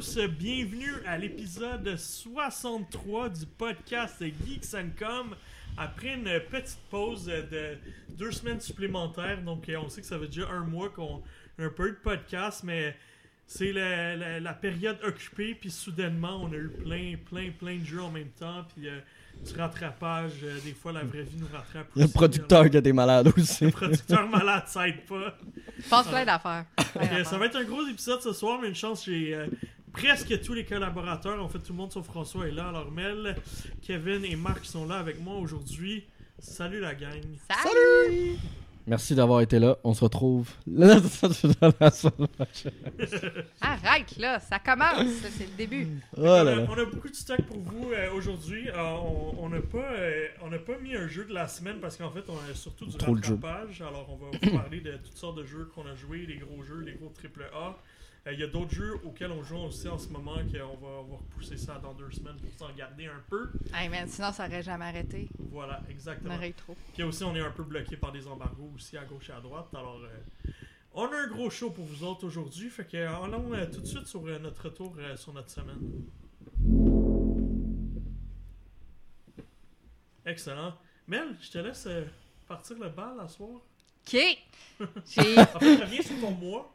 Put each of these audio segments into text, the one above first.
tous, bienvenue à l'épisode 63 du podcast Geeks Com. Après une petite pause de deux semaines supplémentaires, donc on sait que ça fait déjà un mois qu'on a un peu de podcast, mais c'est la, période occupée, puis soudainement on a eu plein, plein, plein de jeux en même temps, puis euh, du rattrapage, euh, des fois la vraie vie nous rattrape. Le producteur qui a des malades aussi. Le producteur malade, ça aide pas. Je pense plein d'affaires. ça va être un gros épisode ce soir, mais une chance, j'ai euh, presque tous les collaborateurs. En fait, tout le monde sauf François est là. Alors, Mel, Kevin et Marc sont là avec moi aujourd'hui. Salut la gang. Salut! Merci d'avoir été là. On se retrouve Arrête, là, ça commence. C'est le début. Oh on, a, beaucoup de stock pour vous euh, aujourd'hui. Euh, on n'a pas, euh, pas mis un jeu de la semaine parce qu'en fait, on a surtout du Trop rattrapage. Alors, on va vous parler de toutes sortes de jeux qu'on a joués, les gros jeux, les gros AAA. Il euh, y a d'autres jeux auxquels on joue aussi en ce moment qu'on va, va repousser ça dans deux semaines pour s'en garder un peu. Hey man, sinon ça aurait jamais arrêté. Voilà, exactement. On trop. Puis aussi, on est un peu bloqué par des embargos aussi à gauche et à droite. Alors, euh, on a un gros show pour vous autres aujourd'hui. Fait que allons euh, tout de suite sur notre retour sur notre semaine. Excellent. Mel, je te laisse partir le bal à soir. Ok. J'ai... en fait, reviens sur ton mois.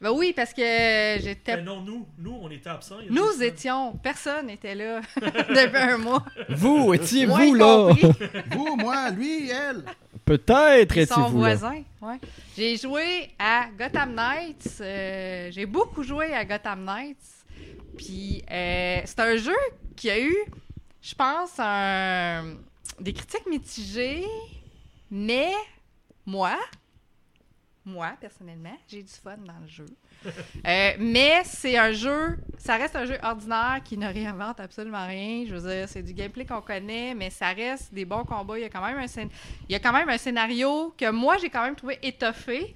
Ben oui, parce que j'étais. Ben non, nous, nous, on était absents. Nous étions. Personne n'était là depuis un mois. Vous, étiez-vous là? vous, moi, lui, elle. Peut-être étiez-vous Son voisin, ouais. J'ai joué à Gotham Knights. Euh, j'ai beaucoup joué à Gotham Knights. Puis, euh, c'est un jeu qui a eu, je pense, un... des critiques mitigées. Mais, moi, moi, personnellement, j'ai du fun dans le jeu. Euh, mais c'est un jeu, ça reste un jeu ordinaire qui ne réinvente absolument rien. Je veux dire, c'est du gameplay qu'on connaît, mais ça reste des bons combats. Il y a quand même un, il y a quand même un scénario que moi, j'ai quand même trouvé étoffé.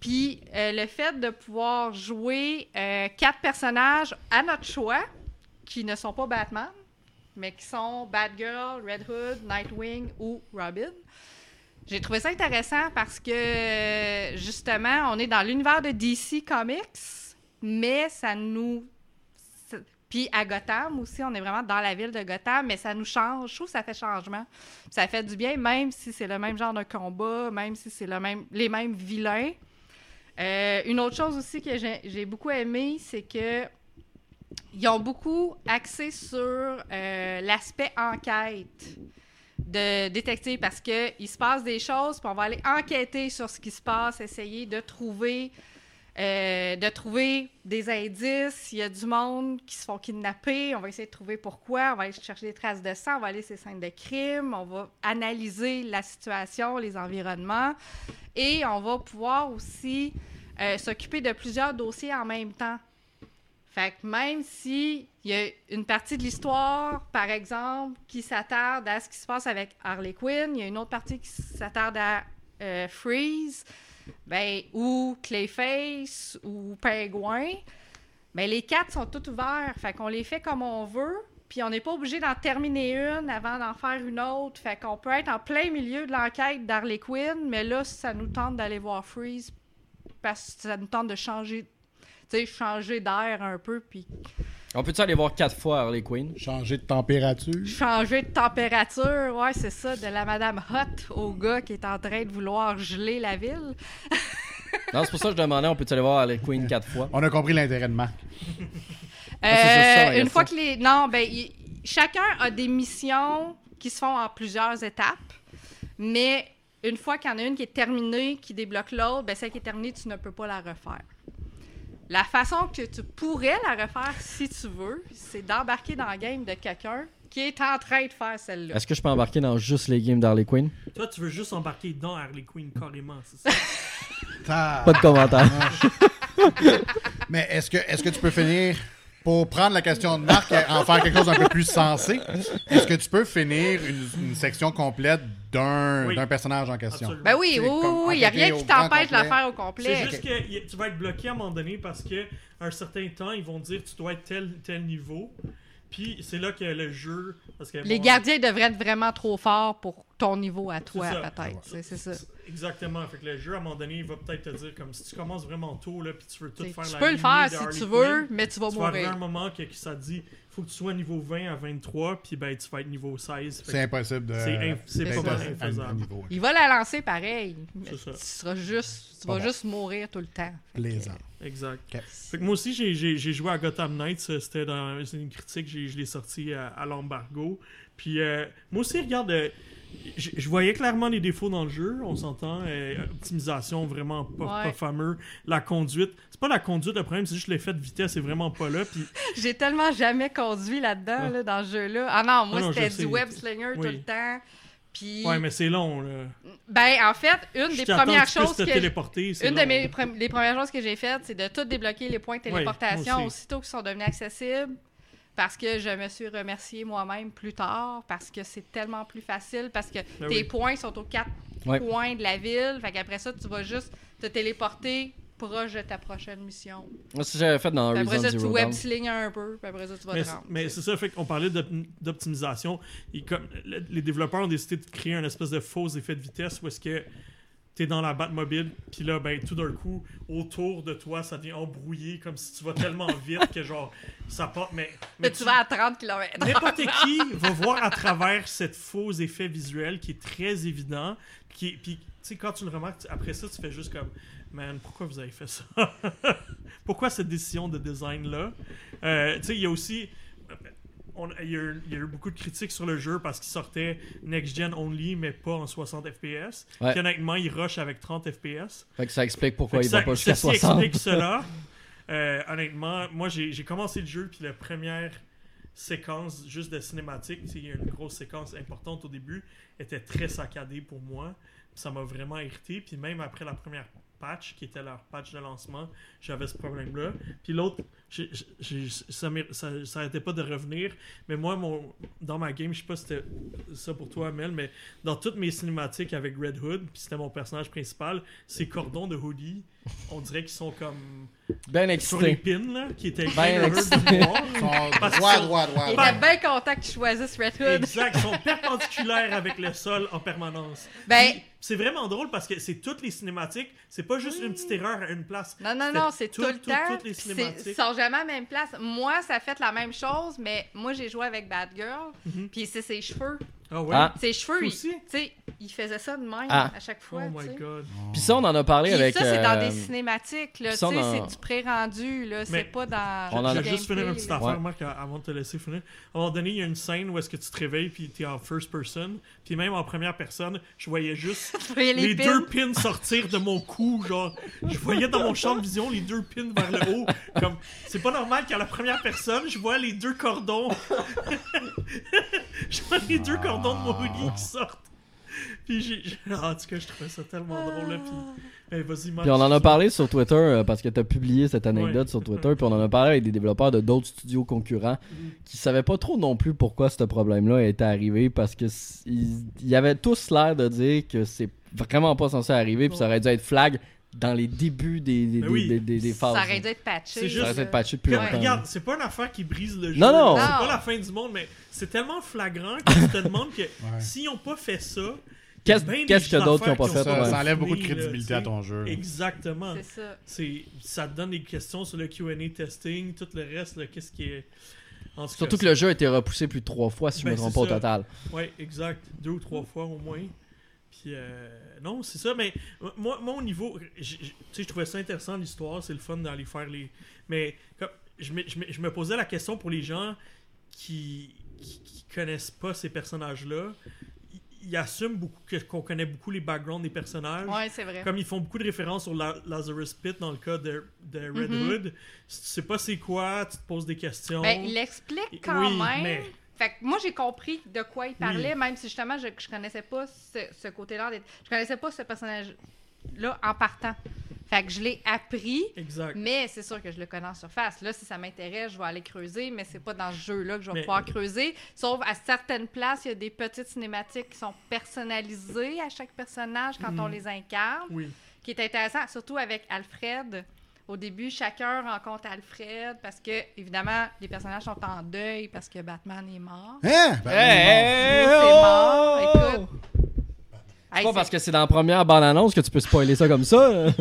Puis euh, le fait de pouvoir jouer euh, quatre personnages à notre choix, qui ne sont pas Batman, mais qui sont Batgirl, Red Hood, Nightwing ou Robin. J'ai trouvé ça intéressant parce que, justement, on est dans l'univers de DC Comics, mais ça nous. Puis à Gotham aussi, on est vraiment dans la ville de Gotham, mais ça nous change. Je trouve que ça fait changement. Ça fait du bien, même si c'est le même genre de combat, même si c'est le même, les mêmes vilains. Euh, une autre chose aussi que j'ai beaucoup aimé, c'est que ils ont beaucoup axé sur euh, l'aspect enquête de détective parce que il se passe des choses, puis on va aller enquêter sur ce qui se passe, essayer de trouver, euh, de trouver des indices. Il y a du monde qui se font kidnapper, on va essayer de trouver pourquoi, on va aller chercher des traces de sang, on va aller sur ces scènes de crime, on va analyser la situation, les environnements, et on va pouvoir aussi euh, s'occuper de plusieurs dossiers en même temps. Fait que même si il y a une partie de l'histoire, par exemple, qui s'attarde à ce qui se passe avec Harley Quinn, il y a une autre partie qui s'attarde à euh, Freeze, ben, ou Clayface, ou Penguin, ben, les quatre sont tous ouverts. Fait qu'on les fait comme on veut, puis on n'est pas obligé d'en terminer une avant d'en faire une autre. Fait qu'on peut être en plein milieu de l'enquête d'Harley Quinn, mais là, ça nous tente d'aller voir Freeze parce que ça nous tente de changer tu sais, changer d'air un peu, puis... On peut-tu aller voir quatre fois Harley Quinn? Changer de température? Changer de température, ouais, c'est ça, de la Madame Hot au gars qui est en train de vouloir geler la ville. non, c'est pour ça que je demandais, on peut-tu aller voir Harley Quinn quatre fois? On a compris l'intérêt de Marc. Ah, euh, une fois que les... Non, ben, chacun a des missions qui se font en plusieurs étapes, mais une fois qu'il y en a une qui est terminée, qui débloque l'autre, ben, celle qui est terminée, tu ne peux pas la refaire. La façon que tu pourrais la refaire si tu veux, c'est d'embarquer dans le game de quelqu'un qui est en train de faire celle-là. Est-ce que je peux embarquer dans juste les games d'Harley Quinn? Toi, tu veux juste embarquer dans Harley Quinn carrément, c'est ça? Pas de commentaire. Mais est-ce que, est-ce que tu peux finir? Pour prendre la question de Marc et en faire quelque chose d'un peu plus sensé, est-ce que tu peux finir une, section complète d'un personnage en question? Ben oui, oui, oui, il n'y a rien qui t'empêche de la faire au complet. C'est juste que tu vas être bloqué à un moment donné parce qu'à un certain temps, ils vont dire tu dois être tel, tel niveau. Puis c'est là que le jeu. Parce que, Les bon, gardiens devraient être vraiment trop forts pour ton niveau à toi, peut-être. C'est ça. Exactement. Fait que le jeu, à un moment donné, il va peut-être te dire comme si tu commences vraiment tôt, là, puis tu veux tout faire Tu la peux le faire si tu veux, mais tu vas Tu vas arriver à un mourir. moment que, que ça te dit faut que tu sois niveau 20 à 23, puis ben tu vas être niveau 16. Fait C'est impossible de. C'est pas mal infaisable. Il va la lancer pareil. mais ça. Tu seras juste, tu vas bon. juste mourir tout le temps. Que, Plaisant. Exact. Fait que moi aussi, j'ai- joué à Gotham Knights. euh, C'était dans une critique, je l'ai sorti à, à l'embargo. Puis euh, moi aussi, regarde, euh, je je voyais clairement les défauts dans le jeu, on s'entend. euh, optimisation vraiment pas, Ouais. pas fameux. La conduite, c'est pas la conduite le problème, c'est juste l'effet de vitesse, c'est vraiment pas là. Puis J'ai tellement jamais conduit là-dedans, Ah. là, dans ce jeu-là. Ah non, moi, Ah c'était du sais. web slinger tout le temps. Puis, ouais, mais c'est long. Là. ben, en fait, une Je des premières choses que... Une de mes les premières choses que j'ai faites, c'est de tout débloquer les points de téléportation aussi. aussitôt qu'ils sont devenus accessibles. Parce que je me suis remerciée moi-même plus tard, parce que c'est tellement plus facile, parce que Ben tes oui. points sont aux quatre Ouais. coins de la ville. Fait qu'après ça, tu vas juste te téléporter proche de ta prochaine mission. Moi, c'est ce que j'avais fait dans après ça, tu web sling un peu, puis après ça, tu vas Mais, te rendre. mais c'est ça, fait qu'on parlait d'op- d'optimisation. Les développeurs ont décidé de créer un espèce de faux effet de vitesse où est-ce que t'es dans la Batmobile, puis là, ben, tout d'un coup, autour de toi, ça devient embrouillé, comme si tu vas tellement vite que genre, ça part. Mais, Mais tu vas à 30 km. N'importe qui va voir à travers cette faux effet visuel qui est très évident. Qui puis, tu sais, quand tu le remarques, tu- après ça, tu fais juste comme, man, pourquoi vous avez fait ça? pourquoi cette décision de design-là? Euh, tu sais, il y a aussi. Il y, a eu, il y a eu beaucoup de critiques sur le jeu parce qu'il sortait next-gen only, mais pas en 60 FPS. Ouais. Puis honnêtement, il rush avec 30 FPS. Fait que ça explique pourquoi il va ça- pas jusqu'à ceci 60. explique cela. Euh, honnêtement, moi j'ai commencé le jeu puis la première séquence juste de cinématique, il y a une grosse séquence importante au début, était très saccadée pour moi. Ça m'a vraiment irrité. Puis même après la première patch, qui était leur patch de lancement, j'avais ce problème-là. Puis l'autre, j'ai- j'ai- ça m'est- ça ça arrêtait pas de revenir. Mais moi, mon, dans ma game, je sais pas si c'était ça pour toi, Mel, mais dans toutes mes cinématiques avec Red Hood, puis c'était mon personnage principal, ces cordons de hoodie, on dirait qu'ils sont comme Ben sur les pins, là, qui étaient Ben Red Hood excité. noir. Ils sont Parce droit, droit, droit. Il était bien content que tu choisisses Red Hood. Exact, ils sont perpendiculaires avec le sol en permanence. Ben- Puis, c'est vraiment drôle parce que c'est toutes les cinématiques, c'est pas juste une petite erreur à une place. Non, non, non, c'est tout, le tout- temps. Toutes les cinématiques. Ils sont jamais à la même place. Moi, ça fait la même chose, mais moi, j'ai joué avec Bad Girl. Mhm. Puis c'est ses cheveux. Ah ouais? Ah. Ses cheveux, il, tu sais, il faisait ça de même Ah. à chaque Oh fois. my tu sais. god. Puis ça, on en a parlé Puis avec. ça, c'est dans euh, des cinématiques, là. Tu ça, on sais, en- c'est du pré-rendu, là. Mais- C'est pas dans. On en Je a- vais juste finir une petite là. affaire, Ouais. Marc, avant de te laisser finir. À un moment donné, il y a une scène où est-ce que tu te réveilles puis t'es en first person. Puis même en première personne, je voyais juste Tu voyais les, les, pins. deux pins sortir de mon cou. Genre, je voyais dans mon champ de vision les deux pins vers le haut. Comme, c'est pas normal qu'à la première personne, je vois les deux cordons. je vois les deux cordons de mon hoodie qui sortent. Puis j'ai. j'ai- En tout cas, je trouvais ça tellement drôle. Là, puis, vas-y, Marc. Puis on en a parlé sur Twitter euh, parce que t'as publié cette anecdote Ouais. sur Twitter. Puis on en a parlé avec des développeurs de d'autres studios concurrents Mhm. qui savaient pas trop non plus pourquoi ce problème-là était arrivé parce que ils, ils avaient tous l'air de dire que c'est vraiment pas censé arriver. Puis ça aurait dû être flag dans les débuts des, des, Ben des- oui. des- des- des phases. Ça aurait dû être patché. C'est juste- Ça aurait dû être patché depuis longtemps. regarde, c'est pas une affaire qui brise le jeu. Non, non. C'est pas la fin du monde, mais c'est tellement flagrant que tu te demandes que Ouais. s'ils ont pas fait ça. Qu'est-ce ben des qu'est-ce qu'il y a d'autre qui ont pas fait? Ça, ça enlève beaucoup de là, crédibilité à ton jeu. Exactement. C'est ça. C'est, ça te donne des questions sur le QA testing, tout le reste, qu'est-ce qui est. En tout Surtout cas, que le jeu a été repoussé plus de trois fois si je Ben, me trompe pas au total. Ouais, exact. Deux ou trois fois au moins. Puis, euh, non, c'est ça. Mais moi, moi au niveau. Tu sais, je trouvais ça intéressant l'histoire. C'est le fun d'aller faire les. Mais comme, je, me, je me- je me posais la question pour les gens qui, qui, qui connaissent pas ces personnages-là. Ils, ils assument beaucoup qu'on connaît beaucoup les backgrounds des personnages. Ouais, c'est vrai. Comme ils font beaucoup de références sur La- Lazarus Pit dans le cas de, de Red Mhm. Hood, si tu sais pas c'est quoi, tu te poses des questions. Ben, il explique quand Oui, même. mais- Fait que moi, j'ai compris de quoi il parlait, même si justement, je, je connaissais pas ce, ce côté-là. Je connaissais pas ce personnage-là en partant. Fait que je l'ai appris, Exact. mais c'est sûr que je le connais en surface. Là, si ça m'intéresse, je vais aller creuser, mais c'est pas dans ce jeu-là que je vais Mais- pouvoir creuser. Sauf à certaines places, il y a des petites cinématiques qui sont personnalisées à chaque personnage quand Mhm. on les incarne Oui. qui est intéressant, surtout avec Alfred, au début, chacun rencontre Alfred parce que, évidemment, les personnages sont en deuil parce que Batman est mort. Hein? Ben, Hey, Bruce est mort, oh! écoute. C'est Hey, pas parce que c'est dans la première bande-annonce que tu peux spoiler ça comme ça.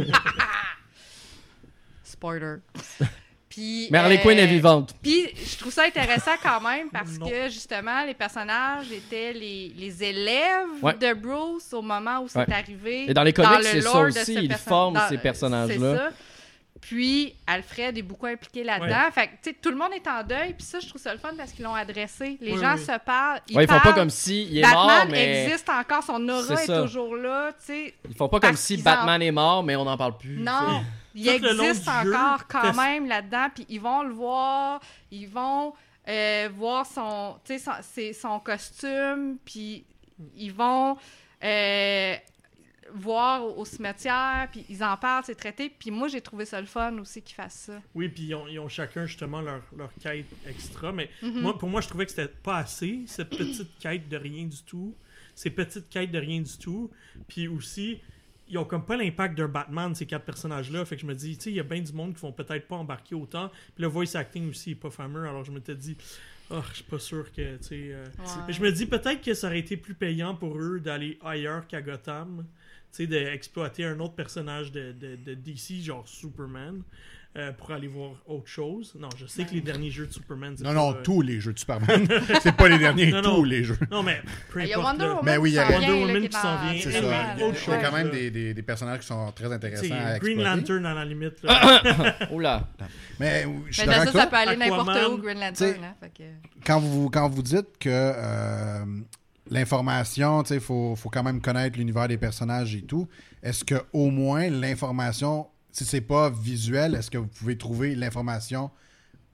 Spoiler. Puis, Mais Harley euh, Quinn est vivante. Puis, je trouve ça intéressant quand même parce que, justement, les personnages étaient les, les élèves Ouais. de Bruce au moment où c'est Ouais. arrivé. Et dans les comics, c'est ça aussi, ils forment dans- ces personnages-là. Puis, Alfred est beaucoup impliqué là-dedans. Fait que, tu sais, tout le monde est en deuil. Puis ça, je trouve ça le fun parce qu'ils l'ont adressé. Les Oui, gens oui. se parlent. Ils, Ouais, ils font pas comme si il est Batman mort, mais existe encore. Son aura est toujours là, tu sais. ils font pas comme si Batman est mort, mais on n'en parle plus. Non, il existe jeu, encore quand même là-dedans, puis ils vont le voir, ils vont euh, voir son, son costume, puis ils vont euh, voir au, au cimetière, puis ils en parlent, c'est traité, puis moi j'ai trouvé ça le fun aussi qu'ils fassent ça. Oui, puis ils ont, ils ont chacun justement leur, leur quête extra. Mais Mhm. moi, pour moi, je trouvais que c'était pas assez, cette petite quête de rien du tout. Ces petites quêtes de rien du tout. Puis aussi, ils ont comme pas l'impact d'un Batman, ces quatre personnages-là. Fait que je me dis, tu sais, il y a bien du monde qui vont peut-être pas embarquer autant. Puis le voice acting aussi est pas fameux. Alors je m'étais dit, oh, je suis pas sûr que, tu sais. euh, Ouais. je me dis peut-être que ça aurait été plus payant pour eux d'aller ailleurs qu'à Gotham. Sais, d'exploiter un autre personnage de, de, de DC, genre Superman, euh, pour aller voir autre chose. Non, je sais que les derniers jeux de Superman, c'est Non, pas, non, euh, tous les jeux de Superman. c'est pas les derniers, Non, tous non. les jeux. Non, mais peu Il y a Wonder. Woman Mais oui, qui il y a Wonder Woman qui s'en vient. C'est ça. oui, Il y a, autre il y a quand même des, des, des personnages qui sont très intéressants à Green. Lantern à la limite. Là. Oula. Mais je suis Mais ça, ça peut aller n'importe où, Green Lantern. Hein, fait que... Quand vous, quand vous dites que euh, l'information, il faut, faut quand même connaître l'univers des personnages et tout, est-ce que au moins l'information, si c'est pas visuel, est-ce que vous pouvez trouver l'information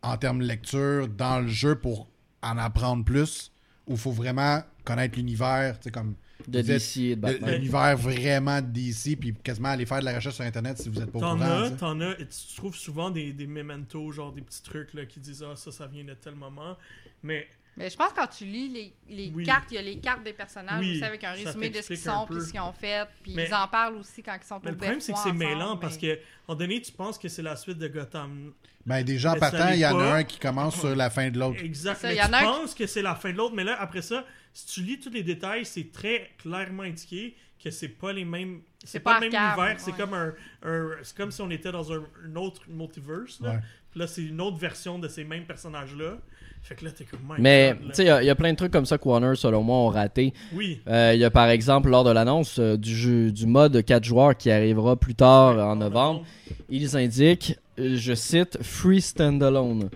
en termes de lecture dans le jeu pour en apprendre plus? Ou faut vraiment connaître l'univers, tu sais, comme De DC et de Batman. l'univers vraiment de DC, puis quasiment aller faire de la recherche sur Internet si vous êtes pas au T'en courant. t'en as, et tu trouves souvent des, des mementos, genre des petits trucs là, qui disent Ah, ça, ça vient de tel moment. Mais Mais je pense que quand tu lis les, les Oui. cartes, il y a les cartes des personnages Oui, aussi avec un résumé de ce qu'ils sont, puis ce qu'ils ont fait, puis Mais- ils en parlent aussi quand ils sont Mais au le problème, c'est que c'est mêlant ensemble, parce mais- que, en donné, tu penses que c'est la suite de Gotham. Ben, déjà, en Mais ça partant, l'est il y en a un qui commence sur la fin de l'autre. Exact. Ça, mais y en tu a un penses que c'est la fin de l'autre, mais là, après ça, si tu lis tous les détails, c'est très clairement indiqué que c'est pas les mêmes. C'est pas, pas le même univers. C'est ouais. comme un, un- c'est comme si on était dans un, un autre multiverse. Là, Ouais. Là c'est une autre version de ces mêmes personnages-là. Fait que là, t'es comme. Mais, tu sais, il y a- il y, a plein de trucs comme ça que Warner, selon moi, ont raté. Oui. Euh, Il y a par exemple, lors de l'annonce euh, du jeu du mode 4 joueurs qui arrivera plus tard en novembre, ils indiquent, euh, je cite, Free Standalone.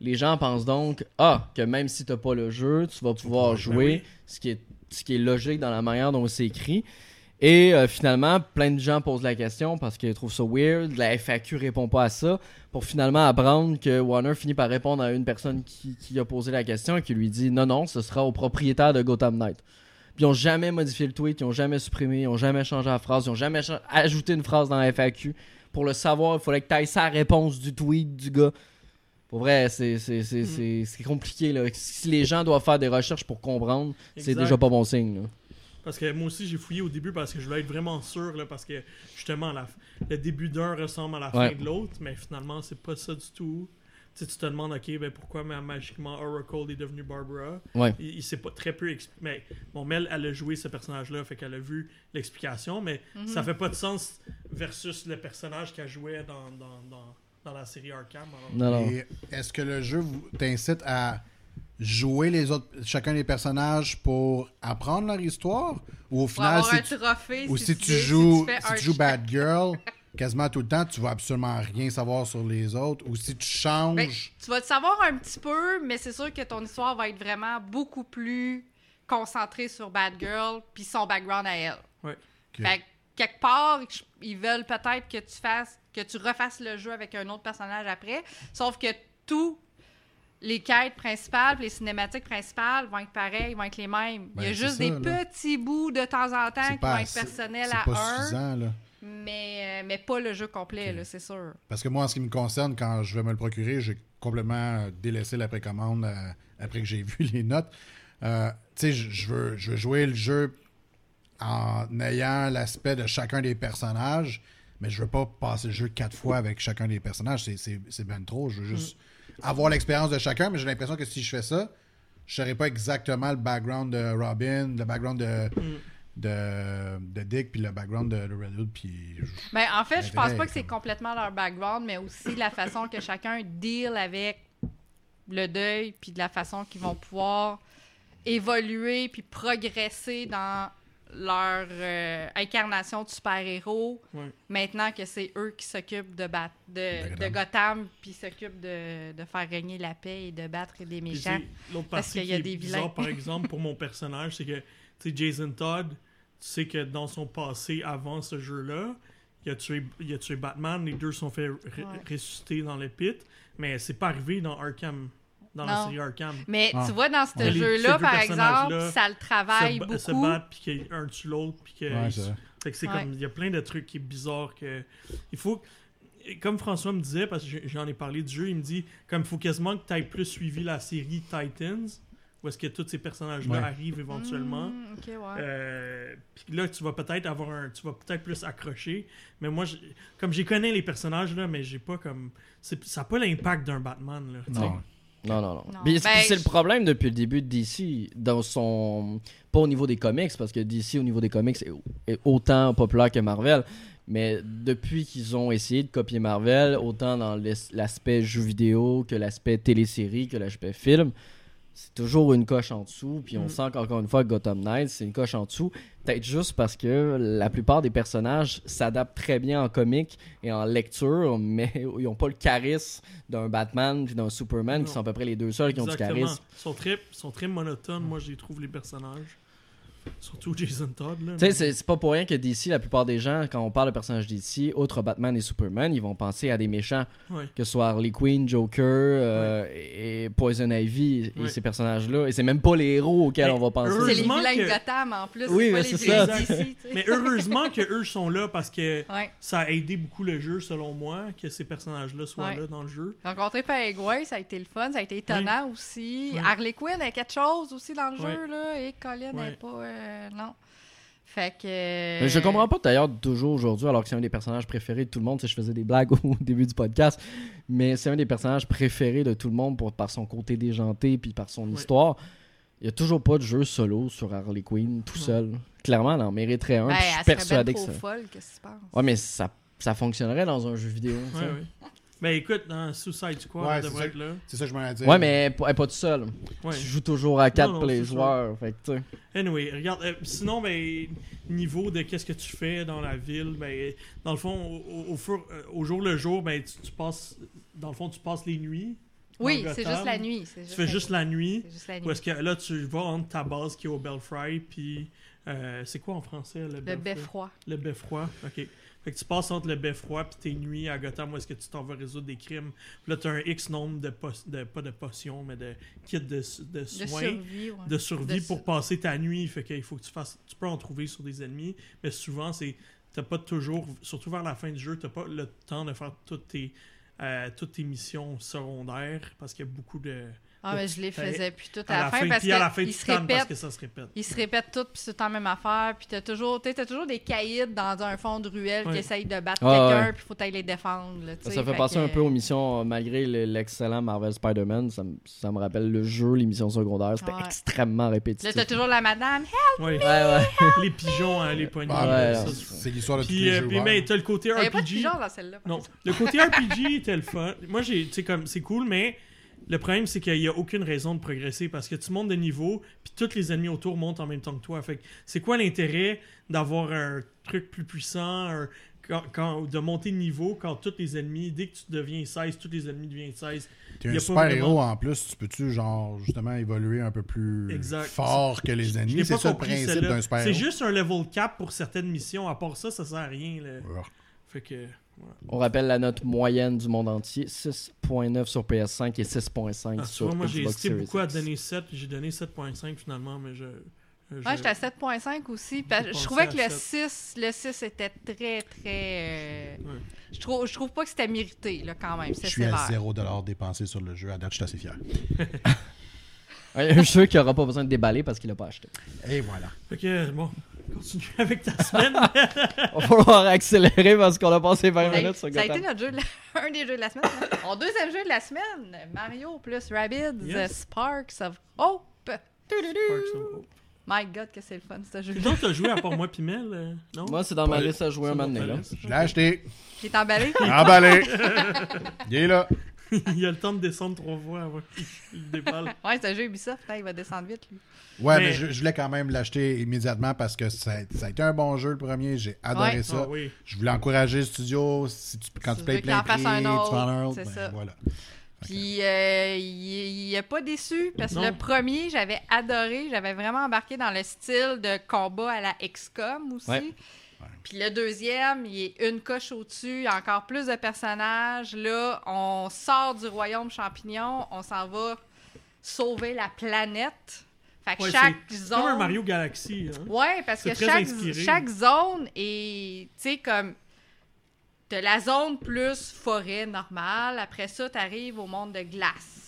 Les gens pensent donc, ah, que même si tu pas le jeu, tu vas pouvoir pouvoir jouer, Ben oui. ce, qui est, ce qui est logique dans la manière dont c'est écrit. Et euh, finalement, plein de gens posent la question parce qu'ils trouvent ça weird. La FAQ répond pas à ça. Pour finalement apprendre que Warner finit par répondre à une personne qui, qui a posé la question et qui lui dit non, non, ce sera au propriétaire de Gotham Knight. Puis ils ont jamais modifié le tweet, ils ont jamais supprimé, ils ont jamais changé la phrase, ils ont jamais ajouté une phrase dans la FAQ. Pour le savoir, il fallait que tu ailles sa réponse du tweet du gars. Pour vrai, c'est c'est- compliqué. Là. Si les gens doivent faire des recherches pour comprendre, c'est déjà pas bon signe. là. Parce que moi aussi, j'ai fouillé au début parce que je voulais être vraiment sûr, là, parce que justement, la, le début d'un ressemble à la Ouais. fin de l'autre, mais finalement, c'est pas ça du tout. Tu sais, tu te demandes, ok, ben pourquoi ma- magiquement Oracle est devenue Barbara? Ouais. Il, il s'est pas très peu expliqué. Mais bon, Mel, elle a joué ce personnage-là, fait qu'elle a vu l'explication, mais Mhm. ça fait pas de sens versus le personnage qu'elle jouait dans, dans, dans, dans la série Arkham. alors. Non, non. Et est-ce que le jeu vous t'incite à jouer les autres, chacun des personnages pour apprendre leur histoire? Ou au final, avoir si un tu, trophée, ou si, tu, tu joues, si tu joues. Bad Girl, quasiment tout le temps, tu vas absolument rien savoir sur les autres ou si tu changes. Ben, tu vas te savoir un petit peu, mais c'est sûr que ton histoire va être vraiment beaucoup plus concentrée sur Bad Girl puis son background à elle. Ouais. Ok. Fait que, quelque part, ils veulent peut-être que tu fasses, que tu refasses le jeu avec un autre personnage après. Sauf que tous les quêtes principales, les cinématiques principales vont être pareilles, vont être les mêmes. Ben, Il y a c'est juste ça, des là. petits bouts de temps en temps qui vont être personnels à pas un, suffisant là. mais, euh, mais pas le jeu complet, c'est sûr. Parce que moi, en ce qui me concerne, quand je vais me le procurer, j'ai complètement délaissé la précommande euh, après que j'ai vu les notes. Euh, tu sais, je veux, je veux jouer le jeu en ayant l'aspect de chacun des personnages, mais je veux pas passer le jeu quatre fois avec chacun des personnages. C'est- ben trop. Je veux juste avoir l'expérience de chacun, mais j'ai l'impression que si je fais ça, je saurais pas exactement le background de Robin, le background de, de, de Dick, puis le background de, de puis... Ben, en fait, je pense pas que c'est complètement leur background, mais aussi la façon que chacun deal avec le deuil, puis de la façon qu'ils vont pouvoir évoluer puis progresser dans leur euh, incarnation de super-héros. Ouais. Maintenant que c'est eux qui s'occupent de, bat- de, De de Gotham. Puis s'occupent de, de faire régner la paix et de battre des méchants. L'autre Parce partie qu'il qui y a est des bizarre, vilains. par exemple, pour mon personnage, c'est que, tu sais, Jason Todd, tu sais que dans son passé, avant ce jeu-là, il a, tué, il a tué Batman, les deux sont fait Ouais. ressusciter dans le pit, mais c'est pas arrivé dans Arkham, dans la série Arkham. Mais Ah. tu vois, dans ce Ouais. Jeu-là, par exemple, ça le travaille se, ba- se beaucoup. battre, puis qu'un tue l'autre, puis que... Ouais, c'est vrai. fait que c'est Ouais. comme, il y a plein de trucs qui est bizarre que... Il faut... Comme François me disait, parce que j'en ai parlé du jeu, il me dit, comme il faut quasiment que tu aies plus suivi la série Titans, où est-ce que tous ces personnages-là Ouais. arrivent éventuellement. Mm, ok, ouais. Euh, puis là, tu vas peut-être avoir un, tu vas peut-être plus accrocher. Mais moi, je- comme j'ai connais les personnages là, mais j'ai pas comme, c'est- ça n'a pas l'impact d'un Batman là. Non. Non, non, non. Non. Ben, c'est le problème depuis le début de DC, dans son. Pas au niveau des comics, parce que DC, au niveau des comics, est, est autant populaire que Marvel. Mais depuis qu'ils ont essayé de copier Marvel, autant dans l'as- l'aspect jeu vidéo que l'aspect télésérie, que l'aspect film, c'est toujours une coche en dessous. Puis on Mm. sent qu'encore une fois, Gotham Knights, c'est une coche en dessous. Peut-être juste parce que la plupart des personnages s'adaptent très bien en comics et en lecture, mais ils n'ont pas le charisme d'un Batman puis d'un Superman, Non. qui sont à peu près les deux seuls qui ont du charisme. Ils sont très, sont très monotones. Moi, je les trouve les personnages. Surtout Jason Todd. Tu sais, c'est- pas pour rien que DC, la plupart des gens, quand on parle de personnages DC, outre Batman et Superman, ils vont penser à des méchants, Ouais. que ce soit Harley Quinn, Joker euh, et et Poison Ivy et Ouais. ces personnages-là. Et c'est même pas les héros auxquels Mais on va penser. C'est les heureusement vilains que- de Gotham en plus. Oui, mais c'est ça. sais. Mais heureusement que eux sont là parce que Ouais. ça a aidé beaucoup le jeu, selon moi, que ces personnages-là soient Ouais. là dans le jeu. Rencontrer Paraguay, ça a été le fun, ça a été étonnant aussi. Ouais. Harley Quinn a quelque chose aussi dans le Ouais. jeu, là, et Colin Ouais. n'est pas... euh, non. Fait que... Mais je comprends pas d'ailleurs toujours aujourd'hui, alors que c'est un des personnages préférés de tout le monde. Tu sais, je faisais des blagues au début du podcast, mais c'est un des personnages préférés de tout le monde pour, par son côté déjanté puis par son histoire. Il y a toujours pas de jeu solo sur Harley Quinn tout seul. Clairement, elle en mériterait un. Ben, je suis persuadé que ça. folle, qu'est-ce que tu penses? Ouais, mais ça, ça fonctionnerait dans un jeu vidéo. Ouais, ouais. Ben écoute, dans Suicide Squad, Ouais, devrait ça. être là. C'est ça que je m'en ai dit. Ouais, mais elle pas tout seul. Ouais. Tu joues toujours à quatre Non, non, pour les joueurs. Fait que, tu sais. Anyway, regarde, euh, sinon, ben, niveau de qu'est-ce que tu fais dans la ville, ben, dans le fond, au, fur- euh, au jour le jour, ben, tu, tu passes, dans le fond, tu passes les nuits. Oui, c'est juste la nuit. Tu fais juste la nuit. C'est juste la nuit. Ou est-ce que là, tu vas entre ta base qui est au Belfry, puis euh, c'est quoi en français le Le beffroi. Le beffroi, ok. Fait que tu passes entre le beffroi puis tes nuits à Gotham où est-ce que tu t'en vas résoudre des crimes. Puis là, tu as un X nombre de, pas de potions, mais de kits de, de De soins survie, ouais. de survie pour su- passer ta nuit. Fait qu'il faut que tu fasses. Tu peux en trouver sur des ennemis, mais souvent, c'est. T'as pas toujours. Surtout vers la fin du jeu, t'as pas le temps de faire toutes tes. euh, toutes tes missions secondaires parce qu'il y a beaucoup de. Ah, mais je les faisais puis tout À à la fin fin, parce puis à la fin, qu'ils tu se tannes parce répètent. que ça se répète. Ils se répètent tout, puis c'est tout le temps la même affaire. Puis t'as toujours, t'as toujours des caïds dans un fond de ruelle qui essayent de battre Ah, quelqu'un, ouais. puis faut aller les défendre. là, Ça, fait que- un peu aux missions, euh, malgré le- l'excellent Marvel Spider-Man. Ça, me- ça me rappelle le jeu, les missions secondaires. C'était Ouais. extrêmement Là, répétitif. t'as toujours la madame. Ouais. Ouais, ouais. les pigeons à les. Ah, ça, ouais. c'est- l'histoire de tous les euh, jeux puis mais t'as le côté Il n'y a pas de RPG. pigeons dans celle-là. Non, le côté RPG était le fun. Moi, j'ai, tu sais, comme, c'est cool, mais le problème, c'est qu'il n'y a aucune raison de progresser parce que tu montes de niveau, puis tous les ennemis autour montent en même temps que toi. Fait que c'est quoi l'intérêt d'avoir un truc plus puissant, un- quand, quand- de monter de niveau quand tous les ennemis, dès que tu deviens 16, tous les ennemis deviennent 16. T'es un pas super héros vraiment- en plus, tu peux-tu genre justement évoluer un peu plus Exact. fort que les ennemis? C'est ça le principe d'un super C'est héros. juste un level cap pour certaines missions. À part ça, ça sert à rien. là. Ouais. Fait que. On rappelle la note moyenne du monde entier 6.9 sur PS5 et 6.5 Ah, sur vois, moi, j'ai hésité beaucoup à donner 7. J'ai donné 7.5 finalement, mais je. je- Ouais, j'étais à 7.5 aussi. Je trouvais que le 7. 6, le 6 était très, très. euh, Ouais. Je, trouve, je trouve pas que c'était mérité, là, quand même. Je C'est suis à sévère. 0$ dépensé sur le jeu. À date, je suis assez fier. Un jeu qui aura pas besoin de déballer parce qu'il a pas acheté. Et voilà. Que, bon. Continue avec ta semaine. Va falloir accélérer parce qu'on a passé 20 Ça a- minutes sur ça a été Gotham. notre jeu de la- un des jeux de la semaine. Mon deuxième jeu de la semaine, Mario plus Rabbids Yes. Sparks of Hope. Sparks of Hope. My God, que c'est le fun, ce jeu. Donc, t'as joué à part moi pis Mel, euh, non? Moi, c'est dans ma liste à jouer un moment donné, là. Je l'ai acheté. Il est emballé. Emballé. Il est là. Il a le temps de descendre trois fois avant qu'il déballe. Ouais, c'est un jeu Ubisoft, hein, il va descendre vite, lui. Ouais, mais, Mais- je, je voulais quand même l'acheter immédiatement parce que ça, a- ça a été un bon jeu le premier. J'ai adoré Ouais. ça. Ah oui. Je voulais encourager le studio. Si tu, quand Si tu tu payes plein en prix, un tu autre, fais un autre. c'est ben, ça. voilà. Puis, euh, il, il est pas déçu parce que Non. le premier, j'avais adoré. J'avais vraiment embarqué dans le style de combat à la XCOM aussi. Ouais. Puis le deuxième, il est une coche au-dessus. Il y a encore plus de personnages. Là, on sort du royaume champignon. On s'en va sauver la planète. Fait que Ouais, chaque c'est- c'est zone. comme un Mario Galaxy. Hein? Ouais, parce C'est que chaque, chaque zone est, tu sais, comme, de la zone plus forêt normale. Après ça, t'arrives au monde de glace.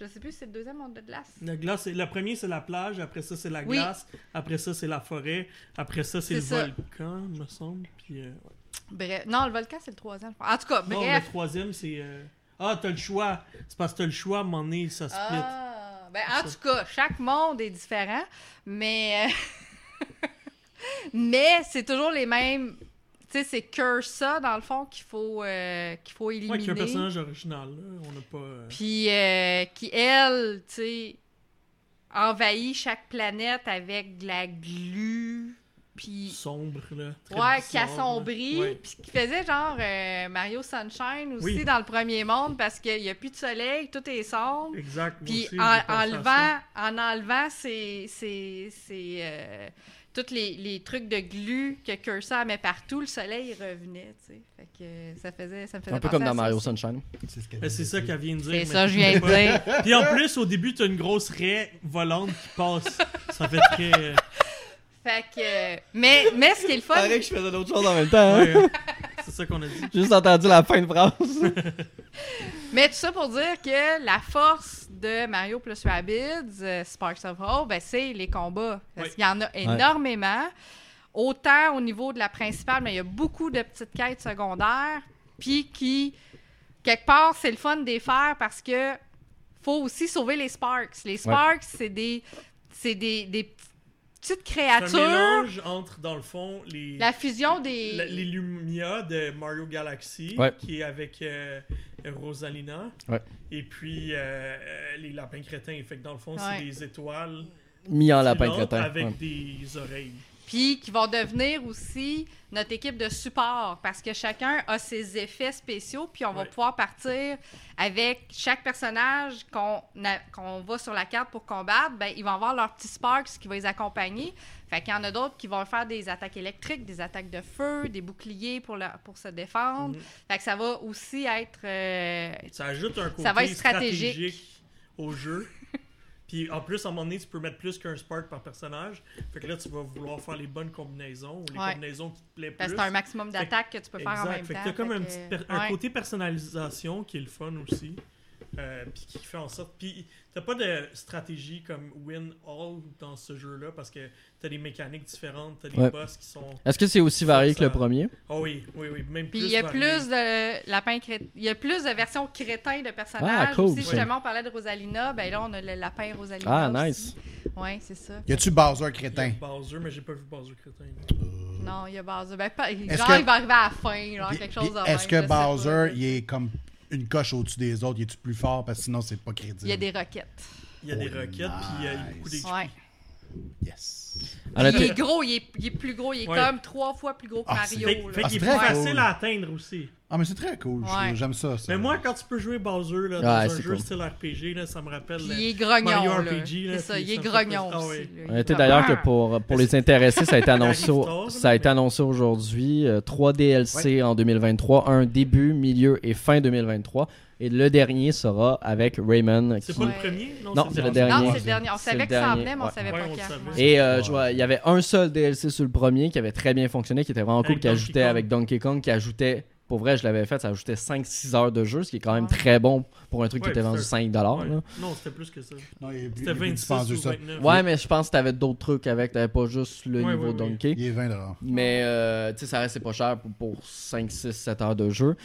Je sais plus si c'est le deuxième monde de glace. La glace, le premier c'est la plage, après ça c'est la Oui. glace, après ça c'est la forêt, après ça c'est le ça. volcan, me semble. Puis, euh, ouais. Bref. Non, le volcan, c'est le troisième. En tout cas, Non, le troisième c'est. euh, Ah, t'as le choix. C'est parce que t'as le choix, à un moment donné, ça split. Ah, ben, en Ça. tout cas, chaque monde est différent, mais. mais c'est toujours les mêmes. Sais, c'est que ça, dans le fond, qu'il faut, euh, qu'il faut éliminer. Ouais, qu'il y a un personnage original, là. On n'a pas. euh, Puis euh, qui, elle, tu sais, envahit chaque planète avec de la glu. Puis, sombre, là. très ouais, qui assombrit. Ouais. Puis qui faisait genre euh, Mario Sunshine aussi Oui. dans le premier monde parce qu'il n'y a plus de soleil, tout est sombre. Exact. Puis en, enlevant, en enlevant ces, euh, tous les, les trucs de glu que Cursor met partout, le soleil il revenait, tu sais. Fait que ça faisait, ça me faisait Un peu comme dans Mario aussi. Sunshine. C'est ce Ben, c'est ça qu'elle vient de dire. C'est ça, je viens de dire. Puis en plus, au début, t'as une grosse raie volante qui passe. Ça fait très. Fait que, mais, mais ce qui est le fun, que je faisais d'autres choses en même temps. hein. ouais, c'est ça qu'on a dit. J'ai juste entendu la fin de phrase. Mais tout ça pour dire que la force de Mario plus Rabbids, euh, Sparks of Hope, ben, c'est les combats. Parce Oui. qu'il y en a énormément. Autant au niveau de la principale, mais il y a beaucoup de petites quêtes secondaires. Puis qui, quelque part, c'est le fun de les faire parce que faut aussi sauver les Sparks. Les Sparks, c'est des, c'est des, des petites C'est un mélange entre, dans le fond, les. La fusion des. la- les Lumia de Mario Galaxy, Ouais. qui est avec euh, Rosalina. Ouais. Et puis euh, euh, les lapins crétins. Fait que dans le fond, Ouais. c'est des étoiles Mis en lapin filantes crétin. avec ouais. des oreilles. Puis qui vont devenir aussi notre équipe de support parce que chacun a ses effets spéciaux. Puis on va Ouais. pouvoir partir avec chaque personnage qu'on a- qu'on va sur la carte pour combattre. Ben, ils vont avoir leur petit Sparks qui va les accompagner. Fait qu'il y en a d'autres qui vont faire des attaques électriques, des attaques de feu, des boucliers pour, la- pour se défendre. Mhm. Fait que ça va aussi être. euh, Ça ajoute un côté Ça va être stratégique. stratégique au jeu. Puis en plus, à un moment donné, tu peux mettre plus qu'un spark par personnage. Fait que là, tu vas vouloir faire les bonnes combinaisons ou les Ouais. combinaisons qui te plaisent plus. c'est un maximum d'attaques que tu peux faire en même fait temps. que t'as comme Fait un, petit côté personnalisation qui est le fun aussi. Euh, puis qui fait en sorte. Puis t'as pas de stratégie comme win all dans ce jeu-là parce que t'as des mécaniques différentes, t'as des Ouais. boss qui sont. Est-ce que c'est aussi varié que le premier? Oh oui, oui, oui. Même Puis plus. il y a varié. plus de lapins cré- il y a plus de versions crétins de personnages. Ah, cool, aussi, justement, on parlait de Rosalina, ben là on a le lapin Rosalina. Ah, aussi. nice. Ouais, c'est ça. Y a-tu Bowser Il y a crétin? Bowser, mais j'ai pas vu Bowser crétin. Non, il y a Bowser. Ben, pas- Est-ce genre, que- il va arriver à la fin, genre quelque chose Est-ce que. Bowser, il est comme une coche au-dessus des autres? Il est-tu plus fort? Parce que sinon, c'est pas crédible. Il y a des roquettes. Il y a des Oh, roquettes, puis il y a beaucoup d'XP. Ouais. Yes. Il est gros, il est, il est plus gros, il est Ouais. comme trois fois plus gros que Ah, c'est- Mario. Fait, là. fait Ah, qu'il est plus facile à atteindre aussi. Ah, mais c'est très cool. Ouais. J'aime ça, ça. Mais moi, quand tu peux jouer Bowser là, dans Ouais, un jeu cool. style RPG, là, ça me rappelle. Euh, il est grognon. Mario là. RPG, là, C'est ça, il est grognon. Ah aussi. là. D'ailleurs que pour, pour les intéressés, ça a été annoncé, ça a été mais- annoncé aujourd'hui. euh, trois DLC en 2023, un début, milieu et fin 2023. Et le dernier sera avec Rayman. C'est qui- pas le premier? Non, c'est le dernier. Non, c'est le dernier. On C'est savait que ça en venait, mais on ouais. savait Ouais, pas on quand. savait. Et euh, je vois, il y avait un seul DLC sur le premier qui avait très bien fonctionné, qui était vraiment cool, Avec qui Donkey ajoutait Kong. avec Donkey Kong, qui ajoutait pour vrai, je l'avais fait, ça ajoutait 5-6 heures de jeu, ce qui est quand même Ouais. très bon pour un truc Ouais, qui était vendu c'est 5 dollars. Ouais. là. Non, c'était plus que ça. C'était est plus 26 dispendieux, ou ça. 29. Ouais, mais je pense que t'avais d'autres trucs avec, t'avais pas juste le Ouais, niveau. Donkey. Il est 20 dollars. Mais euh, tu sais, ça restait pas cher pour, pour 5, 6, 7 heures de jeu.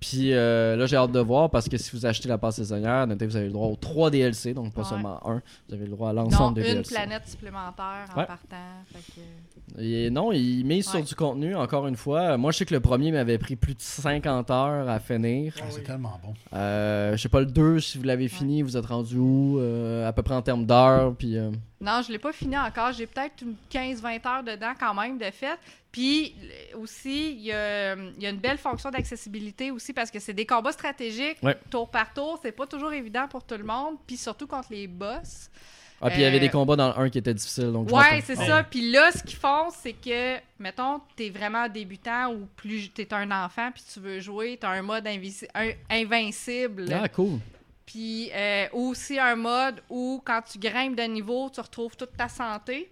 Puis euh, là, j'ai hâte de voir parce que si vous achetez la passe saisonnière, notez vous avez le droit aux 3 DLC, donc pas Ouais. seulement un. Vous avez le droit à l'ensemble des une DLC. planète supplémentaire en Ouais. partant. Fait que... Et non, il mise sur du contenu, encore une fois. Moi, je sais que le premier m'avait pris plus de 50 heures à finir. Ah, Ah c'est oui. tellement bon. Euh, je sais pas, le 2, si vous l'avez fini, vous êtes rendu où euh, À peu près en termes d'heures. Puis. euh, Non, je l'ai pas fini encore. J'ai peut-être une 15-20 heures dedans quand même de fait. Puis aussi, il y a, il y a une belle fonction d'accessibilité aussi parce que c'est des combats stratégiques Ouais. tour par tour. C'est pas toujours évident pour tout le monde. Puis surtout contre les boss. Ah, puis il y avait Euh, des combats dans le 1 qui étaient difficiles. Donc Ouais, c'est Ah ça. Puis là, ce qu'ils font, c'est que, mettons, t'es vraiment débutant ou plus t'es un enfant puis tu veux jouer, t'as un mode un- invincible. Ah, cool. Puis euh, aussi un mode où quand tu grimpes de niveau, tu retrouves toute ta santé.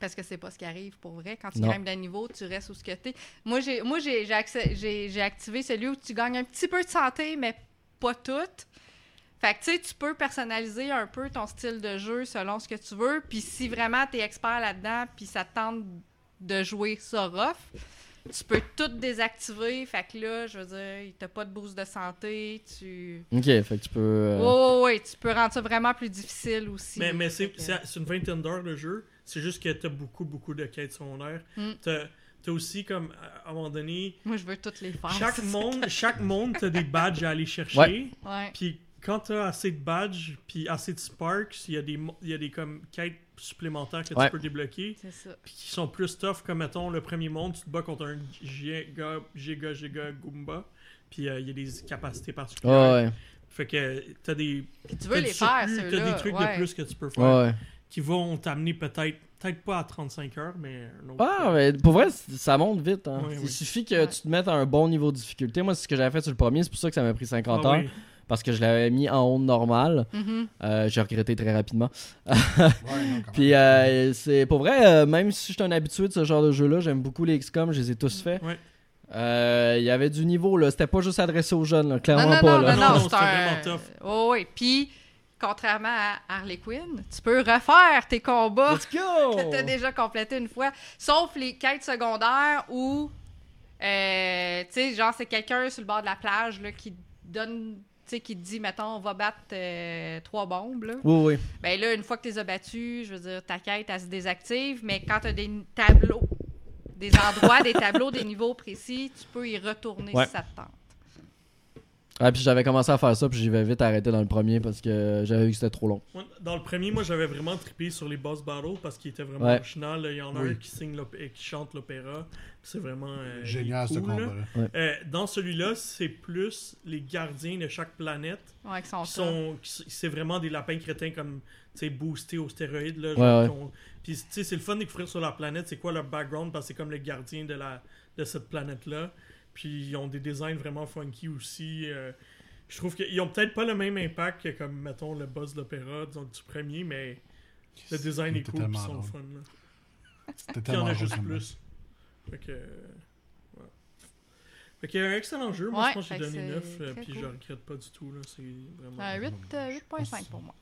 Parce que c'est pas ce qui arrive pour vrai. Quand tu Non. grimpes de niveau, tu restes où ce que t'es. Moi, j'ai, moi j'ai activé celui où tu gagnes un petit peu de santé, mais pas toute. Fait que tu sais, tu peux personnaliser un peu ton style de jeu selon ce que tu veux. Puis si vraiment t'es expert là-dedans, puis ça te tente de jouer ça rough, tu peux tout désactiver. Fait que là, je veux dire, t'as pas de boost de santé, tu... Ok, fait que tu peux. euh, Ouais, ouais, ouais, tu peux rendre ça vraiment plus difficile aussi. Mais, mais c'est que- une vingtaine d'heures le jeu. C'est juste que t'as beaucoup, beaucoup de quêtes secondaires. Mm. T'as t'as aussi, comme, à un moment donné, Moi, je veux toutes les faire. chaque monde, chaque monde, t'as des badges à aller chercher. Ouais. Ouais. Puis quand t'as assez de badges, puis assez de sparks, il y a des, il y a des comme, quêtes supplémentaires que Ouais. tu peux débloquer. C'est ça. Puis qui sont plus tough, comme mettons le premier monde, tu te bats contre un giga, giga, giga Goomba. Puis euh, il y a des capacités particulières. Ouais, ouais. Fait que t'as des. Puis tu veux les faire, ceux-là. T'as des trucs ouais. de plus que tu peux faire. Ouais, ouais. Qui vont t'amener peut-être, peut-être pas à 35 heures, mais un autre. Ah, mais pour vrai, ça monte vite. Hein. Oui, Il oui. suffit que Ouais. tu te mettes à un bon niveau de difficulté. Moi, c'est ce que j'avais fait sur le premier, c'est pour ça que ça m'a pris 50 Ah heures. oui. Parce que je l'avais mis en haut normal. Mhm. Euh, J'ai regretté très rapidement. Ouais, non, quand Puis euh, c'est pour vrai, euh, même si je suis un habitué de ce genre de jeu-là, j'aime beaucoup les XCOM, je les ai tous faits. Ouais. Euh, Il y avait du niveau, là. C'était pas juste adressé aux jeunes, là. Clairement non, pas. non, là. non, Non, c'était un... vraiment tough. Oh, oui. Puis, contrairement à Harley Quinn, tu peux refaire tes combats Let's go! que t'as déjà complété une fois. Sauf les quêtes secondaires où, euh, tu sais, genre, c'est quelqu'un sur le bord de la plage là, qui donne... Sais, qui te dit, mettons, on va battre euh, trois bombes, là. Oui, oui. Ben là, une fois que tu les as battus, je veux dire, ta quête, elle se désactive, mais quand tu as des tableaux, des endroits, des tableaux, des niveaux précis, tu peux y retourner Ouais. si ça te tente. Ah, puis j'avais commencé à faire ça, puis j'y vais vite arrêter dans le premier parce que j'avais vu que c'était trop long. Dans le premier, moi j'avais vraiment trippé sur les boss battles parce qu'il était vraiment Ouais. original. Il y en a Oui. un qui, signe qui chante l'opéra. C'est vraiment euh, Génial, ce cool, là. combat-là. Euh, dans celui-là, c'est plus les gardiens de chaque planète Ouais, qui sont C'est vraiment des lapins crétins comme tu sais, boostés aux stéroïdes. Là, genre, Puis c'est le fun de découvrir sur leur planète c'est quoi leur background parce que c'est comme les gardiens de, la, de cette planète-là. Puis ils ont des designs vraiment funky aussi. euh, je trouve qu'ils ont peut-être pas le même impact que comme mettons le boss de l'opéra du premier, mais le design est était cool, puis ils tellement sont fun. Là. C'était Puis il y tellement en a juste plus. Fait que. ouais. Fait qu'il y a un excellent jeu. Moi, Ouais, je pense que j'ai donné c'est 9, euh, puis cool. je regrette pas du tout. là C'est vraiment. Euh, huit, euh, 8.5 pour moi.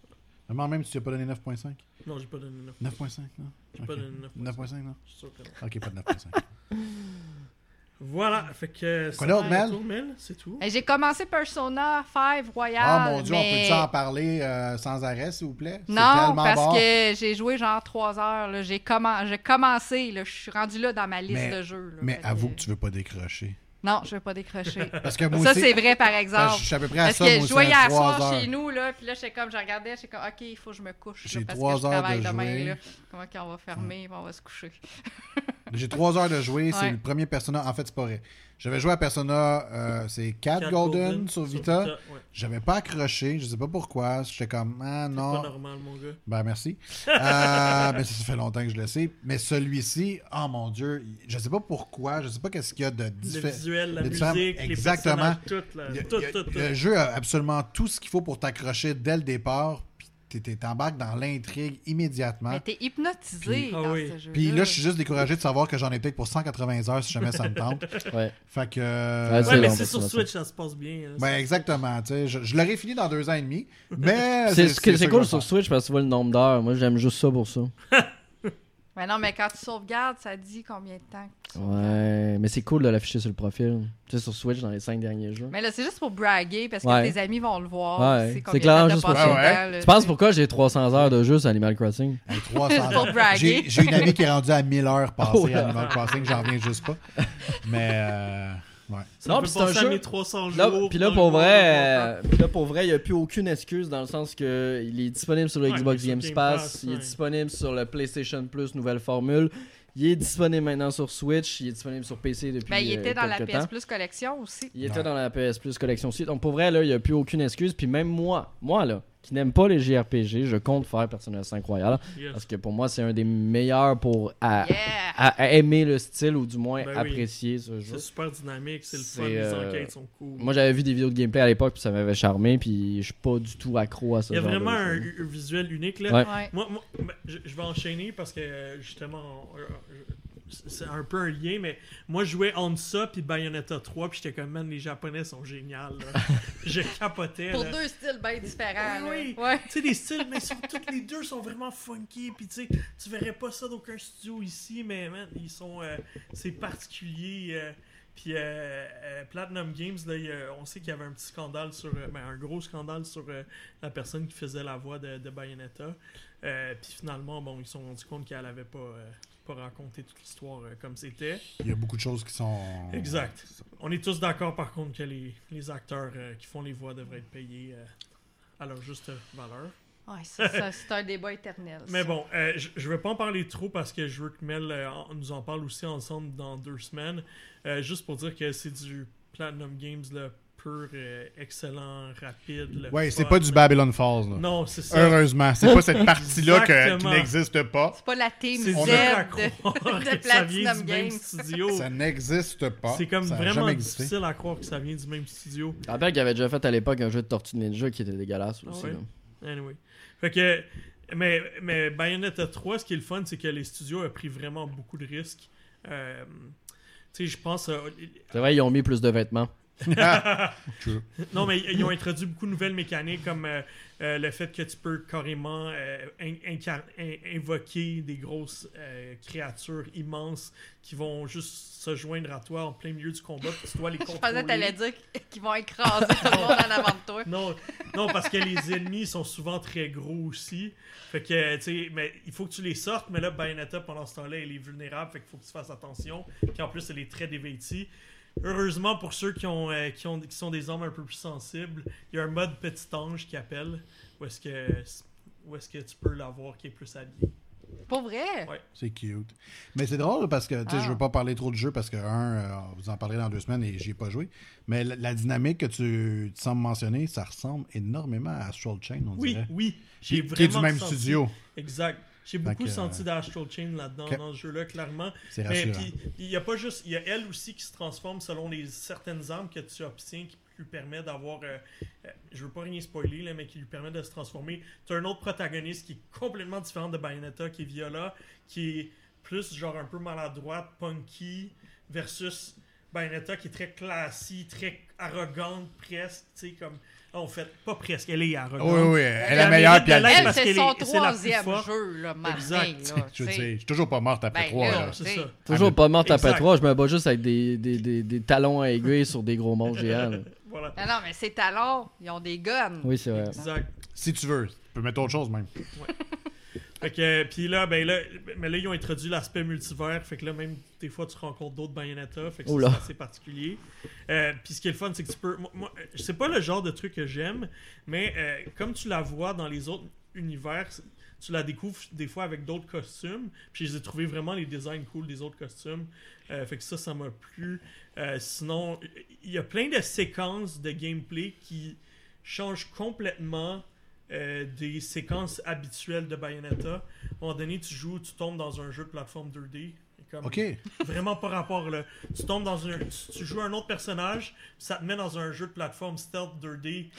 Vraiment, même si tu n'as pas donné 9.5 Non, j'ai pas donné 9. 9.5, non? J'ai Ok. pas donné 9. 9.5, non? Je suis sûr que non. Ok, pas de 9.5. Voilà, fait que. Tour, Mel, C'est tout. Et J'ai commencé Persona 5 Royal. Ah mon dieu, on mais... peut-tu en parler euh, sans arrêt, s'il vous plaît? C'est Non, tellement parce bon. que j'ai joué genre 3 heures. J'ai commen- j'ai commencé. Je suis rendu là dans ma liste Mais- de jeux. là. Mais avoue que tu veux pas décrocher. Non, je vais pas décrocher. Parce que moi ça, aussi, c'est vrai, par que exemple. je suis à peu près à Parce ça, que je jouais à hier trois soir heures. chez nous, là, puis là, j'étais comme, je regardais, j'étais comme, OK, il faut que je me couche. J'ai trois que je heures travaille de demain, jouer. là. Comment qu'on va fermer, puis on va se coucher. J'ai trois heures de jouer, c'est Ouais. le premier Persona. En fait, c'est pas vrai. J'avais joué à Persona, euh, c'est 4 Cat Golden, sur Vita. ouais. J'avais pas accroché, je sais pas pourquoi. J'étais comme, ah Pas non. normal, mon gars. Ben merci. Euh, ben, ça fait longtemps que je le sais. Mais celui-ci, oh mon dieu, je sais pas pourquoi, je sais pas qu'est-ce qu'il y a de Le différent. visuel, la musique, exactement. les personnages, là. Le, tout, tout. le jeu a absolument tout ce qu'il faut pour t'accrocher dès le départ. T'embarques dans l'intrigue immédiatement. Mais t'es hypnotisé Puis- dans Ah oui. ce jeu. Puis là, je suis juste découragé de savoir que j'en ai peut-être pour 180 heures si jamais ça me tente. Ouais. Fait que. Ouais, Ouais, mais c'est sur. Switch, ça se passe bien. hein. Ben exactement, tu sais, je, je l'aurais fini dans deux ans et demi, mais C'est cool sur. Switch parce que tu vois le nombre d'heures. Moi, j'aime juste ça pour ça. Mais non, mais quand tu sauvegardes, ça dit combien de temps que tu sauvegardes. Ouais, mais c'est cool de l'afficher sur le profil. Tu sais, sur Switch dans les 5 derniers jours. Mais là, c'est juste pour braguer parce que Ouais. tes amis vont le voir. Ouais, c'est clair, juste pour ça. là, Tu penses pourquoi j'ai 300 heures de jeu sur Animal Crossing? Hey, 300 Pour braguer. J'ai j'ai une amie qui est rendue à 1000 heures passées Oh, à Animal Crossing, j'en reviens juste pas. Mais euh, ouais. Ça Non, c'est un jeu- mes 300 jours. Là, puis là, pour vrai, euh, puis là, pour vrai, il n'y a plus aucune excuse dans le sens que il est disponible sur le Ouais, Xbox Game Game Pass, Pass, il est disponible sur le PlayStation Plus nouvelle formule, il est disponible maintenant sur Switch, il est disponible sur PC depuis Ben, il était euh, dans la PS temps. Plus collection aussi. Il était dans la PS Plus collection aussi. Donc pour vrai, là, il n'y a plus aucune excuse. Puis même moi, moi là, qui n'aime pas les JRPG, je compte faire Persona 5 Royal. Yes. Parce que pour moi, c'est un des meilleurs pour à, Yeah! à- à aimer le style ou du moins Ben oui. apprécier ce jeu. C'est super dynamique, c'est le fun, les euh, enquêtes sont cool. Moi, j'avais vu des vidéos de gameplay à l'époque, puis ça m'avait charmé, puis je suis pas du tout accro à ce Il y a vraiment un, visuel unique là. Ouais. Ouais. Moi, moi, ben, je, je vais enchaîner parce que justement, euh, je- c'est un peu un lien, mais moi je jouais ça puis Bayonetta 3, puis j'étais comme, man, les Japonais sont géniaux. je capotais. Pour là. deux styles bien différents. Oui, Ouais. Tu sais, les styles, mais sont, tous les deux sont vraiment funky. Puis tu sais, tu verrais pas ça d'aucun studio ici, mais man, ils sont. euh, c'est particulier. euh, puis euh, euh, Platinum Games, là, il on sait qu'il y avait un petit scandale sur. euh, ben, un gros scandale sur euh, la personne qui faisait la voix de, de Bayonetta. Euh, puis finalement, bon, ils se sont rendus compte qu'elle avait pas. Pas raconté toute l'histoire euh, comme c'était. Il y a beaucoup de choses qui sont. Exact. On est tous d'accord par contre que les, les acteurs euh, qui font les voix devraient être payés euh, à leur juste valeur. Ouais, c'est ça, c'est un débat éternel. Mais bon, euh, je, je vais pas en parler trop parce que je veux que Mel euh, nous en parle aussi ensemble dans deux semaines. Euh, juste pour dire que c'est du Platinum Games là, pur, euh, excellent, rapide. Ouais, c'est pas du Babylon Falls. Là. Non, c'est ça. Heureusement, c'est pas cette partie-là que- qui Exactement. n'existe pas. C'est pas la team C'est Z dur à croire de, que ça vient Platinum du même Games. studio. Ça n'existe pas. C'est comme ça a vraiment jamais existé. difficile à croire que ça vient du même studio. Je rappelle qu'il avait déjà fait à l'époque un jeu de Tortue Ninja qui était dégueulasse aussi. Ah ouais? là. Anyway. Fait que. Mais, mais Bayonetta 3, ce qui est le fun, c'est que les studios ont pris vraiment beaucoup de risques. Euh, tu sais, je pense. euh, C'est vrai, ils ont mis plus de vêtements. True. Non, mais ils ont introduit beaucoup de nouvelles mécaniques comme euh, euh, le fait que tu peux carrément euh, in- incar- in- invoquer des grosses euh, créatures immenses qui vont juste se joindre à toi en plein milieu du combat. Puis tu dois les Je contrôler. pensais que t'allais dire qu'ils vont écraser tout le monde en avant de toi. Non, non, parce que les ennemis sont souvent très gros aussi. Fait que, tu sais, mais il faut que tu les sortes. Mais là, Bayonetta, pendant ce temps-là, elle est vulnérable. Fait qu'il faut que tu fasses attention. Puis en plus, elle est très dévêtie. Heureusement, pour ceux qui, ont, euh, qui, ont, qui sont des hommes un peu plus sensibles, il y a un mode petit ange qui appelle. Où est-ce que, où est-ce que tu peux l'avoir qui est plus habillé. Pour vrai? Ouais. C'est cute. Mais c'est drôle parce que, tu sais, Ah. je veux pas parler trop de jeu parce que, un, euh, vous en parlerez dans deux semaines et j'y ai pas joué. Mais la, la dynamique que tu, tu sembles mentionner, ça ressemble énormément à Astral Chain, on Oui, dirait. oui. J'ai Qui, qui est du vraiment même senti- studio. Exact. J'ai beaucoup senti euh, d'Astral Chain là-dedans, dans ce jeu-là, clairement. C'est Mais puis, il y a pas juste, il y a elle aussi qui se transforme selon les certaines armes que tu obtiens qui lui permet d'avoir, euh, euh, je veux pas rien spoiler là, mais qui lui permet de se transformer. Tu as un autre protagoniste qui est complètement différent de Bayonetta, qui est Viola, qui est plus genre un peu maladroite, punky, versus Bayonetta qui est très classique, très arrogante presque, tu sais comme, en fait, pas presque, elle est arrogante. Oui, oui, elle est meilleure, puis elle Elle, c'est son troisième jeu, là, Exact. là. Je veux tu sais. dire, je suis toujours pas morte après Ben, trois. Toujours pas morte après. 3, je me bats juste avec des, des, des, des talons à aiguilles sur des gros monstres géants. Voilà. Non, non, mais ses talons, ils ont des guns. Oui, c'est vrai. Exact. Si tu veux, tu peux mettre autre chose même. Fait que, euh, puis là, ben là, mais là, ils ont introduit l'aspect multivers. Fait que là, même des fois, tu rencontres d'autres Bayonetta. Fait que c'est assez particulier. Euh, puis ce qui est le fun, c'est que tu peux. Moi, c'est pas le genre de truc que j'aime, mais euh, comme tu la vois dans les autres univers, tu la découvres des fois avec d'autres costumes. Puis je les ai trouvés vraiment les designs cool des autres costumes. Euh, fait que ça, ça m'a plu. Sinon, il y a plein de séquences de gameplay qui changent complètement euh, des séquences habituelles de Bayonetta. À un moment donné, tu joues, tu tombes dans un jeu de plateforme 2D. Comme OK. Vraiment pas rapport là. Tu tombes dans un. Tu, tu joues un autre personnage, ça te met dans un jeu de plateforme stealth 2D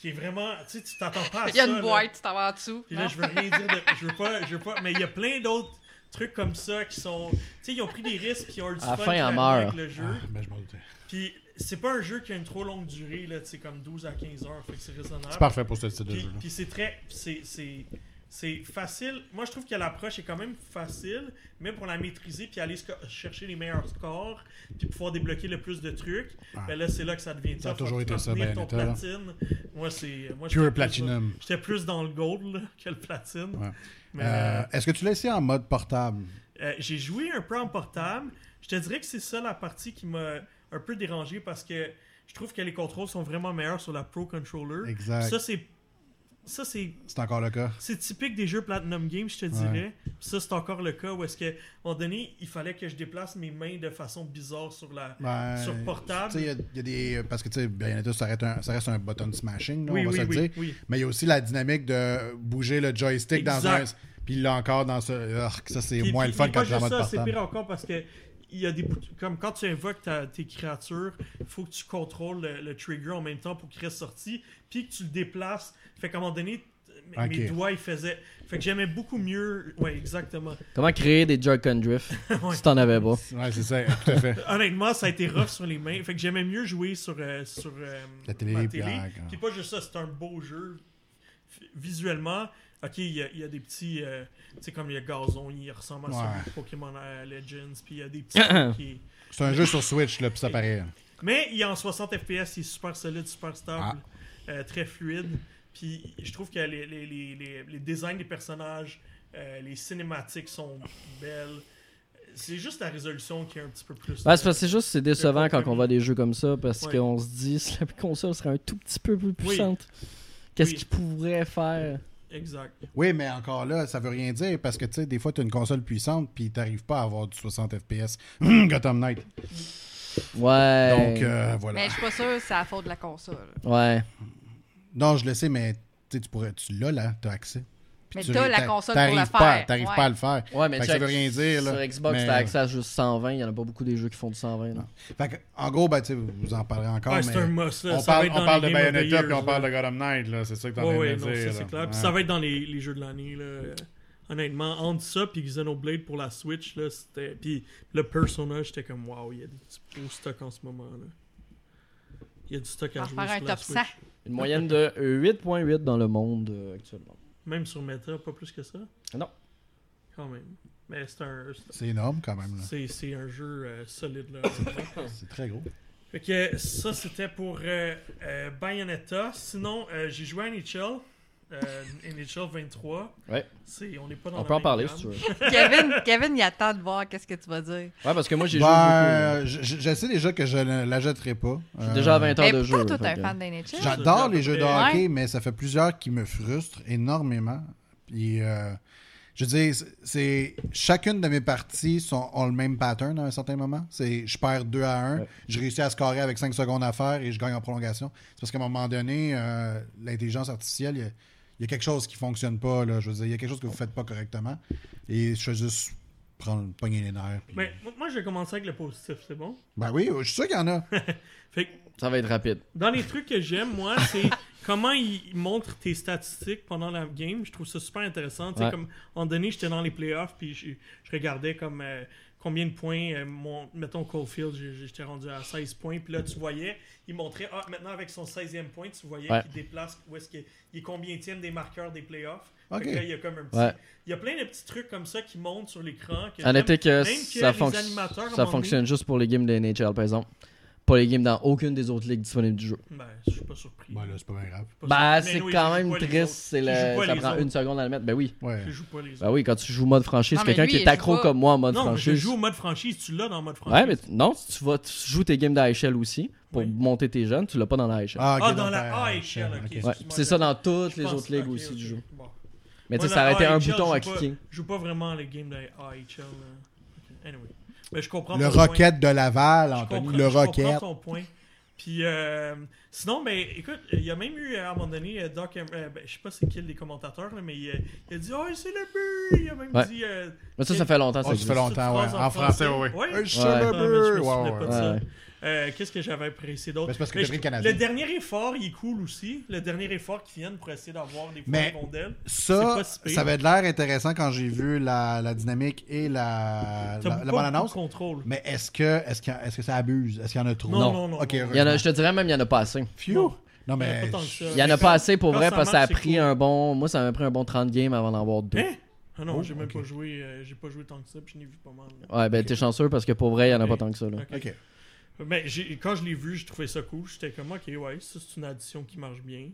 qui est vraiment. Tu sais, tu t'attends pas à ça. Il y a une là. boîte, tu t'en vas en dessous. Puis là, je veux rien dire de. Je veux pas. Je veux pas. Mais il y a plein d'autres trucs comme ça qui sont. Tu sais, ils ont pris des risques puis ils ont eu du À la fun fin, avec le jeu. Ah, ben, je m'en doutais. Puis c'est pas un jeu qui a une trop longue durée, là, tu sais, comme 12 à 15 heures, fait que c'est raisonnable. C'est parfait pour ce style de Puis, jeu. puis c'est très. C'est, c'est, c'est facile. Moi, je trouve que l'approche est quand même facile, mais pour la maîtriser, puis aller chercher les meilleurs scores, puis pouvoir débloquer le plus de trucs, ben là, c'est là que ça devient Ça a toujours été ça, obtenir ton platine. Moi, c'est. Moi, Pure Platinum. J'étais plus dans le gold là, que le platine. Ouais. Mais, Euh, Est-ce que tu l'as essayé en mode portable? euh, j'ai joué un peu en portable. Je te dirais que c'est ça la partie qui m'a un peu dérangé parce que je trouve que les contrôles sont vraiment meilleurs sur la Pro Controller. Exact. Ça, c'est. Ça, c'est. C'est encore le cas. C'est typique des jeux Platinum Games, je te dirais. Ça, c'est encore le cas où est-ce que, à un moment donné, il fallait que je déplace mes mains de façon bizarre sur la. Ben, Sur portable. Y a- il y, a des. Parce que, tu sais, Bayonetta, ça reste un, ça reste un button smashing, là, oui, on va oui, se le oui, dire. Mais il y a aussi la dynamique de bouger le joystick dans un. Puis là encore dans ce. Arc, ça, c'est moins puis- le fun quand tu en mode c'est pire encore parce que il y a des bouts- comme quand tu invoques ta- tes créatures, il faut que tu contrôles le, le trigger en même temps pour qu'il reste sorti, puis que tu le déplaces. Fait qu'à un moment donné, mes doigts ils faisaient. Fait que j'aimais beaucoup mieux. Ouais, exactement. Comment créer des Joy-Con Drift Ouais. si t'en avais pas? Ouais, c'est ça, tout à fait. Honnêtement, ça a été rough sur les mains. Fait que j'aimais mieux jouer sur, euh, sur euh, La télé, ma télé. Puis pas juste ça, c'est un beau jeu. Visuellement, ok, il y, a- il y a des petits. euh, tu sais, comme il y a Gazon, il ressemble à Ouais. celui de Pokémon euh, Legends. Puis il y a des petits qui. C'est un jeu sur Switch, là, puis ça paraît. Mais il est en 60 FPS, il est super solide, super stable, Ah. euh, très fluide. Puis je trouve que les, les, les, les, les designs des personnages, euh, les cinématiques sont belles. C'est juste la résolution qui est un petit peu plus. C'est parce que c'est juste c'est décevant quand on voit des jeux comme ça parce Ouais. qu'on se dit si la console serait un tout petit peu plus puissante, qu'est-ce Oui. qu'il pourrait faire? Exact. Oui, mais encore là, ça veut rien dire parce que, tu sais, des fois, tu as une console puissante, puis t'arrives pas à avoir du 60 FPS. Gotham Knight. Ouais. Donc, euh, voilà. Mais je suis pas sûre que c'est la faute de la console. Ouais. Non, je le sais, mais tu sais, tu pourrais, tu l'as là, t'as accès. Mais tu la console pour le t'arrives pas, faire, T'arrives ouais. pas à le faire. Ouais, mais Fait que ça veut rien dire, là. Sur Xbox, Mais, t'as accès à juste 120. Il y en a pas beaucoup des jeux qui font du 120. là. Fait que, en gros, ben, vous en parlerez encore, Ouais, mais un must. on parle, va on parle de of Bayonetta, puis on parle de Gotham Knight, là. C'est ça que t'es en Ouais, train ouais, de non, dire. ça là. c'est clair. Puis ça va être dans les, les jeux de l'année. là. Honnêtement, entre ça puis Xenoblade pour la Switch, là, c'était. Puis le personnage, j'étais comme waouh, il y a des petits beaux stocks en ce moment. là. Il y a du stock On à va jouer faire un sur la top Switch. 100. Une moyenne de 8.8 dans le monde euh, actuellement. Même sur Meta, pas plus que ça? Non. Quand même. Mais c'est un. c'est- C'est énorme, quand même. là. C'est, c'est un jeu euh, solide là. C'est très gros. fait que ça c'était pour euh, euh, Bayonetta. Sinon, euh, j'ai joué à NHL. Euh, NHL 23. Ouais. C'est, on n'est pas dans On la peut en parler gamme. si tu veux. Kevin, Kevin, il attend de voir qu'est-ce que tu vas dire. Ouais, parce que moi j'ai joué beaucoup. Ben, je, je- je sais déjà que je ne l'achèterai pas. Je suis Euh, déjà à 20 heures Mais de jeu. toi, un fan d'NHL? J'adore les jeux de Ouais. hockey, mais ça fait plusieurs qui me frustrent énormément. Puis, euh, je veux dire, c'est- c'est chacune de mes parties sont, ont le même pattern à un certain moment. C'est je perds 2 à 1, Ouais. je réussis à scorer avec 5 secondes à faire et je gagne en prolongation. C'est parce qu'à un moment donné, euh, l'intelligence artificielle, il y a- quelque chose qui fonctionne pas. Là, je veux dire, il y a quelque chose que vous faites pas correctement. Et je fais juste prendre, pogner les nerfs. puis- Mais moi, je vais commencer avec le positif, c'est bon? Ben oui, je suis sûr qu'il y en a. Fait que Ça va être rapide. dans les trucs que j'aime, moi, c'est comment ils montrent tes statistiques pendant la game. Je trouve ça super intéressant. Tu sais, Ouais. comme, en donné, j'étais dans les playoffs, puis je, je regardais comme euh, combien de points, euh, mon, mettons Caulfield, j'étais rendu à 16 points, puis là, tu voyais, il montrait, ah, maintenant avec son 16e point, tu voyais Ouais. qu'il déplace, où est-ce qu'il il est combien des marqueurs des playoffs. Fait Ok. que là, il y a comme un petit... Ouais. Il y a plein de petits trucs comme ça qui montent sur l'écran. que noter que Même que ça, les animateurs, ça fonctionne juste pour les games de NHL, par exemple. Pas les games dans aucune des autres ligues disponibles du jeu. Ben, je suis pas surpris. Ben là, c'est pas bien grave. Bah, surpris. c'est quand même triste. C'est le... Ça prend autres. une seconde à le mettre. Ben oui. Ouais. Je joue pas les Ben oui, quand tu joues mode franchise, Non, quelqu'un qui est accro pas. comme moi en mode Non, mais je franchise. joue au mode franchise. Tu l'as dans mode Ouais, franchise. mais non, si tu vas, tu joues tes games d'AHL aussi pour Oui. monter tes jeunes, tu l'as pas dans la. Ah, ok, dans donc, la euh, AHL, ok. Ouais, c'est ça dans toutes les autres ligues aussi du jeu. Bon. Mais tu sais, ça aurait été un bouton à cliquer. Je joue pas vraiment les games de. Ok, Anyway. Mais je comprends Le. Rocket de Laval, Anthony, le je comprends Rocket. ton point. Puis, euh, sinon, ben, écoute, il y a même eu, à un moment donné, euh, Doc, euh, ben, je sais pas c'est qui des commentateurs, là, mais il, euh, il a dit, oh, c'est le but! Il a même Ouais. dit, euh, Mais ça, ça fait longtemps Oh, ça ça fait longtemps, ouais. En français, oui. Ouais. Le Ah, mais je me but. souvenais Ouais, pas de ouais. ça. Euh, Qu'est-ce que j'avais apprécié d'autre? Ben, c'est parce que Mais t'as pris je- le Canadien. Le dernier effort, il est cool aussi. Le dernier effort qu'ils viennent pour essayer d'avoir des Mais- rondelles. Ça, si ça avait de l'air intéressant quand j'ai vu la, la dynamique et la, la, pas la de contrôle. Mais est-ce que, est-ce que, est-ce que ça abuse? Est-ce qu'il y en a trop? Non, non, non, Ok, non. Il y en a, je te dirais même, il y en a pas assez. Phew. Non. Non, Il y en a mais. pas tant que ça. Il y en a pas assez pour Quand vrai parce que ça a pris cool. un bon. Moi, ça m'a pris un bon 30 games avant d'en avoir deux. Hein? Ah non, Oh, j'ai même pas joué. euh, j'ai pas joué tant que ça, puis je n'ai vu pas mal. là. Ouais, ben t'es chanceux parce que pour vrai, il y en a pas tant que ça. Là. Ok. Mais j'ai- quand je l'ai vu, j'ai trouvé ça cool. J'étais comme, ok, ouais, ça c'est une addition qui marche bien.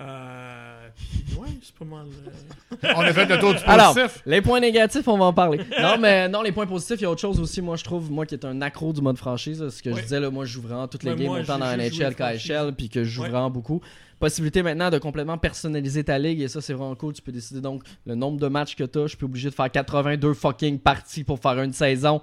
Euh, puis ouais, c'est pas mal. euh, On a fait le tour du Alors, positif. les points négatifs, on va en parler. Non, mais non, les points positifs, il y a autre chose aussi. Moi, je trouve, moi qui est un accro du mode franchise, là, ce que je disais, là, moi, je joue vraiment toutes les games, moi, autant dans NHL qu'à franchise. HL, puis que je joue Ouais. vraiment beaucoup. Possibilité maintenant de complètement personnaliser ta ligue, et ça, c'est vraiment cool. Tu peux décider donc le nombre de matchs que tu as. Je suis obligé de faire 82 fucking parties pour faire une saison.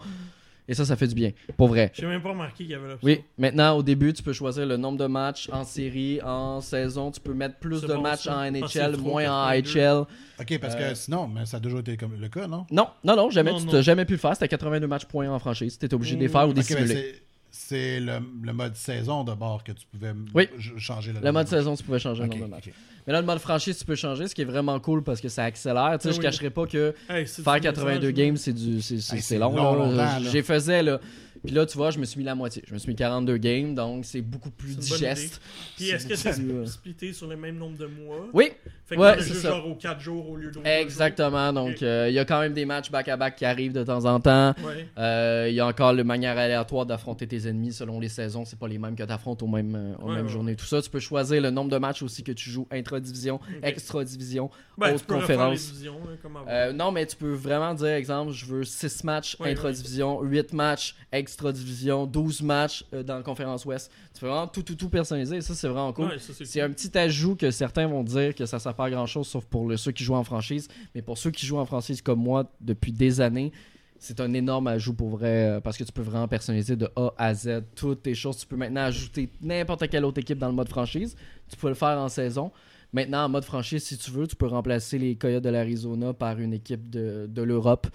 Et ça, ça fait du bien. Pour vrai. J'ai même pas remarqué qu'il y avait l'option. Oui, maintenant au début, tu peux choisir le nombre de matchs en série, en saison. Tu peux mettre plus de bon, matchs ça. en Ah, NHL, trop, moins en 82. HL. Ok, parce que Euh, sinon, mais ça a toujours été comme le cas, non? Non, non, non, jamais. Non, tu n'as jamais pu le faire. C'était 82 matchs points en franchise. Tu étais obligé de les faire ou de les simuler. C'est- le, le mode saison d'abord que tu pouvais Oui. changer le Le mode de saison, tu pouvais changer le nombre de matchs. ok. Mais là, le mode franchise, tu peux changer, ce qui est vraiment cool parce que ça accélère. Tu sais, Ah je oui. cacherai pas que Hey, faire du 82 message, games, c'est du c'est Hey, long. long. J'ai faisais là. Puis là, tu vois, je me suis mis la moitié. Je me suis mis 42 games, donc c'est beaucoup plus digeste. Puis est-ce que c'est du- splitté sur le même nombre de mois? Oui, Fait que Ouais, c'est ça. genre aux 4 jours au lieu de. exactement. Donc, euh, il y a quand même des matchs back-à-back qui arrivent de temps en temps. Ouais. Euh, Il y a encore le manière aléatoire d'affronter tes ennemis selon les saisons. C'est pas les mêmes que tu affrontes aux mêmes, euh, aux Ouais, mêmes ouais. journées. Tout ça, tu peux choisir le nombre de matchs aussi que tu joues intra-division, extra-division, Ben, les conférence. divisions, avant. Euh, non, mais tu peux vraiment dire, exemple, je veux 6 matchs intra-division, 8 matchs extra-division, 12 matchs euh, dans la conférence Ouest. Tu peux vraiment tout, tout, tout personnaliser. Ça, c'est vraiment cool. Ouais, c'est cool. un petit ajout que certains vont dire que ça sert pas à grand chose, sauf pour le- ceux qui jouent en franchise. Mais pour ceux qui jouent en franchise comme moi depuis des années, c'est un énorme ajout pour vrai euh, parce que tu peux vraiment personnaliser de A à Z toutes tes choses. Tu peux maintenant ajouter n'importe quelle autre équipe dans le mode franchise. Tu peux le faire en saison. Maintenant, en mode franchise, si tu veux, tu peux remplacer les Coyotes de l'Arizona par une équipe de, de l'Europe,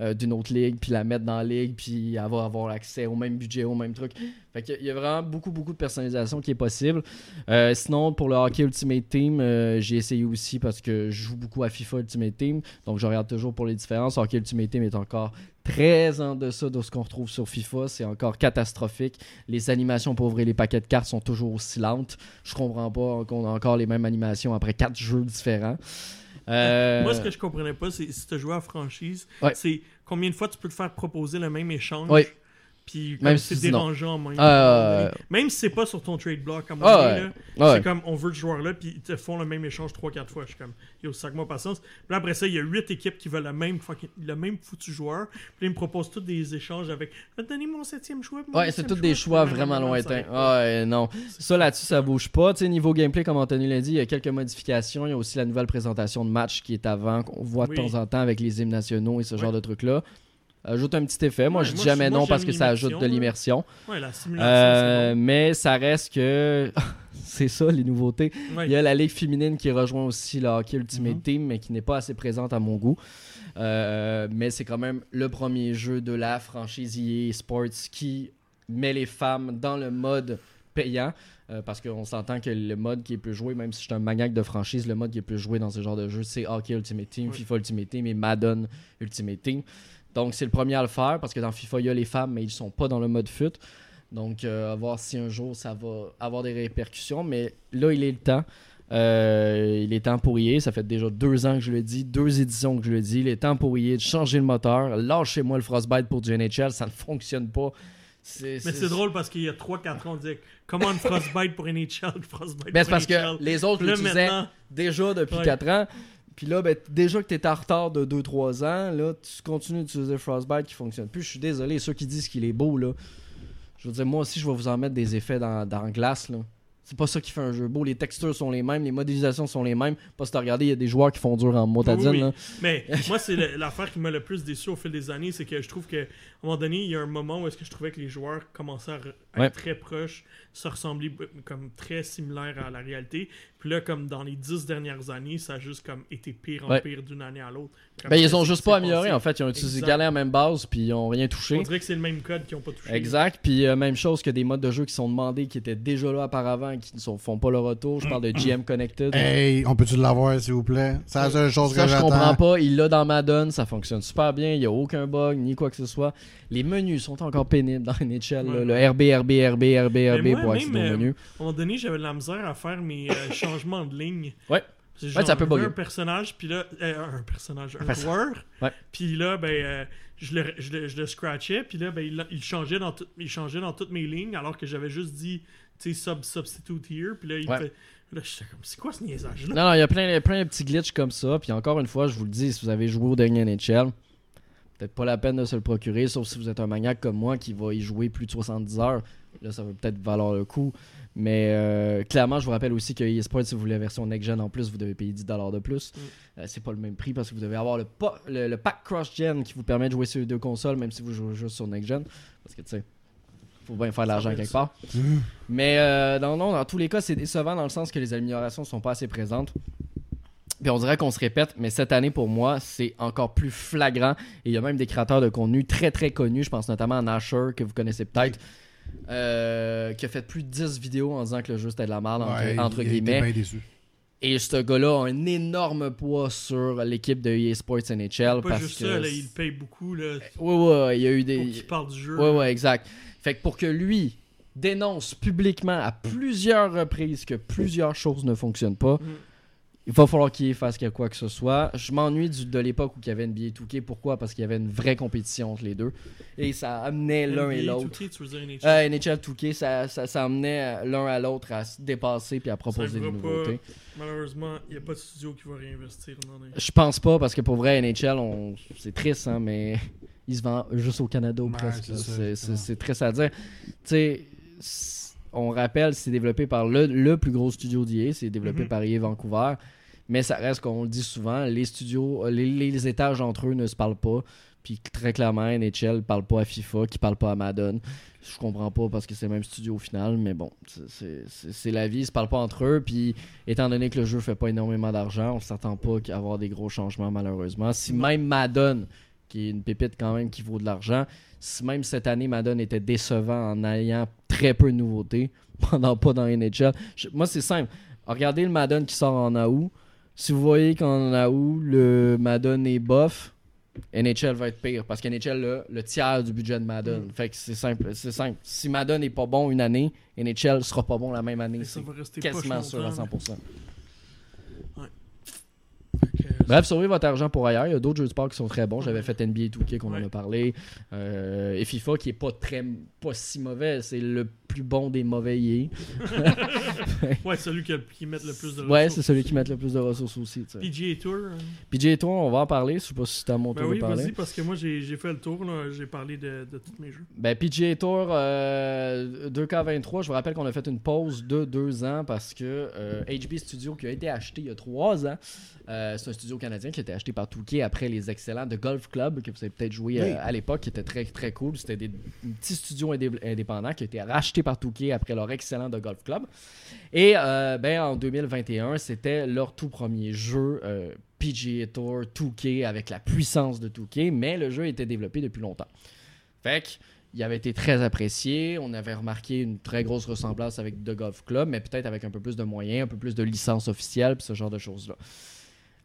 euh, d'une autre ligue, puis la mettre dans la ligue, puis elle va avoir accès au même budget, au même truc. Fait qu'il y a- il y a vraiment beaucoup, beaucoup de personnalisation qui est possible. Euh, sinon, pour le hockey Ultimate Team, euh, j'ai essayé aussi parce que je joue beaucoup à FIFA Ultimate Team, donc je regarde toujours pour les différences. Hockey Ultimate Team est encore très en deçà de ce qu'on retrouve sur FIFA, c'est encore catastrophique. Les animations pour ouvrir les paquets de cartes sont toujours aussi lentes. Je comprends pas qu'on a encore les mêmes animations après quatre jeux différents. Euh, Moi, ce que je comprenais pas, c'est si tu joué à franchise, Ouais. c'est combien de fois tu peux te faire proposer le même échange. Ouais. Puis Même comme si c'est dérangeant même. Euh, Même si c'est pas sur ton trade block, moment Ah ouais. là, c'est comme on veut ce joueur-là, puis ils te font le même échange 3-4 fois. Je suis comme, yo, sac-moi patience. Puis là, après ça, il y a 8 équipes qui veulent le même, fucking- le même foutu joueur. Puis là, ils me proposent tous des échanges avec, je vais te donner mon septième choix. mon Ouais, c'est tous des choix vraiment lointains. Ouais, non. Ça là-dessus, ça bouge pas. Tu sais, niveau gameplay, comme Anthony l'a dit, il y a quelques modifications. Il y a aussi la nouvelle présentation de match qui est avant, qu'on voit de Oui. temps en temps avec les hymnes nationaux et ce genre de trucs-là. Ajoute un petit effet. Moi, Ouais, je dis moi, jamais moi, non parce que ça ajoute de l'immersion. Ouais, la simulation, Euh, c'est mais ça reste que. c'est ça, les nouveautés. Ouais. Il y a la Ligue féminine qui rejoint aussi le Hockey Ultimate Mhm. Team, mais qui n'est pas assez présente à mon goût. Euh, mais c'est quand même le premier jeu de la franchise EA Sports qui met les femmes dans le mode payant. euh, parce qu'on s'entend que le mode qui est plus joué, même si je suis un maniaque de franchise, le mode qui est plus joué dans ce genre de jeu, c'est Hockey Ultimate Team. FIFA Ultimate Team et Madden Ultimate Team. Donc c'est le premier à le faire parce que dans FIFA, il y a les femmes, mais ils sont pas dans le mode FUT. Donc, euh, à voir si un jour ça va avoir des répercussions. Mais là, il est le temps. Euh, il est temps pour EA. Ça fait déjà deux ans que je le dis, deux éditions que je le dis. Il est temps pour EA de changer le moteur. Lâchez-moi le Frostbite pour du NHL. Ça ne fonctionne pas. Mais c'est drôle parce qu'il y a 3-4 ans, on disait comment une Frostbite pour NHL, Frostbite Ben, pour c'est parce NHL. que les autres l'utilisaient maintenant, déjà depuis Ouais. 4 ans. Puis là, ben, déjà que tu es en retard de 2-3 ans, là, tu continues d'utiliser Frostbite qui fonctionne plus. Je suis désolé, ceux qui disent qu'il est beau, là. Je veux dire, moi aussi, je vais vous en mettre des effets dans, dans la glace, là. C'est pas ça qui fait un jeu beau. Les textures sont les mêmes, les modélisations sont les mêmes. Pas si t'as regardé, il y a des joueurs qui font dur en motadine, Oui, oui. là. Mais moi, c'est l'affaire qui m'a le plus déçu au fil des années, c'est que je trouve qu'à un moment donné, il y a un moment où est-ce que je trouvais que les joueurs commençaient à, re- à Ouais. être très proches, se ressembler b- comme très similaires à la réalité. Puis là, comme dans les dix dernières années, ça a juste comme été pire en Ouais. pire d'une année à l'autre. Ben, ils ça, ont juste pas amélioré passé. en fait. Ils ont utilisé Exact. galère la même base puis ils ont rien On touché. dirait que c'est le même code qu'ils ont pas touché. Exact. Puis euh, même chose que des modes de jeu qui sont demandés, qui étaient déjà là auparavant et qui ne sont- font pas le retour. Je parle de GM Connected. Hey, on peut-tu l'avoir, s'il vous plaît? C'est la seule chose Ça, que je comprends pas. Il l'a dans Madden, ça fonctionne super bien. Il n'y a aucun bug, ni quoi que ce soit. Les menus sont encore pénibles dans NHL. là. Ouais. Le RB, RB, RB, RB, RB moi, pour accéder au euh, menu. À un moment donné, j'avais de la misère à faire mes changements de ligne. Ouais. C'est Ouais, genre, ça peut j'avais bugger. un personnage, puis là, euh, un personnage, un perso- joueur. Ouais. Puis là, ben, euh, je, le, je, le, je le scratchais, puis là, ben, il, il changeait dans tout- il changeait dans toutes mes lignes, alors que j'avais juste dit, tu sais, sub, substitute here, puis là, il Ouais. fait. Là, j'étais comme, c'est quoi ce niaisage-là? Non, non, il y a plein, plein de petits glitches comme ça. Puis encore une fois, je vous le dis, si vous avez joué au dernier NHL, peut-être pas la peine de se le procurer, sauf si vous êtes un maniaque comme moi qui va y jouer plus de 70 heures. Là, ça va peut-être valoir le coup. Mais euh, clairement, je vous rappelle aussi que eSports, si vous voulez la version next-gen en plus, vous devez payer 10$ de plus. Mm. Euh, c'est pas le même prix parce que vous devez avoir le, pa- le, le pack cross-gen qui vous permet de jouer sur les deux consoles, même si vous jouez juste sur next-gen. Parce que, tu sais, faut bien faire de l'argent quelque ça. part. Mais euh, non, non, dans tous les cas, c'est décevant dans le sens que les améliorations sont pas assez présentes. Puis on dirait qu'on se répète, mais cette année pour moi, c'est encore plus flagrant. Et il y a même des créateurs de contenu très très connus, je pense notamment à Nasher, que vous connaissez peut-être, euh, qui a fait plus de 10 vidéos en disant que le jeu c'était de la merde, entre, Ouais, entre il a été guillemets. bien déçu. Et ce gars-là a un énorme poids sur l'équipe de EA Sports NHL. Pas parce juste que ça, là, il paye beaucoup, là, Ouais, ouais, il y a eu pour des. qu'il parle du jeu. Ouais, ouais, exact. Fait que pour que lui dénonce publiquement à plusieurs reprises que plusieurs choses ne fonctionnent pas, Mm. Il va falloir qu'il fasse quoi que ce soit. Je m'ennuie du- de l'époque où il y avait NBA 2K. Pourquoi? Parce qu'il y avait une vraie compétition entre les deux. Et ça amenait l'un et NBA, l'autre. 2K, tu veux dire NHL? Euh, NHL 2K, ça, ça, ça amenait l'un à l'autre à se dépasser puis à proposer des nouveautés. Malheureusement, il n'y a pas de studio qui va réinvestir dans les... Je pense pas parce que pour vrai, NHL, on... c'est triste, hein, mais il se vend juste au Canada ou presque. c'est triste à dire. Tu sais, on rappelle, c'est développé par le, le plus gros studio d'IA, c'est développé Mhm. par EA Vancouver. Mais ça reste, qu'on le dit souvent, les studios, euh, les, les étages entre eux ne se parlent pas. Puis très clairement, NHL parle pas à FIFA, qui parle pas à Madden. Je comprends pas parce que c'est le même studio au final, mais bon, c'est- la vie, ils se parlent pas entre eux. Puis étant donné que le jeu fait pas énormément d'argent, on s'attend pas qu'à avoir des gros changements malheureusement. Si même Madden, qui est une pépite quand même qui vaut de l'argent, si même cette année Madden était décevant en ayant très peu de nouveautés, pendant pas dans NHL, je- moi c'est simple. Regardez le Madden qui sort en août. Si vous voyez qu'en août, le Madden est bof, NHL va être pire parce qu'NHL a le tiers du budget de Madden. Mm. Fait que c'est simple, c'est simple. Si Madden est pas bon une année, NHL sera pas bon la même année. Et ça C'est va rester quasiment sûr à longtemps, 100%. Fait que, Bref, sauvez votre argent pour ailleurs. Il y a d'autres jeux de sport qui sont très bons. J'avais fait NBA 2K qu'on en Ouais. a parlé. Euh, et FIFA qui est pas très pas si mauvais. C'est le plus bon des mauvais EA. Ouais, celui qui, met le plus de Ouais, c'est ressources. celui qui met le plus de ressources aussi. tu sais. PGA Tour. hein? PJ toi, on va en parler. Je sais pas si c'est à mon Ben tour oui, de parler. vas-y, parce que moi, j'ai j'ai fait le tour. là. J'ai parlé de, de tous mes jeux. Ben, PGA Tour euh, 2K23, je vous rappelle qu'on a fait une pause de deux ans parce que euh, HB Studio, qui a été acheté il y a trois ans, euh, c'est un studio canadien qui a été acheté par Touquet après les excellents de Golf Club, que vous avez peut-être joué euh, Oui. à l'époque, qui était très très cool. C'était des, un petit studio indé- indépendant qui a été par Touquet après leur excellent de Golf Club. Et euh, ben, en 2021, c'était leur tout premier jeu. euh, PGA Tour 2K avec la puissance de 2K, mais le jeu était développé depuis longtemps. Fait que, il avait été très apprécié. On avait remarqué une très grosse ressemblance avec The Golf Club, mais peut-être avec un peu plus de moyens, un peu plus de licences officielles, puis ce genre de choses-là.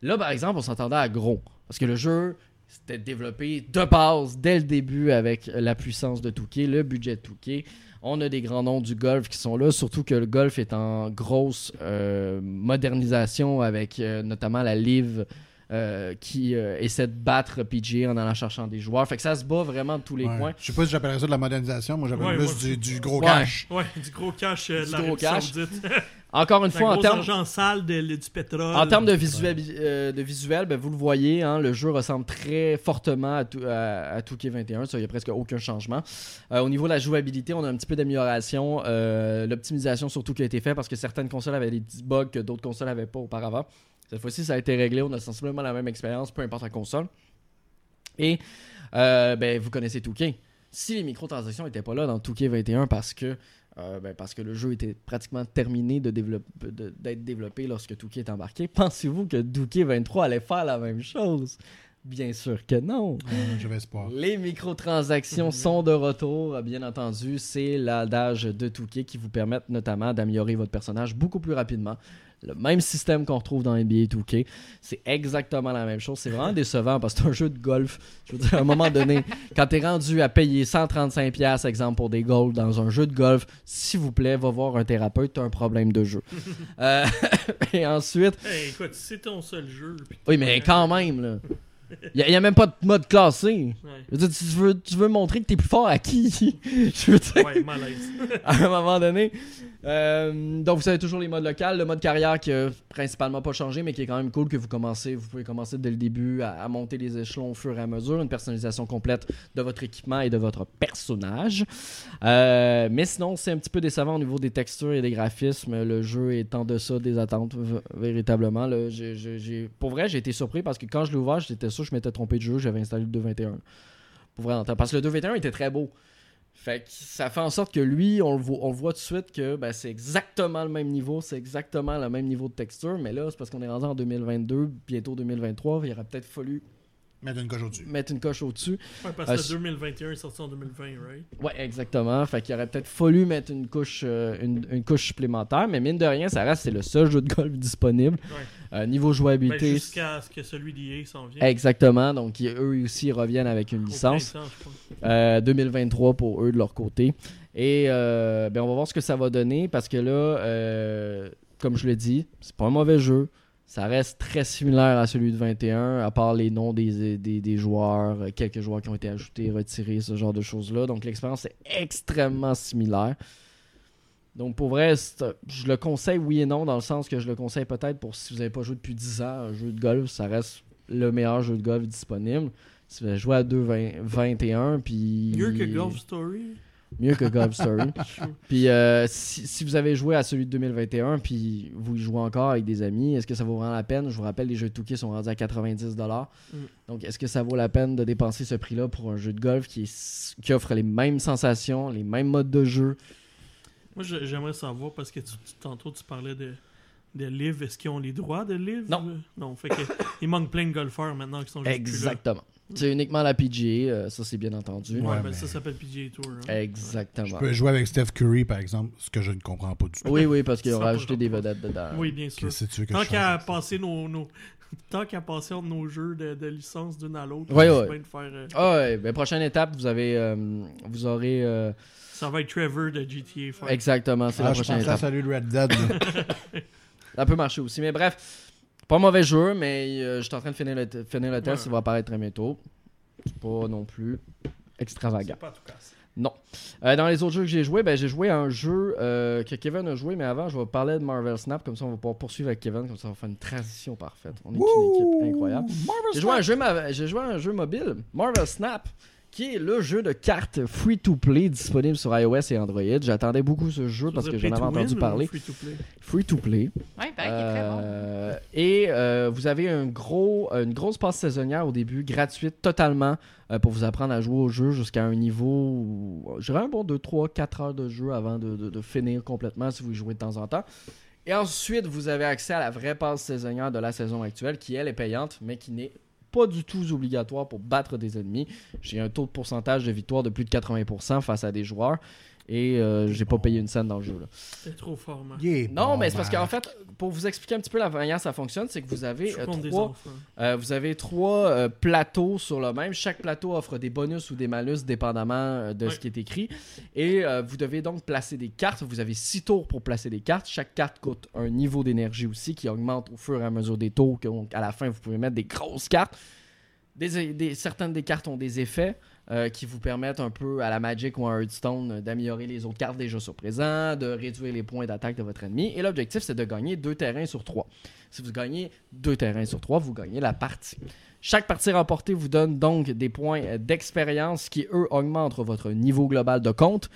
Là, par exemple, on s'entendait à gros. Parce que le jeu, c'était développé de base, dès le début, avec la puissance de Touquet, le budget de Touquet. On a des grands noms du golf qui sont là, surtout que le golf est en grosse euh, modernisation avec euh, notamment la Live euh, qui euh, essaie de battre PGA en allant cherchant des joueurs. Fait que ça se bat vraiment de tous les Ouais. coins. Je sais pas si j'appellerais ça de la modernisation. Moi, j'appelle Ouais, plus moi du, gros Ouais. cash. Ouais, du gros cash euh, Du de la gros cash. Encore une Un fois, en termes du pétrole. En termes de visuel, euh, de visuel ben, vous le voyez, hein, le jeu ressemble très fortement à, tout, à, à 2K21. Ça, il n'y a presque aucun changement. Euh, au niveau de la jouabilité, on a un petit peu d'amélioration. Euh, L'optimisation surtout qui a été faite parce que certaines consoles avaient des petits bugs que d'autres consoles n'avaient pas auparavant. Cette fois-ci, ça a été réglé. On a sensiblement la même expérience, peu importe la console. Et ben, vous connaissez 2K. Si les microtransactions n'étaient pas là dans 2K21 parce que Euh, ben, parce que le jeu était pratiquement terminé de d'être développé lorsque Touquet est embarqué. Pensez-vous que Touquet 23 allait faire la même chose? Bien sûr que non. Euh, J'avais espoir. Les microtransactions sont de retour, bien entendu. C'est l'adage de Touquet qui vous permettent notamment d'améliorer votre personnage beaucoup plus rapidement. Le même système qu'on retrouve dans NBA 2K. C'est exactement la même chose. C'est vraiment décevant parce que c'est un jeu de golf. Je veux dire, à un moment donné, quand tu es rendu à payer 135$, exemple, pour des goals dans un jeu de golf, s'il vous plaît, va voir un thérapeute, tu as un problème de jeu. Euh, et ensuite, Hey, écoute, c'est ton seul jeu. oui, mais pas- quand même, là. Il n'y a, même pas de mode classé. Ouais, Je veux dire, tu veux, tu veux montrer que t'es plus fort à qui? Je veux dire, ouais malaise. à un moment donné. Euh, donc, vous avez toujours les modes locaux. Le mode carrière qui a principalement pas changé, mais qui est quand même cool que vous commencez. Vous pouvez commencer dès le début à, monter les échelons au fur et à mesure. Une personnalisation complète de votre équipement et de votre personnage. Euh, mais sinon, c'est un petit peu décevant au niveau des textures et des graphismes. Le jeu est en deçà des attentes, véritablement. Pour vrai, j'ai été surpris parce que quand je l'ai ouvert, j'étais sûr que je m'étais trompé de jeu. J'avais installé le 2.21. Pour vrai, parce que le 2.21 était très beau. Fait que ça fait en sorte que lui, on le voit, on voit tout de suite que ben, c'est exactement le même niveau, c'est exactement le même niveau de texture, mais là, c'est parce qu'on est rendu en 2022, bientôt 2023, il aurait peut-être fallu Mettre une coche au-dessus. mettre une coche au-dessus. Ouais, parce Ah, que je- 2021 est sorti en 2020, right? Ouais, exactement. Fait qu'il aurait peut-être fallu mettre une couche, euh, une, une couche supplémentaire, mais mine de rien, ça reste c'est le seul jeu de golf disponible. Ouais. Euh, niveau Ben, jouabilité, Jusqu'à ce que celui d'IA s'en vienne. exactement. Donc ils- eux aussi reviennent avec une licence. printemps, je pense. Euh, 2023 pour eux de leur côté. Et euh, ben on va voir ce que ça va donner parce que là, euh, comme je l'ai dit, c'est pas un mauvais jeu. Ça reste très similaire à celui de 21, à part les noms des, des, des joueurs, euh, quelques joueurs qui ont été ajoutés, retirés, ce genre de choses-là. Donc l'expérience est extrêmement similaire. Donc pour vrai, c'est- je le conseille oui et non, dans le sens que je le conseille peut-être pour si vous n'avez pas joué depuis 10 ans, un jeu de golf, ça reste le meilleur jeu de golf disponible. Si vous avez joué à 2.21, puis... Mieux que Golf Story? Mieux que Golf Story. puis euh, si, si vous avez joué à celui de 2021, puis vous y jouez encore avec des amis, est-ce que ça vaut vraiment la peine? Je vous rappelle, les jeux de Touquet sont rendus à 90$. Mm. Donc, est-ce que ça vaut la peine de dépenser ce prix-là pour un jeu de golf qui, est- qui offre les mêmes sensations, les mêmes modes de jeu? Moi, j'aimerais savoir parce que tu- tu- tantôt tu parlais de, de livres. Est-ce qu'ils ont les droits de livres Non. Non, fait que il manque plein de golfeurs maintenant qui sont juste plus là. Exactement. C'est uniquement la PGA, euh, ça c'est bien entendu. Ouais, Ouais, mais- ça s'appelle PGA Tour. hein. Je Exactement. peux jouer avec Steph Curry, par exemple, ce que je ne comprends pas du tout. Oui, oui, parce qu'ils ont rajouté des vedettes dedans. Oui, bien sûr. Qu'est-ce que tu veux que Tant qu'à passer nos, nos- tant qu'à passer entre nos jeux de, de licence d'une à l'autre, Ouais, ouais. bien de faire. euh, Ah ouais, ben, prochaine étape, vous avez, euh, vous aurez euh, Ça va être Trevor de GTA 5. exactement, c'est Ah, la je prochaine pensais à étape. celui de Red Dead. Ça peut marcher aussi. Mais bref, pas un mauvais jeu, mais euh, je suis en train de finir le, finir le test. Ouais. Il va apparaître très bientôt. C'est pas non plus extravagant. Pas tout casse. Non. Euh, dans les autres jeux que j'ai joué, ben, j'ai joué à un jeu euh, que Kevin a joué, mais avant, je vais parler de Marvel Snap. Comme ça, on va pouvoir poursuivre avec Kevin. Comme ça, on va faire une transition parfaite. On est une équipe incroyable. J'ai joué, à un jeu ma- j'ai joué à un jeu mobile, Marvel Snap, qui est le jeu de cartes free-to-play disponible sur iOS et Android. J'attendais beaucoup ce jeu parce que j'en avais entendu parler. Free-to-play? Ouais, il paraît qu'il est très bon. Euh, et euh, vous avez un gros, une grosse passe saisonnière au début, gratuite totalement, euh, pour vous apprendre à jouer au jeu jusqu'à un niveau, je dirais un bon 2, 3, 4 heures de jeu avant de, de- de finir complètement si vous y jouez de temps en temps. Et ensuite, vous avez accès à la vraie passe saisonnière de la saison actuelle, qui elle est payante, mais qui n'est pas du tout obligatoire pour battre des ennemis. J'ai un taux de pourcentage de victoire de plus de 80% face à des joueurs. Et euh, j'ai pas payé une scène dans le jeu. Là. C'est trop fort, man. Non, bon, mais c'est parce qu'en fait, pour vous expliquer un petit peu la manière ça fonctionne, c'est que vous avez, euh, trois, euh, vous avez trois euh, plateaux sur le même. Chaque plateau offre des bonus ou des malus dépendamment euh, de Ouais. ce qui est écrit. Et euh, vous devez donc placer des cartes. Vous avez six tours pour placer des cartes. Chaque carte coûte un niveau d'énergie aussi qui augmente au fur et à mesure des tours. Donc à la fin, vous pouvez mettre des grosses cartes. Des, des- certaines des cartes ont des effets euh, qui vous permettent un peu à la Magic ou à Hearthstone euh, d'améliorer les autres cartes déjà sur présent, de réduire les points d'attaque de votre ennemi. Et l'objectif, c'est de gagner deux terrains sur trois. Si vous gagnez deux terrains sur trois, vous gagnez la partie. Chaque partie remportée vous donne donc des points euh, d'expérience qui, eux, augmentent votre niveau global de compte.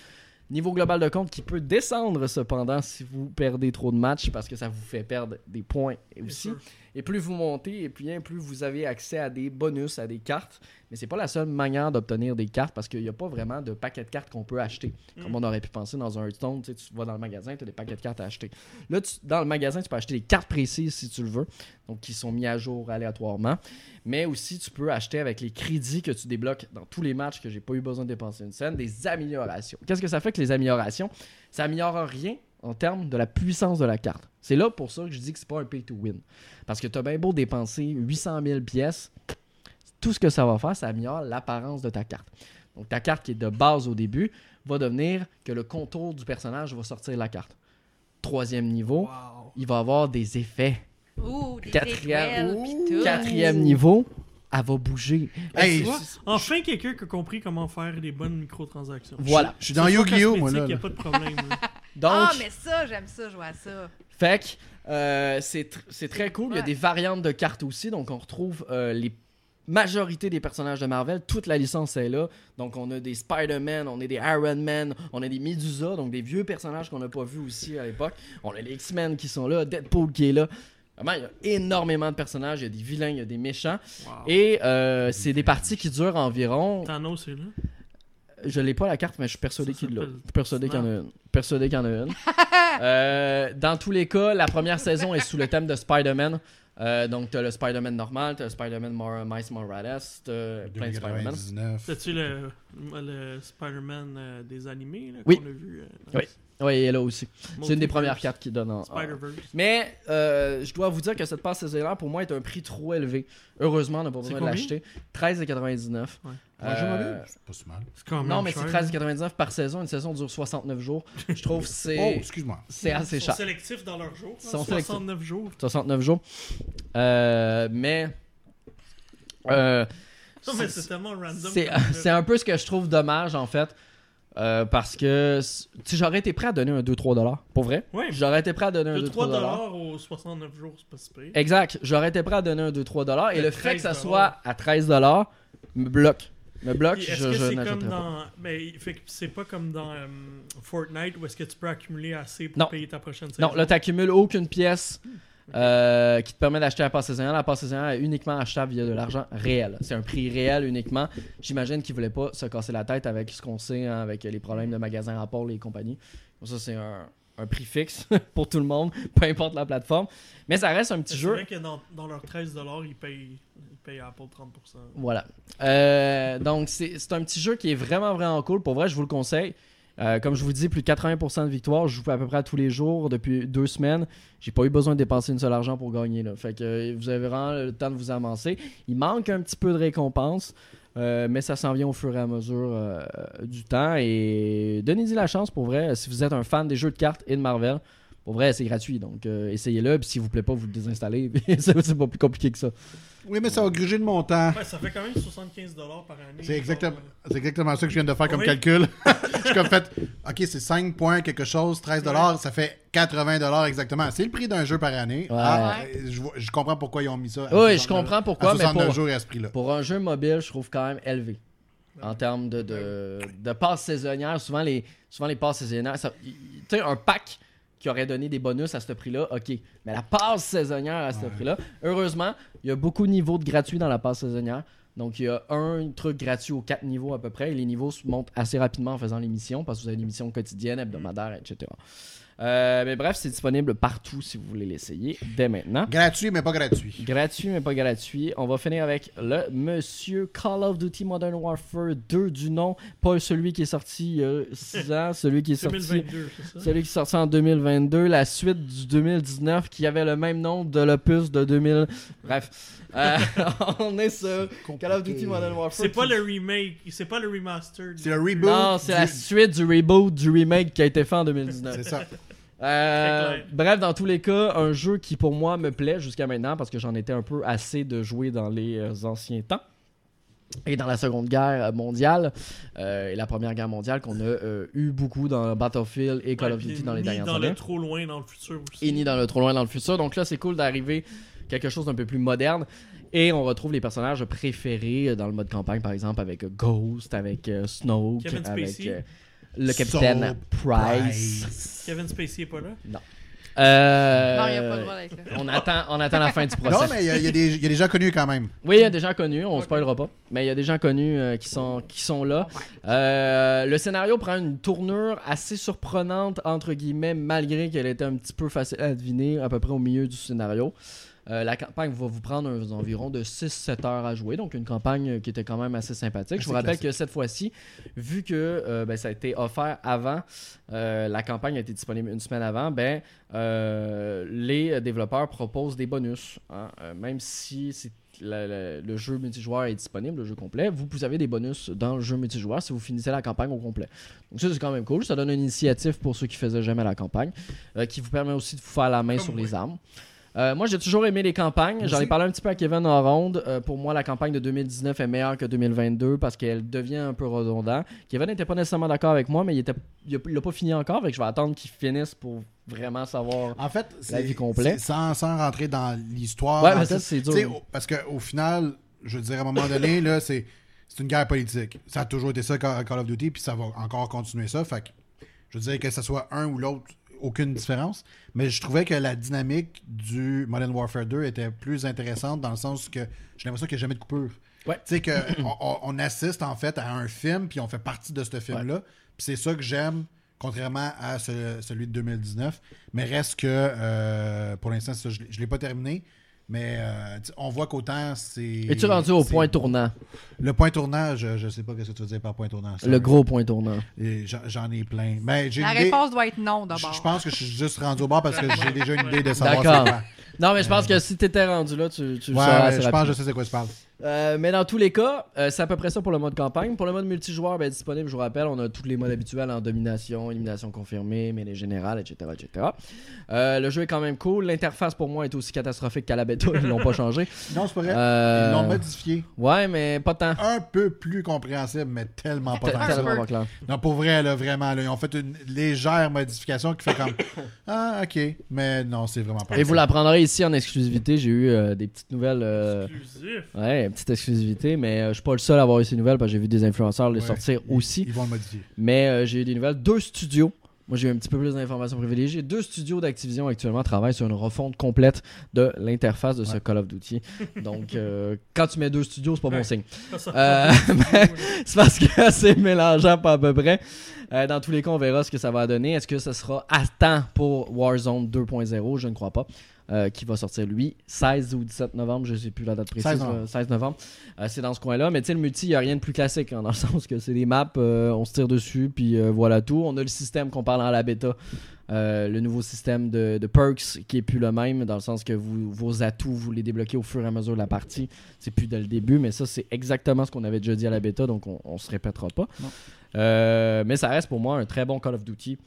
Niveau global de compte qui peut descendre cependant si vous perdez trop de matchs parce que ça vous fait perdre des points aussi. Et plus vous montez, et bien plus vous avez accès à des bonus, à des cartes. Mais c'est pas la seule manière d'obtenir des cartes parce qu'il n'y a pas vraiment de paquet de cartes qu'on peut acheter. Comme Mm. on aurait pu penser dans un Hearthstone, tu vas dans le magasin, tu as des paquets de cartes à acheter. Là, tu- dans le magasin, tu peux acheter des cartes précises si tu le veux, donc qui sont mis à jour aléatoirement. Mais aussi, tu peux acheter avec les crédits que tu débloques dans tous les matchs que j'ai pas eu besoin de dépenser une scène, des améliorations. Qu'est-ce que ça fait que les améliorations? Ça améliore rien en termes de la puissance de la carte. C'est là pour ça que je dis que c'est pas un pay to win. Parce que tu as bien beau dépenser 800 000 pièces, tout ce que ça va faire, ça améliore l'apparence de ta carte. Donc ta carte qui est de base au début va devenir que le contour du personnage va sortir de la carte. Troisième niveau, Wow. il va avoir des effets. Ouh, des Quatrième- étoiles, pis tout. Quatrième niveau, elle va bouger. Hey, Tu vois, Enfin, quelqu'un qui a compris comment faire des bonnes microtransactions. Voilà. je suis dans Yu-Gi-Oh! moi cosmétique, là. y a pas de problème. Donc, Ah, mais ça, j'aime ça, jouer à ça. Fait que euh, c'est tr- c'est très cool. Il y a des variantes de cartes aussi. Donc, on retrouve euh, les majorités des personnages de Marvel. Toute la licence est là. Donc, on a des Spider-Man, on a des Iron Man, on a des Medusa, donc des vieux personnages qu'on n'a pas vus aussi à l'époque. On a les X-Men qui sont là, Deadpool qui est là. Vraiment, il y a énormément de personnages. Il y a des vilains, il y a des méchants. Wow. Et euh, c'est des parties qui durent environ. Thanos, là. Je l'ai pas la carte, mais je suis persuadé qu'il l'a. s'appelle Je suis persuadé qu'il y en a une. Persuadé qu'il y en a une. Euh, dans tous les cas, la première saison est sous le thème de Spider-Man. Euh, donc, t'as le Spider-Man normal, t'as le Spider-Man Mor- Miles Morales, t'as plein de Spider-Man. 2099. T'as-tu le, le Spider-Man euh, des animés là, Oui. qu'on a vu euh, Oui. Oui, elle est là aussi. C'est une des Multiverse, premières cartes qui donne en. Spider-Verse. Mais euh, je dois vous dire que cette passe saisonnière, pour moi, est un prix trop élevé. Heureusement, on n'a pas C'est besoin de l'acheter. 13,99. Ouais. Euh. C'est pas si mal. C'est quand même non, mais cher, c'est 13,99 par saison. Une saison dure 69 jours. Je trouve que Oh, c'est excuse-moi. c'est assez Ils sont cher. sélectifs dans leurs jours. Hein, sont sélectifs. 69 jours. 69 jours. Euh, mais. euh, mais c'est- c'est tellement random. c'est comme c'est un peu ce que je trouve dommage en fait. euh, parce que j'aurais été prêt à donner un 2-3 dollars. Pour vrai. Ouais. J'aurais été prêt à donner un De 2-3 3$ dollars. aux 69 jours, c'est pas si pire. Exact. J'aurais été prêt à donner un 2-3 dollars. Et le fait que ça 13 soit à 13 dollars me bloque. Me bloque, je, que je c'est comme n'achèterai pas. dans. Mais fait que c'est pas comme dans euh, Fortnite où est-ce que tu peux accumuler assez pour Non. payer ta prochaine saison. Non, là, t'accumules aucune pièce euh, qui te permet d'acheter la passe saisonnière. La passe saisonnière est uniquement achetable via de l'argent réel. C'est un prix réel uniquement. J'imagine qu'ils voulaient pas se casser la tête avec ce qu'on sait, hein, avec les problèmes de magasins port et compagnie. Donc ça, c'est un, un prix fixe pour tout le monde, peu importe la plateforme. Mais ça reste un petit C'est jeu. vrai que dans, dans leurs 13$, ils payent, ils payent Apple 30%. Voilà. Euh, donc, c'est c'est un petit jeu qui est vraiment, vraiment cool. Pour vrai, je vous le conseille. Euh, comme je vous dis, plus de 80% de victoire. Je joue à peu près tous les jours depuis deux semaines. J'ai pas eu besoin de dépenser une seule argent pour gagner. Là. Fait que euh, vous avez vraiment le temps de vous avancer. Il manque un petit peu de récompense. euh, mais ça s'en vient au fur et à mesure du temps. Et donnez-y la chance pour vrai. Si vous êtes un fan des jeux de cartes et de Marvel, pour vrai, c'est gratuit. Donc essayez-le. Puis s'il vous plaît pas, vous le désinstallez. c'est pas plus compliqué que ça. Oui, mais ça va gruger le montant. Ouais, ça fait quand même 75$ par année. C'est exactement, Genre, c'est exactement ça que je viens de faire comme Oui. calcul. je suis comme fait, ok, c'est 5 points quelque chose, 13 dollars, ça fait 80 dollars exactement. C'est le prix d'un jeu par année. Ah, euh, je, comprends pourquoi ils ont mis ça. à Oui, 69 je comprends pourquoi, à mais 69 pour- jours à ce prix-là. Pour un jeu mobile, je trouve quand même élevé. En termes de, de, de passes saisonnières, souvent les, souvent les passes saisonnières, tu sais, un pack qui aurait donné des bonus à ce prix-là, ok. Mais la passe saisonnière à ce Ouais. prix-là, heureusement, il y a beaucoup de niveaux de gratuits dans la passe saisonnière. Donc, il y a un truc gratuit aux quatre niveaux à peu près. Et les niveaux se montent assez rapidement en faisant les missions parce que vous avez des missions quotidiennes, hebdomadaires, etc. Euh, mais bref, c'est disponible partout si vous voulez l'essayer dès maintenant. Gratuit, mais pas gratuit. Gratuit, mais pas gratuit. On va finir avec le Monsieur Call of Duty Modern Warfare 2 du nom. Pas celui qui est sorti il y a 6 ans, celui qui est sorti. 2022, c'est ça? Celui qui est sorti en 2022, la suite du 2019 qui avait le même nom de l'opus de 2000. Bref, Euh, on est sur Call of Duty Modern Warfare. C'est pas le remake, c'est pas le remastered. C'est le reboot. Non, c'est du- la suite du reboot du remake qui a été fait en 2019. C'est ça. Euh, bref, dans tous les cas, un jeu qui pour moi me plaît jusqu'à maintenant parce que j'en étais un peu assez de jouer dans les euh, anciens temps. Et dans la Seconde Guerre mondiale euh, et la Première Guerre mondiale qu'on a euh, eu beaucoup dans Battlefield et Call Ouais, of Duty dans les ni dernières dans années. le trop loin dans le futur aussi. Et ni dans le trop loin dans le futur. Donc là, c'est cool d'arriver quelque chose d'un peu plus moderne. Et on retrouve les personnages préférés dans le mode campagne, par exemple, avec Ghost, avec Snoke, Kevin avec... Euh, le capitaine Price. Kevin Spacey est pas là? Euh, Non, il n'y a pas le droit d'être là. on attend, on attend la fin du procès. Non, mais il y, y a des- il y a des gens connus quand même. Oui, il y a des gens connus, on ne spoilera pas, mais il y a des gens connus euh, qui, sont, qui sont là. Euh, le scénario prend une tournure assez surprenante, entre guillemets, malgré qu'elle était un petit peu facile à deviner, à peu près au milieu du scénario. Euh, la campagne va vous prendre un- environ de 6-7 heures à jouer, donc une campagne qui était quand même assez sympathique. Je vous rappelle classique. que cette fois-ci, vu que euh, ben, ça a été offert avant, euh, la campagne a été disponible une semaine avant, ben, les développeurs proposent des bonus. hein. Même si c'est le jeu multijoueur est disponible, le jeu complet, vous, vous avez des bonus dans le jeu multijoueur si vous finissez la campagne au complet. Donc ça, c'est quand même cool. Ça donne une initiative pour ceux qui faisaient jamais la campagne, euh, qui vous permet aussi de vous faire la main Comme sur les armes. Euh, moi, j'ai toujours aimé les campagnes. J'en ai parlé un petit peu à Kevin en ronde. Euh, pour moi, la campagne de 2019 est meilleure que 2022 parce qu'elle devient un peu redondant. Kevin n'était pas nécessairement d'accord avec moi, mais il était, il a, il a pas fini encore. Fait que je vais attendre qu'il finisse pour vraiment savoir. En fait, La vie complète. Sans, sans rentrer dans l'histoire. Ouais, mais ça, c'est dur. Parce qu'au final, je veux dire, à un moment donné, là, c'est une guerre politique. Ça a toujours été ça, Call of Duty, puis ça va encore continuer ça. Fait que, je veux dire que ce soit un ou l'autre, aucune différence. Mais je trouvais que la dynamique du Modern Warfare 2 était plus intéressante dans le sens que j'ai l'impression qu'il n'y a jamais de coupure. Ouais. Tu sais, qu'on on, assiste en fait à un film, puis on fait partie de ce film-là. Puis c'est ça que j'aime, contrairement à ce- celui de 2019. Mais reste que, euh, pour l'instant, je ne l'ai pas terminé. Mais euh, tu on voit qu'autant c'est. Es-tu rendu au point tournant? Le point tournant, je ne sais pas ce que tu veux dire par point tournant. Le gros point tournant. J'en- ai plein. Mais La idée- réponse doit être non d'abord. je pense que je suis juste rendu au bord parce que j'ai déjà une idée de savoir D'accord. Non, mais je pense que si t'étais rendu là, tu, tu le Ouais, sauras ouais, assez je pense que je sais c'est quoi tu parles. Euh, mais dans tous les cas, euh, c'est à peu près ça pour le mode campagne. Pour le mode multijoueur, ben, disponible, je vous rappelle, on a tous les modes habituels en domination, élimination confirmée, mêlée générale, etc. etc. Euh, le jeu est quand même cool. L'interface pour moi est aussi catastrophique qu'à la bêta, ils l'ont pas changé. Non, c'est pas vrai. Euh, Ils l'ont modifié. Ouais, mais pas tant. Un peu plus compréhensible, mais tellement pas tant que ça. Tellement pas clair. Non, pour vrai, là, vraiment. Là, ils ont fait une légère modification qui fait comme Ah, ok. Mais non, c'est vraiment pas Et vous l'apprendrez ici en exclusivité. J'ai eu euh, des petites nouvelles. euh, Exclusif. Ouais, petite exclusivité, mais euh, je suis pas le seul à avoir eu ces nouvelles parce que j'ai vu des influenceurs les Ouais, sortir ils- aussi. Ils vont le modifier. Mais euh, j'ai eu des nouvelles. Deux studios. Moi, j'ai eu un petit peu plus d'informations privilégiées. Deux studios d'Activision actuellement travaillent sur une refonte complète de l'interface de ce Ouais. Call of Duty. Donc, euh, quand tu mets deux studios, c'est pas bon signe. Ça, ça Euh. C'est parce que c'est mélangeant pas à peu près. Euh, dans tous les cas, on verra ce que ça va donner. Est-ce que ce sera à temps pour Warzone 2.0 Je ne crois pas. Euh, qui va sortir lui 16 ou 17 novembre, je sais plus la date précise. 16 novembre. 16 novembre. Euh, c'est dans ce coin-là. Mais tu sais, le multi, il n'y a rien de plus classique, hein, dans le sens que c'est des maps, euh, on se tire dessus, puis voilà tout. On a le système qu'on parle dans la bêta. Le nouveau système de, de perks qui est plus le même dans le sens que vous, vos atouts vous les débloquez au fur et à mesure de la partie c'est plus dès le début mais ça c'est exactement ce qu'on avait déjà dit à la bêta donc on, on se répétera pas mais ça reste pour moi un très bon Call of Duty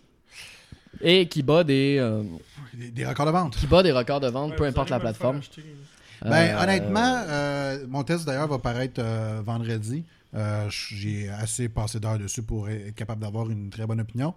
et qui bat des euh, Des, des records de vente. qui bat des records de vente Ouais, peu importe la plateforme acheter. Ben, Euh, honnêtement, euh, mon test d'ailleurs va paraître euh, vendredi. Euh, J'ai assez passé d'heures dessus pour être capable d'avoir une très bonne opinion.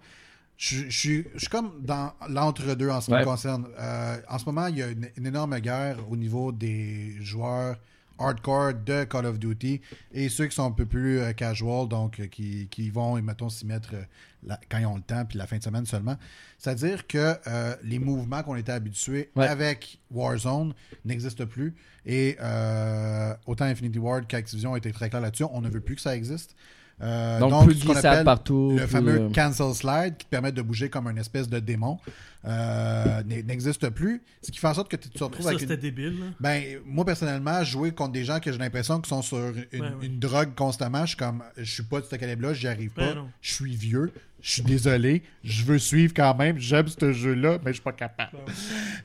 Je je suis je suis comme dans l'entre-deux en ce qui Ouais. me concerne. Euh, en ce moment, il y a une, une énorme guerre au niveau des joueurs hardcore de Call of Duty et ceux qui sont un peu plus euh, casual, donc euh, qui, qui vont, mettons, s'y mettre euh, la- quand ils ont le temps, puis la fin de semaine seulement. C'est-à-dire que euh, les mouvements qu'on était habitués Ouais. avec Warzone n'existent plus. Et euh, autant Infinity Ward qu'Activision étaient très clairs là-dessus. On ne veut plus que ça existe. Euh, donc, plus ce qu'on appelle partout le plus, fameux euh, cancel slide qui te permet de bouger comme une espèce de démon euh, n'existe plus. Ce qui fait en sorte que tu te retrouves Ça, avec c'était une... débile. là. Ben, moi, personnellement, jouer contre des gens que j'ai l'impression qu'ils sont sur une, Ouais, ouais. une drogue constamment, je suis comme, je suis pas de ce calibre-là, j'y arrive pas, Ben non. je suis vieux, je suis désolé, je veux suivre quand même, j'aime ce jeu-là, mais je suis pas capable.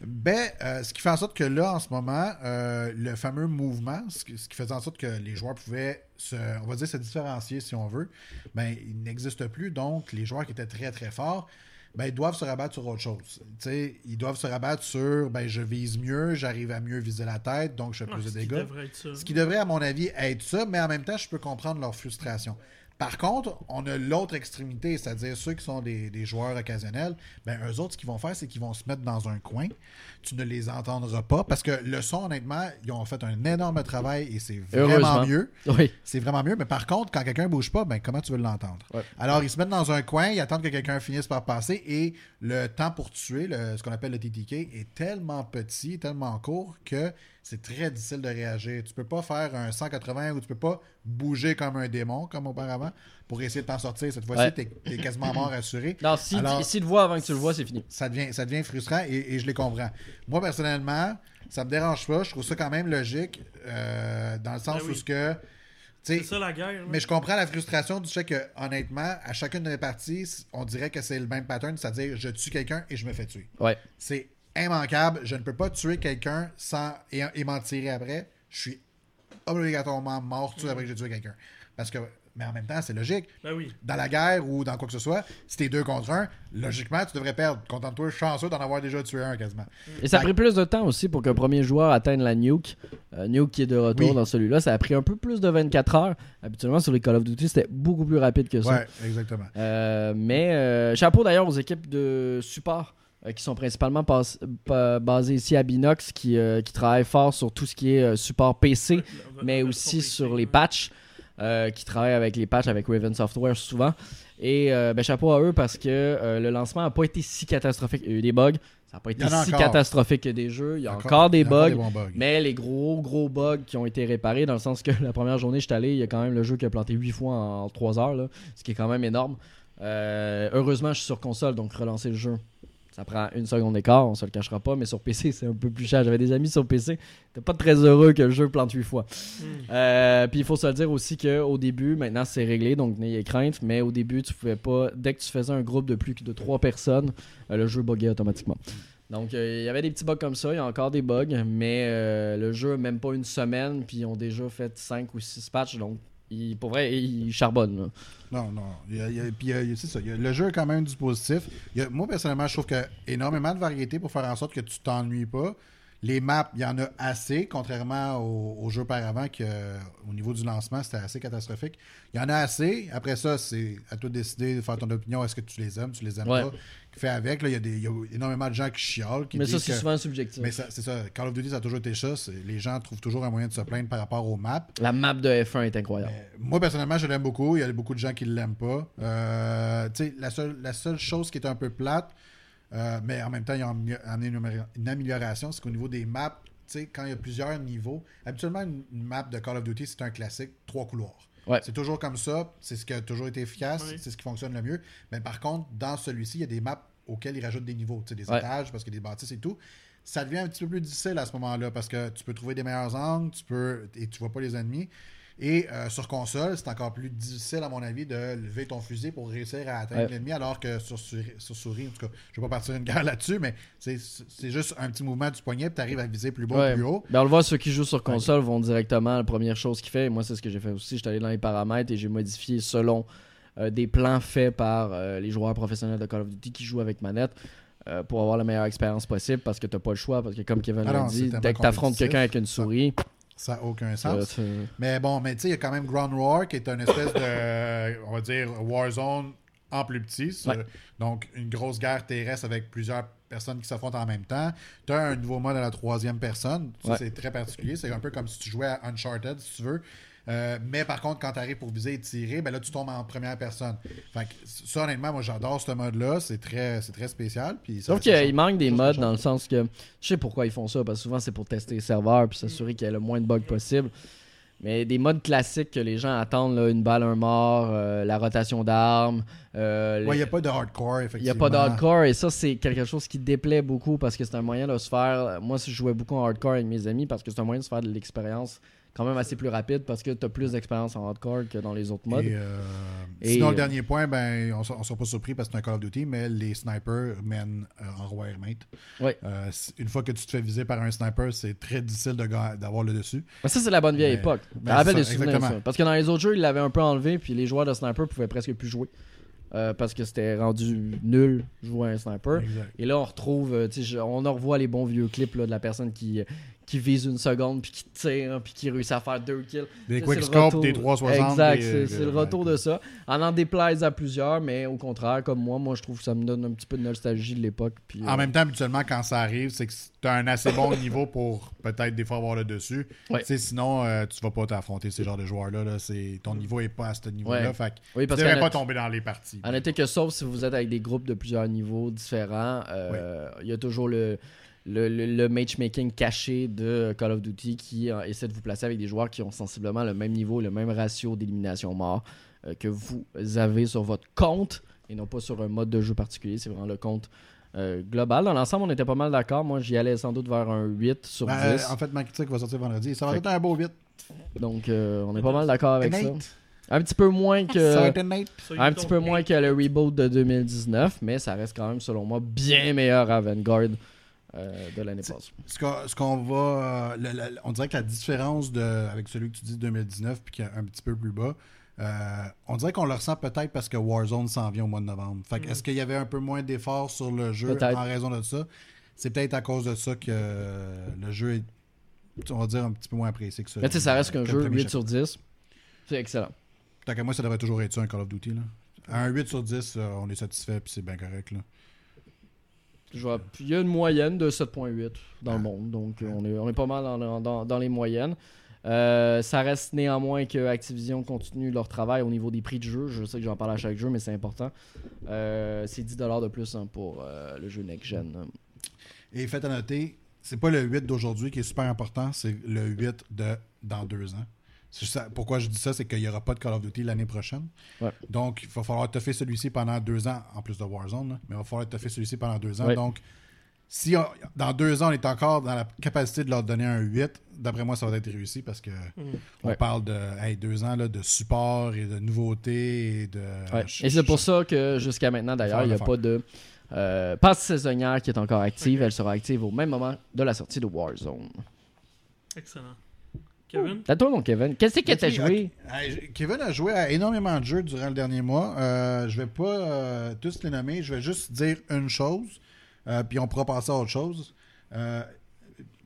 Ben euh, ce qui fait en sorte que là, en ce moment, euh, le fameux mouvement, ce qui, ce qui faisait en sorte que les joueurs pouvaient se, on va dire, se différencier si on veut, ben, il n'existe plus. Donc, les joueurs qui étaient très très forts, ben, ils doivent se rabattre sur autre chose. Tu sais, ils doivent se rabattre sur, ben, je vise mieux, j'arrive à mieux viser la tête, donc je fais Ah, plus de ce qui dégâts. devrait être ça. Ce qui devrait, à mon avis, être ça, mais en même temps, je peux comprendre leur frustration. Par contre, on a l'autre extrémité, c'est-à-dire ceux qui sont des, des joueurs occasionnels. Ben, eux autres, ce qu'ils vont faire, c'est qu'ils vont se mettre dans un coin. Tu ne les entendras pas parce que le son, honnêtement, ils ont fait un énorme travail et c'est vraiment mieux. Oui. C'est vraiment mieux. Mais par contre, quand quelqu'un bouge pas, ben, comment tu veux l'entendre? Ouais. Alors, ils se mettent dans un coin, ils attendent que quelqu'un finisse par passer et le temps pour tuer, le- ce qu'on appelle le TTK, est tellement petit, tellement court que c'est très difficile de réagir. Tu peux pas faire un 180 ou tu peux pas bouger comme un démon, comme auparavant, pour essayer de t'en sortir. Cette fois-ci, Ouais. t'es es quasiment mort assuré. Non, si, Alors- si tu le vois avant que tu le vois, c'est fini. Ça devient, ça devient frustrant et, et je les comprends. Moi, personnellement, ça me dérange pas. Je trouve ça quand même logique euh, dans le sens Ben oui. où ce que. C'est ça la guerre. là. mais je comprends la frustration du fait que, honnêtement, à chacune des parties, on dirait que c'est le même pattern, c'est-à-dire je tue quelqu'un et je me fais tuer. Ouais. C'est immanquable. Je ne peux pas tuer quelqu'un sans et, et m'en tirer après. Je suis obligatoirement mort tout après que j'ai tué quelqu'un. Parce que, mais en même temps, c'est logique. Ben oui. Dans la guerre ou dans quoi que ce soit, si t'es deux contre un, logiquement, tu devrais perdre. Contente-toi, chanceux d'en avoir déjà tué un quasiment. Et ça a pris plus de temps aussi pour qu'un premier joueur atteigne la nuke. Euh, nuke qui est de retour Oui. dans celui-là. Ça a pris un peu plus de 24 heures. Habituellement, sur les Call of Duty, c'était beaucoup plus rapide que ça. Ouais, exactement. Euh, mais euh, chapeau d'ailleurs aux équipes de support euh, qui sont principalement pas- pas- basées ici à Binox, qui, euh, qui travaillent fort sur tout ce qui est euh, support PC, mais aussi sur les patchs, qui travaillent avec les patchs avec Raven Software souvent. Et ben, chapeau à eux parce que le lancement n'a pas été si catastrophique. Il y a eu des bugs. Ça n'a pas été si encore. catastrophique que des jeux. Il y a encore, des y a bugs. des bons bugs. Mais les gros, gros bugs qui ont été réparés, dans le sens que la première journée, je suis allé, il y a quand même le jeu qui a planté 8 fois en 3 heures, là, ce qui est quand même énorme. Euh, heureusement, je suis sur console, donc relancer le jeu, ça prend une seconde d'écart, on se le cachera pas, mais sur PC, c'est un peu plus cher. J'avais des amis sur PC, t'es pas très heureux que le jeu plante 8 fois. Hmm. Euh, puis il faut se le dire aussi qu'au début, maintenant c'est réglé, donc n'ayez crainte, mais au début, tu pouvais pas, dès que tu faisais un groupe de plus que de 3 personnes, euh, le jeu buguait automatiquement. Donc euh, il y avait des petits bugs comme ça, il y a encore des bugs, mais euh, le jeu même pas une semaine, puis ils ont déjà fait 5 ou 6 patchs, donc il, pour vrai, il charbonne. là. Non, non. Il y a- il y a- puis il y a- c'est ça. il y a- le jeu a quand même du positif. Il y a- moi, personnellement, je trouve qu'il y a énormément de variété pour faire en sorte que tu t'ennuies pas. Les maps, il y en a assez, contrairement aux, aux jeux par avant, que, au niveau du lancement, c'était assez catastrophique. Il y en a assez. Après ça, c'est à toi de décider de faire ton opinion. Est-ce que tu les aimes, tu les aimes Ouais. pas? Fais avec. Là, il, y a des, il y a énormément de gens qui chialent. Qui Mais ça, c'est souvent subjectif. Mais ça- c'est ça. Call of Duty, ça a toujours été ça. Les gens trouvent toujours un moyen de se plaindre par rapport aux maps. La map de F1 est incroyable. Euh, moi, personnellement, je l'aime beaucoup. Il y a beaucoup de gens qui ne l'aiment pas. Euh, la, seule, la seule chose qui est un peu plate, euh, mais en même temps, il y a une, amélioration, c'est qu'au niveau des maps, tu sais, quand il y a plusieurs niveaux, habituellement, une map de Call of Duty, c'est un classique, trois couloirs. Ouais. C'est toujours comme ça. C'est ce qui a toujours été efficace. Oui. C'est ce qui fonctionne le mieux. Mais par contre, dans celui-ci, il y a des maps auxquelles ils rajoutent des niveaux, tu sais, des Ouais. étages, parce qu'il y a des bâtisses et tout. Ça devient un petit peu plus difficile à ce moment-là parce que tu peux trouver des meilleurs angles, tu peux et tu vois pas les ennemis. Et euh, sur console, c'est encore plus difficile, à mon avis, de lever ton fusil pour réussir à atteindre Ouais. l'ennemi, alors que sur, souris- sur souris, en tout cas, je vais pas partir une guerre là-dessus, mais c'est juste un petit mouvement du poignet, puis tu arrives à viser plus bas, Ouais. plus haut. Ben, on le voit, ceux qui jouent sur console vont directement, la première chose qu'il fait, et moi c'est ce que j'ai fait aussi, j'étais allé dans les paramètres et j'ai modifié selon euh, des plans faits par euh, les joueurs professionnels de Call of Duty qui jouent avec manette pour avoir la meilleure expérience possible parce que t'as pas le choix, parce que comme Kevin Ah l'a dit, dès que t'affrontes compétitif. quelqu'un avec une souris, Ça n'a aucun ça, sens. Mais bon, mais tu sais, il y a quand même Ground War qui est une espèce de, on va dire, Warzone en plus petit. ça. Ouais. Donc, une grosse guerre terrestre avec plusieurs personnes qui s'affrontent en même temps. Tu as un nouveau mode à la troisième personne. Ça, Ouais. c'est très particulier. C'est un peu comme si tu jouais à Uncharted, si tu veux. Euh, mais par contre, quand tu arrives pour viser et tirer, ben là, tu tombes en première personne. Fait que ça, honnêtement, moi, j'adore ce mode-là. C'est très, c'est très spécial. Puis Sauf qu'il manque des modes dans le sens que je sais pourquoi ils font ça parce que souvent c'est pour tester les serveurs puis s'assurer qu'il y ait le moins de bugs possible. Mais des modes classiques que les gens attendent, là, une balle, un mort, euh, la rotation d'armes. euh, Ouais, il les- n'y a pas de hardcore, Il effectivement. n'y a pas de hardcore et ça, c'est quelque chose qui déplaît beaucoup parce que c'est un moyen de se faire. Moi, si je jouais beaucoup en hardcore avec mes amis parce que c'est un moyen de se faire de l'expérience quand même assez plus rapide parce que tu as plus d'expérience en hardcore que dans les autres modes. Et, euh, Et, sinon, euh, le dernier point, ben, on ne sera pas surpris parce que c'est un Call of Duty, mais les snipers mènent euh, en roi hermite. Ouais. Euh, une fois que tu te fais viser par un sniper, c'est très difficile d'avoir le dessus. Mais ça, c'est la bonne vieille Mais- époque. ben, Ça rappelle c'est des ça, souvenirs. exactement. ça. Parce que dans les autres jeux, ils l'avaient un peu enlevé, puis les joueurs de sniper pouvaient presque plus jouer. Euh, parce que c'était rendu nul jouer à un sniper. Exact. Et là, on retrouve, euh, on en revoit les bons vieux clips là, de la personne qui, qui vise une seconde, puis qui tire, puis qui réussit à faire deux kills. Des Ça, quick c'est le scopes, retour- des 360. Exact, c'est le retour de ça. En en déplaise à plusieurs, mais au contraire, comme moi, moi je trouve que ça me donne un petit peu de nostalgie de l'époque. En euh, même temps, habituellement, quand ça arrive, c'est que tu as un assez bon niveau pour peut-être des fois avoir le dessus. Ouais. Sinon, euh, tu vas pas t'affronter ces genres de joueurs-là. Là. Ton niveau est pas à ce niveau-là. Ouais. Oui, tu devrais pas tomber dans les parties. en été que sauf si vous êtes avec des groupes de plusieurs niveaux différents, euh, il y a toujours le, le, le- le matchmaking caché de Call of Duty qui euh, essaie de vous placer avec des joueurs qui ont sensiblement le même niveau, le même ratio d'élimination mort euh, que vous avez sur votre compte et non pas sur un mode de jeu particulier. C'est vraiment le compte euh, global. Dans l'ensemble, on était pas mal d'accord. Moi, j'y allais sans doute vers un 8 sur Ben, 10. en fait, ma critique va sortir vendredi. Ça va Fait être un beau 8. Donc, euh, on est pas mal d'accord avec ça. Un petit peu moins que. Ça va être un petit peu moins que le reboot de 2019, mais ça reste quand même, selon moi, bien meilleur à Vanguard euh, de l'année passée. Ce qu'on, ce qu'on va. euh, le- le- on dirait que la différence de, avec celui que tu dis de 2019 puis qui est un petit peu plus bas, euh, on dirait qu'on le ressent peut-être parce que Warzone s'en vient au mois de novembre. Fait que Mm. est-ce qu'il y avait un peu moins d'efforts sur le jeu Peut-être. en raison de ça? C'est peut-être à cause de ça que euh, le jeu est, on va dire, un petit peu moins apprécié que ça. Mais tu sais, ça reste qu'un jeu premier 8 sur 10. C'est excellent. Tant qu'à moi, ça devrait toujours être ça, un Call of Duty. Là. À un 8 sur 10, euh, on est satisfait puis c'est bien correct. Là. Il y a une moyenne de 7.8 dans Ah. le monde, donc euh, on est, on est pas mal dans, dans- dans les moyennes. Euh, ça reste néanmoins que Activision continue leur travail au niveau des prix de jeu. Je sais que j'en parle à chaque jeu, mais c'est important. Euh, c'est 10$ de plus hein, pour euh, le jeu Next Gen. Et faites à noter, c'est pas le 8 d'aujourd'hui qui est super important, c'est le 8 de dans deux ans. Ça- pourquoi je dis ça, c'est qu'il n'y aura pas de Call of Duty l'année prochaine. Ouais. Donc, il va falloir toffer celui-ci pendant deux ans, en plus de Warzone, là, mais il va falloir toffer celui-ci pendant deux ans. Ouais. Donc, si on- dans deux ans, on est encore dans la capacité de leur donner un 8, d'après moi, ça va être réussi parce que on Ouais. parle de hey, deux ans là, de support et de nouveautés et de. Ouais. Et c'est pour ça que jusqu'à maintenant, d'ailleurs, il n'y a pas de euh, passe saisonnière qui est encore active. Elle sera active au même moment de la sortie de Warzone. Excellent. Kevin? À toi, mon Kevin. Qu'est-ce que t'as joué? Kevin a joué à énormément de jeux durant le dernier mois. Euh, je vais pas euh, tous les nommer. Je vais juste dire une chose. euh, puis on pourra passer à autre chose. Euh,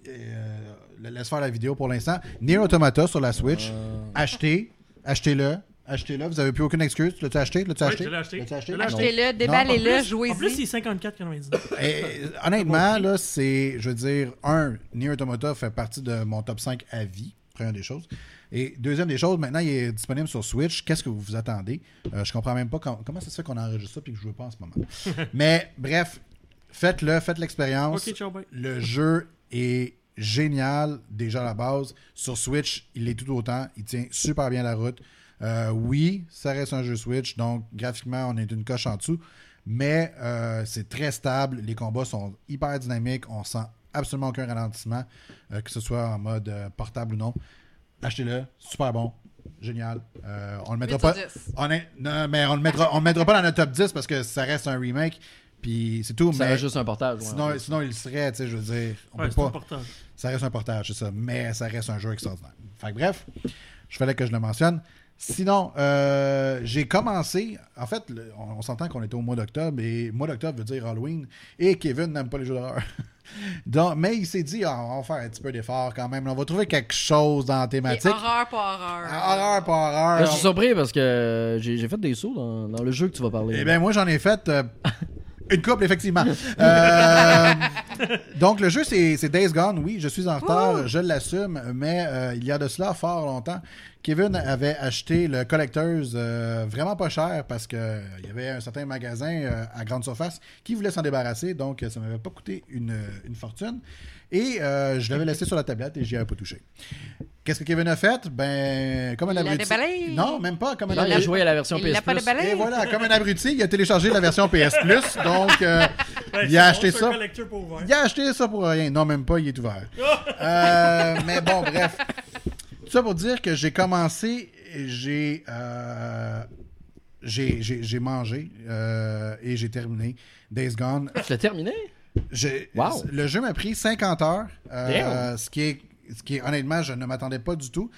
euh, laisse faire la vidéo pour l'instant. Nier Automata sur la Switch. Euh, Achetez. Achetez-le. Achetez-le. Vous avez plus aucune excuse. L'as-tu acheté? L'as-tu Oui, acheté? l'ai acheté. L'as-tu acheté? Achetez-le, déballez-le, jouez-y. En plus, c'est 54,99. Et, honnêtement, là, c'est, je veux dire, un, Nier Automata fait partie de mon top 5 à vie, première des choses. Et deuxième des choses, maintenant, il est disponible sur Switch. Qu'est-ce que vous vous attendez? Euh, je comprends même pas com- comment ça se fait qu'on enregistre ça et que je ne joue pas en ce moment? Mais bref, faites-le, faites l'expérience. Le jeu est génial déjà à la base. Sur Switch, il est tout autant. Il tient super bien la route. Euh, oui, ça reste un jeu Switch, donc graphiquement, on est une coche en dessous. Mais euh, c'est très stable. Les combats sont hyper dynamiques. On sent absolument aucun ralentissement, euh, que ce soit en mode euh, portable ou non. Achetez-le, super bon, génial. Euh, on le mettra 8 pas. sur 10. On est- non, mais on le mettra, on le mettra pas dans notre top 10 parce que ça reste un remake. Puis c'est tout. Ça mais reste juste un portage. ouais. sinon, sinon, il le serait, tu sais, je veux dire. On Ouais, peut c'est pas. important. Ça reste un portage, c'est ça. Mais ça reste un jeu extraordinaire. Fait que bref, je fallait que je le mentionne. Sinon, euh, j'ai commencé. En fait, le- on, on s'entend qu'on était au mois d'octobre et mois d'octobre veut dire Halloween. Et Kevin n'aime pas les jeux d'horreur. Donc, mais il s'est dit, Ah, on va faire un petit peu d'effort quand même. On va trouver quelque chose dans la Et thématique. horreur pas horreur. Ah, Horreur, pas Là, horreur. je suis surpris parce que j'ai j'ai fait des sauts dans, dans le jeu que tu vas parler. Eh bien, moi, j'en ai fait euh, une couple, effectivement. Euh, donc, le jeu, c'est Days Gone. Oui, je suis en retard, je l'assume, mais euh, il y a de cela fort longtemps. Kevin avait acheté le Collectors euh, vraiment pas cher parce qu'il y avait un certain magasin euh, à grande surface qui voulait s'en débarrasser, donc ça m'avait pas coûté une, une fortune. Et euh, je l'avais laissé sur la tablette et j'y avais pas touché. Qu'est-ce que Kevin a fait? Ben, comme un Il abruti. déballé. Non, même pas. Comme un il a joué à la version Il PS Plus. Et voilà, comme un abruti, il a téléchargé la version PS Plus, donc euh, Ouais, il a acheté ça. Il a acheté ça pour rien. Non, même pas, il est ouvert. Euh, mais bon, bref. Tout ça pour dire que j'ai commencé, j'ai euh, j'ai j'ai- j'ai mangé euh, et j'ai terminé Days Gone. Tu l'as terminé? Wow. Le jeu m'a pris 50 heures, euh, ce, qui est, ce qui est honnêtement, je ne m'attendais pas du tout.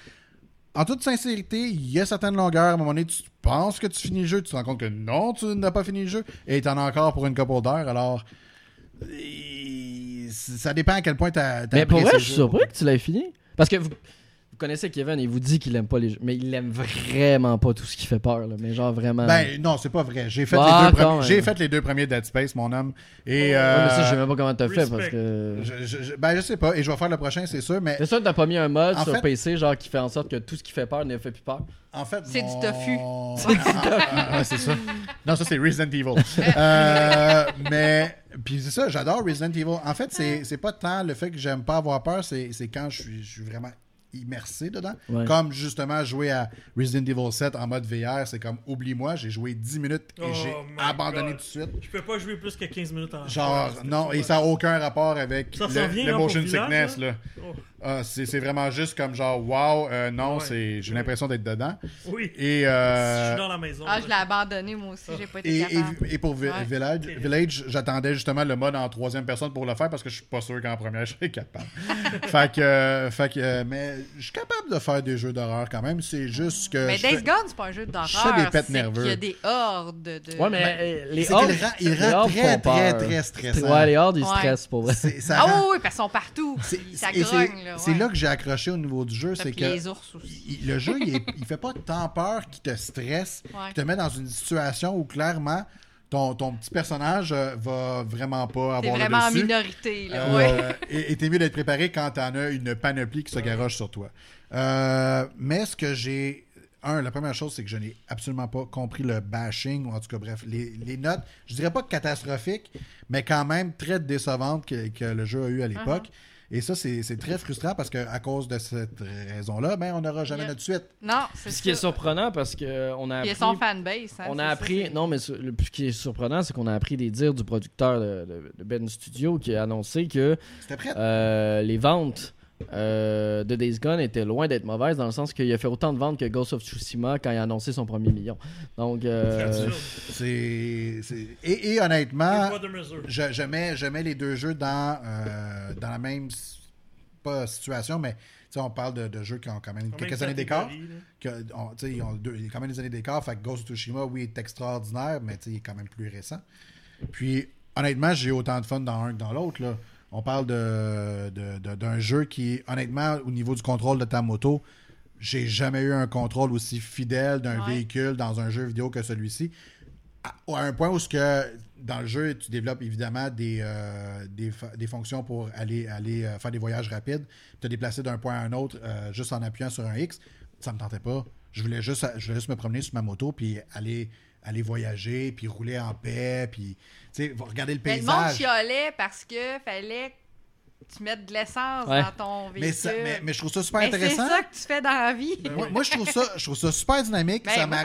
En toute sincérité, il y a certaines longueurs. À un moment donné, tu penses que tu finis le jeu, tu te rends compte que non, tu n'as pas fini le jeu, et tu en as encore pour une couple d'heures. Alors, ça dépend à quel point t'as. t'as Mais pour vrai, je suis surpris que tu l'aies fini. Parce que vous, vous connaissez Kevin, il vous dit qu'il aime pas les jeux. Mais il aime vraiment pas tout ce qui fait peur. Là. Mais genre vraiment. Ben non, c'est pas vrai. J'ai fait, Ah, les deux même. j'ai fait les deux premiers Dead Space, mon homme. Et Ouais, euh, mais ça, je sais même pas comment t'as fait parce que. je, ben, je sais pas. Et je vais faire le prochain, c'est sûr. Mais C'est sûr que t'as pas mis un mode En sur fait- PC genre qui fait en sorte que tout ce qui fait peur ne fait plus peur. en fait. C'est du tofu. Ah, ah, ah, c'est ça. Non, ça, c'est Resident Evil. Euh, mais. Puis c'est ça, j'adore Resident Evil. En fait, c'est c'est pas tant le fait que j'aime pas avoir peur, c'est c'est quand je suis, je suis vraiment immersé dedans. Ouais. Comme justement jouer à Resident Evil 7 en mode VR, c'est comme oublie-moi, j'ai joué 10 minutes et Oh j'ai abandonné God. tout de suite. Je peux pas jouer plus que 15 minutes en Genre, non, et ça n'a aucun rapport avec Ça le, le hein, motion Village, sickness. là? Là. Oh, Ah, c'est c'est vraiment juste comme genre, wow, euh, non, Ouais. c'est j'ai l'impression d'être dedans. oui. Et, Je euh, suis dans la maison. Ah, là. je l'ai abandonné, moi aussi. J'ai pas été et, capable. et- et pour Vi- Ouais. Village. Village j'attendais justement le mode en troisième personne pour le faire parce que je suis pas sûr qu'en première je serais capable. fait que, euh, fait que, euh, mais je suis capable de faire des jeux d'horreur quand même. C'est juste que. Mais je Days fais- Gone, c'est pas un jeu je d'horreur. fais des pets c'est nerveux. qu'il y a des hordes de. Ouais, mais euh, les c'est hordes. qu'il rend, il les rend très, très, peur. très stressant. Ouais, les hordes, ils Ouais. stressent pour vrai. Ah oui, oui, parce qu'ils sont partout. Ça grogne, là. C'est ouais. là que j'ai accroché au niveau du jeu, c'est que les ours aussi. il- le jeu, il, est- il fait pas tant peur qu'il te stresse, Ouais. qu'il te met dans une situation où clairement ton, ton petit personnage euh, va vraiment pas avoir vraiment en le dessus. minorité, là. Euh, ouais. et t'es mieux d'être préparé quand t'en as une panoplie qui se garoche sur toi. Euh, mais ce que j'ai. Un, la première chose, c'est que je n'ai absolument pas compris le bashing, ou en tout cas, bref, les, les notes, je dirais pas catastrophiques, mais quand même très décevantes que, que le jeu a eu à l'époque. Uh-huh. Et ça, c'est c'est très frustrant parce qu'à cause de cette raison-là, ben, on n'aura jamais Yeah. notre suite. Non, c'est Ce qui est surprenant parce que on a Puis il y a appris, son fanbase. hein, on c'est a appris, non mais ce le- ce qui est surprenant, c'est qu'on a appris des dires du producteur de, de- de Ben Studio qui a annoncé que C'était prêt? euh, les ventes euh, de Days Gone étaient loin d'être mauvaises dans le sens qu'il a fait autant de ventes que Ghost of Tsushima quand il a annoncé son premier million. Donc C'est euh. C'est. c'est- Et, honnêtement. je, je mets, je mets les deux jeux dans, euh, dans la même pas situation, mais tu sais, on parle de, de jeux qui ont quand même Quand quelques même années d'écart. on- tu sais, Ils ont deux- il y a quand même des années d'écart. Fait que Ghost of Tsushima, oui, est extraordinaire, mais tu sais, il est quand même plus récent. Puis, honnêtement, j'ai autant de fun dans un que dans l'autre. là. On parle de, de- de- d'un jeu qui, honnêtement, au niveau du contrôle de ta moto, j'ai jamais eu un contrôle aussi fidèle d'un Ouais. véhicule dans un jeu vidéo que celui-ci. À, à un point où ce que dans le jeu, tu développes évidemment des, euh, des, fa- des fonctions pour aller, aller euh, faire des voyages rapides, te déplacer d'un point à un autre euh, juste en appuyant sur un X. Ça me tentait pas. Je voulais juste, je voulais juste me promener sur ma moto puis aller, aller voyager, puis rouler en paix, puis tu sais, regarder le Mais le monde paysage. chialait parce que fallait que tu mettes de l'essence Ouais. dans ton véhicule. Mais, ça- mais, mais je trouve ça super Mais c'est intéressant. ça que tu fais dans la vie. Moi, moi, je trouve ça, je trouve ça super dynamique. Ben, ça m'est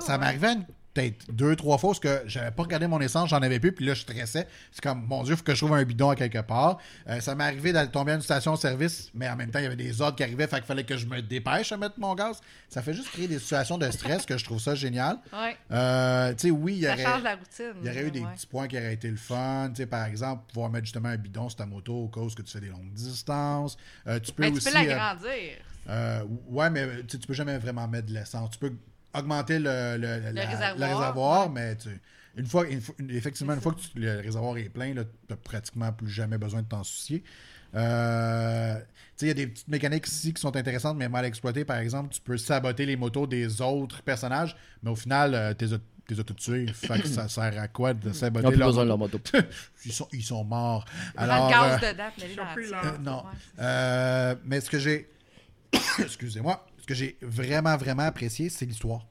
ça Ça ouais. m'est arrivé une- peut-être deux, trois fois parce que j'avais pas regardé mon essence, j'en avais plus, puis là, je stressais. C'est comme, mon Dieu, il faut que je trouve un bidon à quelque part. Euh, ça m'est arrivé d'aller tomber à une station-service, mais en même temps, il y avait des ordres qui arrivaient, fait qu'il fallait que je me dépêche à mettre mon gaz. Ça fait juste créer des situations de stress que je trouve ça génial. Ouais. Euh, tu sais, oui, il y Ça aurait. change la routine. Il y aurait eu des ouais. petits points qui auraient été le fun. Tu sais, par exemple, pouvoir mettre justement un bidon sur ta moto au cause que tu fais des longues distances. Euh, tu peux Mais tu aussi. peux euh, l'agrandir. euh, ouais, mais tu tu peux jamais vraiment mettre de l'essence. Tu peux augmenter le, le, la- réservoir, le réservoir, ouais. mais tu, une fois, une fois- une- effectivement, une fois que tu- le réservoir est plein, tu n'as pratiquement plus jamais besoin de t'en soucier. Euh, tu sais, il y a des petites mécaniques ici qui sont intéressantes, mais mal exploitées. Par exemple, tu peux saboter les motos des autres personnages, mais au final, euh, t'es t'es tout tué. Fait que ça sert à quoi de ils saboter n'ont plus leur besoin de leur moto? ils, sont, ils sont morts. Alors, euh, dedans, euh, non. Euh, mais ce que j'ai. Excusez-moi. Que j'ai vraiment, vraiment apprécié, c'est l'histoire.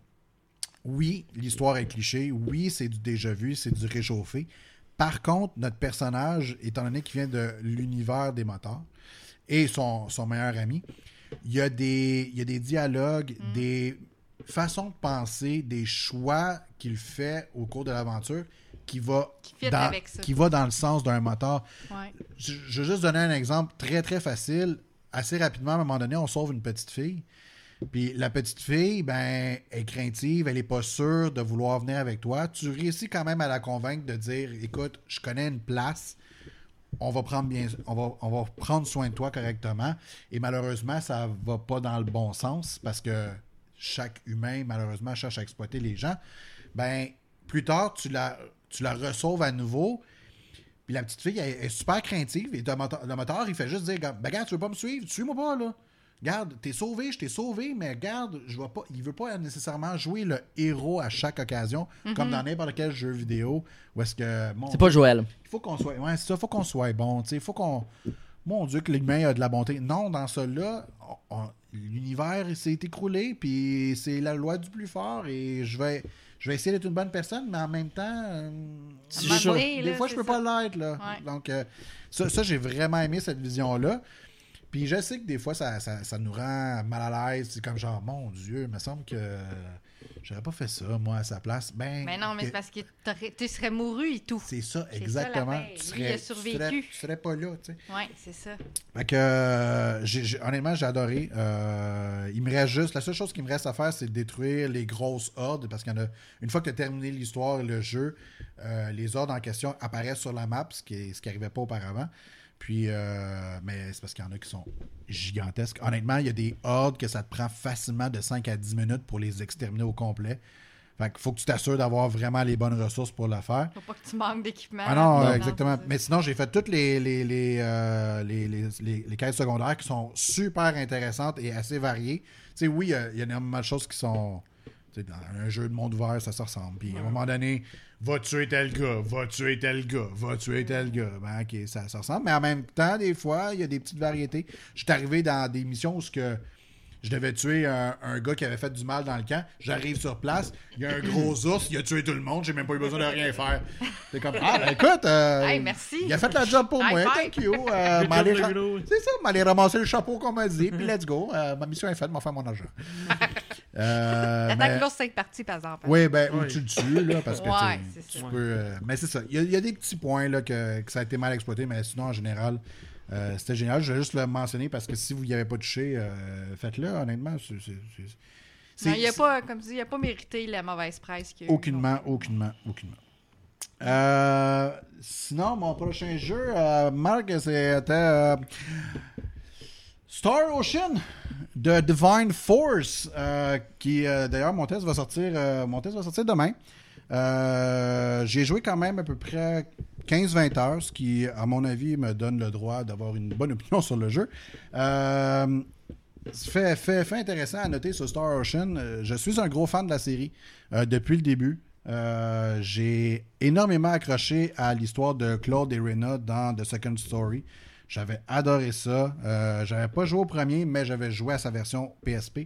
Oui, l'histoire est cliché. Oui, c'est du déjà vu, c'est du réchauffé. Par contre, notre personnage, étant donné qu'il vient de l'univers des moteurs et son, son meilleur ami, il y a des, il y a des dialogues, des façons de penser, des choix qu'il fait au cours de l'aventure qui va, Qui dans, qui va dans le sens d'un moteur. Ouais. Je, je vais juste donner un exemple très très facile. Assez rapidement, à un moment donné, on sauve une petite fille. Puis la petite fille, ben, est craintive, elle est pas sûre de vouloir venir avec toi. Tu réussis quand même à la convaincre de dire écoute, je connais une place, on va prendre bien on va, on va prendre soin de toi correctement. Et malheureusement, ça va pas dans le bon sens parce que chaque humain, malheureusement, cherche à exploiter les gens. Ben, plus tard, tu la, tu la ressauves à nouveau. Puis la petite fille, elle, est super craintive. Et le moteur, il fait juste dire Ben, regarde, tu veux pas me suivre? Suis-moi pas, là. Garde, t'es sauvé, je t'ai sauvé, mais garde, je vois pas. Il veut pas nécessairement jouer le héros à chaque occasion, comme dans n'importe quel jeu vidéo. Est-ce que. C'est pas Joël. il faut qu'on soit. Ouais, c'est ça, faut qu'on soit bon. Il faut qu'on. Mon Dieu, que l'humain a de la bonté. Non, dans celui-là, l'univers s'est écroulé, puis c'est la loi du plus fort, et je vais. Je vais essayer d'être une bonne personne, mais en même temps, euh, des là, fois, je peux ça. pas l'être. Là. Ouais. Donc, euh, ça, ça, j'ai vraiment aimé cette vision-là. Puis je sais que des fois, ça, ça, ça nous rend mal à l'aise. C'est comme genre, mon Dieu, il me semble que j'aurais pas fait ça, moi, à sa place. Ben, Mais non, mais c'est parce que tu serais mouru et tout. c'est ça, exactement. tu serais, survécu. Tu serais, tu serais pas là, tu sais. Ouais, c'est ça. Fait que, euh, honnêtement, j'ai adoré. Euh, il me reste juste, la seule chose qui me reste à faire, c'est de détruire les grosses hordes, parce qu'il y en a, une fois que tu as terminé l'histoire et le jeu, euh, les hordes en question apparaissent sur la map, ce qui ce qui n'arrivait pas auparavant. Puis, euh, mais c'est parce qu'il y en a qui sont gigantesques. Honnêtement, il y a des hordes que ça te prend facilement de 5 à 10 minutes pour les exterminer au complet. Fait qu'il faut que tu t'assures d'avoir vraiment les bonnes ressources pour le faire. Faut pas que tu manques d'équipement. Ah non, Non, exactement. Mais sinon, j'ai fait toutes les, les, les, euh, les, les, les- les quêtes secondaires qui sont super intéressantes et assez variées. Tu sais, oui, il y, a énormément de choses qui sont. Dans un jeu de monde ouvert, ça se ressemble. Puis à un moment donné, va tuer tel gars, va tuer tel gars, va tuer tel gars. Ben, ok, ça, ça ressemble. Mais en même temps, des fois, il y a des petites variétés. Je suis arrivé dans des missions où ce que je devais tuer un, un gars qui avait fait du mal dans le camp. J'arrive sur place, il y a un gros ours, il a tué tout le monde, j'ai même pas eu besoin de rien faire. C'est comme, ah, ben écoute, euh, Hey, merci. il a fait la job pour moi, thank you. Euh, c'est ça, m'aller ramasser le chapeau qu'on m'a dit, puis let's go. Euh, ma mission est faite, m'en faire mon argent. Euh, l'ours soit parti, par exemple. oui, ben, ou Ouais. tu le tues, là, parce que Ouais, tu- c'est tu ça. peux. euh, mais c'est ça. Il y, a, il y a des petits points là, que, que ça a été mal exploité, mais sinon, en général, euh, c'était génial. Je vais juste le mentionner parce que si vous n'y avez pas touché, euh, faites-le, honnêtement. c'est- il a pas, comme tu dis, il pas mérité la mauvaise presse qu'il. Aucunement, aucunement, aucunement. Euh, sinon, mon prochain jeu, Marc, c'était Star Ocean de Divine Force, qui d'ailleurs mon test va sortir, mon test va sortir demain. Euh, J'ai joué quand même à peu près 15-20 heures, ce qui, à mon avis, me donne le droit d'avoir une bonne opinion sur le jeu. Euh, fait, fait, intéressant à noter sur Star Ocean. euh, je suis un gros fan de la série euh, depuis le début. J'ai énormément accroché à l'histoire de Claude et Rena dans The Second Story. J'avais adoré ça. Euh, j'avais pas joué au premier, mais j'avais joué à sa version PSP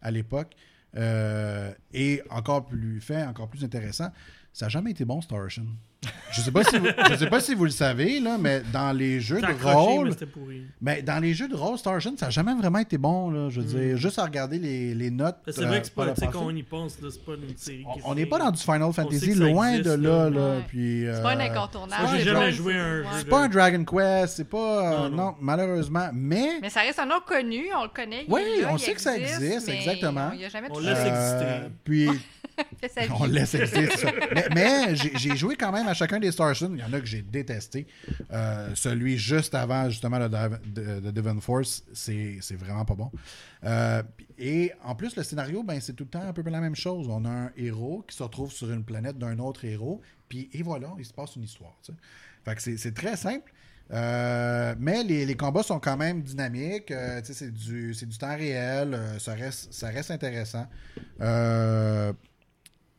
à l'époque. Euh, et encore plus fait, encore plus intéressant, ça n'a jamais été bon Star Ocean. Je sais pas si vous, je sais pas si vous le savez là, mais dans les jeux de accroché, rôle, mais pourri. mais dans les jeux de rôle, Star Ocean, ça n'a jamais vraiment été bon. Là, je veux dire, juste à regarder les, les notes. Ben, C'est euh, vrai que c'est pas, quand on y pense, là, c'est pas une série. On- qui On n'est pas dans du Final Fantasy, loin existe, de là. là. là, Ouais. puis, C'est pas un euh, incontournable. J'ai Ouais, jamais joué à un Ouais. jeu. C'est pas un Dragon Quest, c'est pas. euh, Non, non, non. malheureusement. Mais. Mais ça reste un nom connu, on le connaît. Oui, on sait que ça existe, exactement. Il a jamais On laisse euh, exister. Puis. on laisse exister, ça. Mais, mais j'ai joué quand même à chacun des Star Ocean. Il y en a que j'ai détesté. Euh, celui juste avant, justement, le de, de Divine Force, c'est vraiment pas bon. Euh, et en plus, le scénario, ben, c'est tout le temps un peu la même chose. On a un héros qui se retrouve sur une planète d'un autre héros. Puis, et voilà, il se passe une histoire. tu sais. Fait que c'est- très simple. Euh, mais les, les combats sont quand même dynamiques. Euh, c'est du, du temps réel. euh, ça, reste, ça reste intéressant.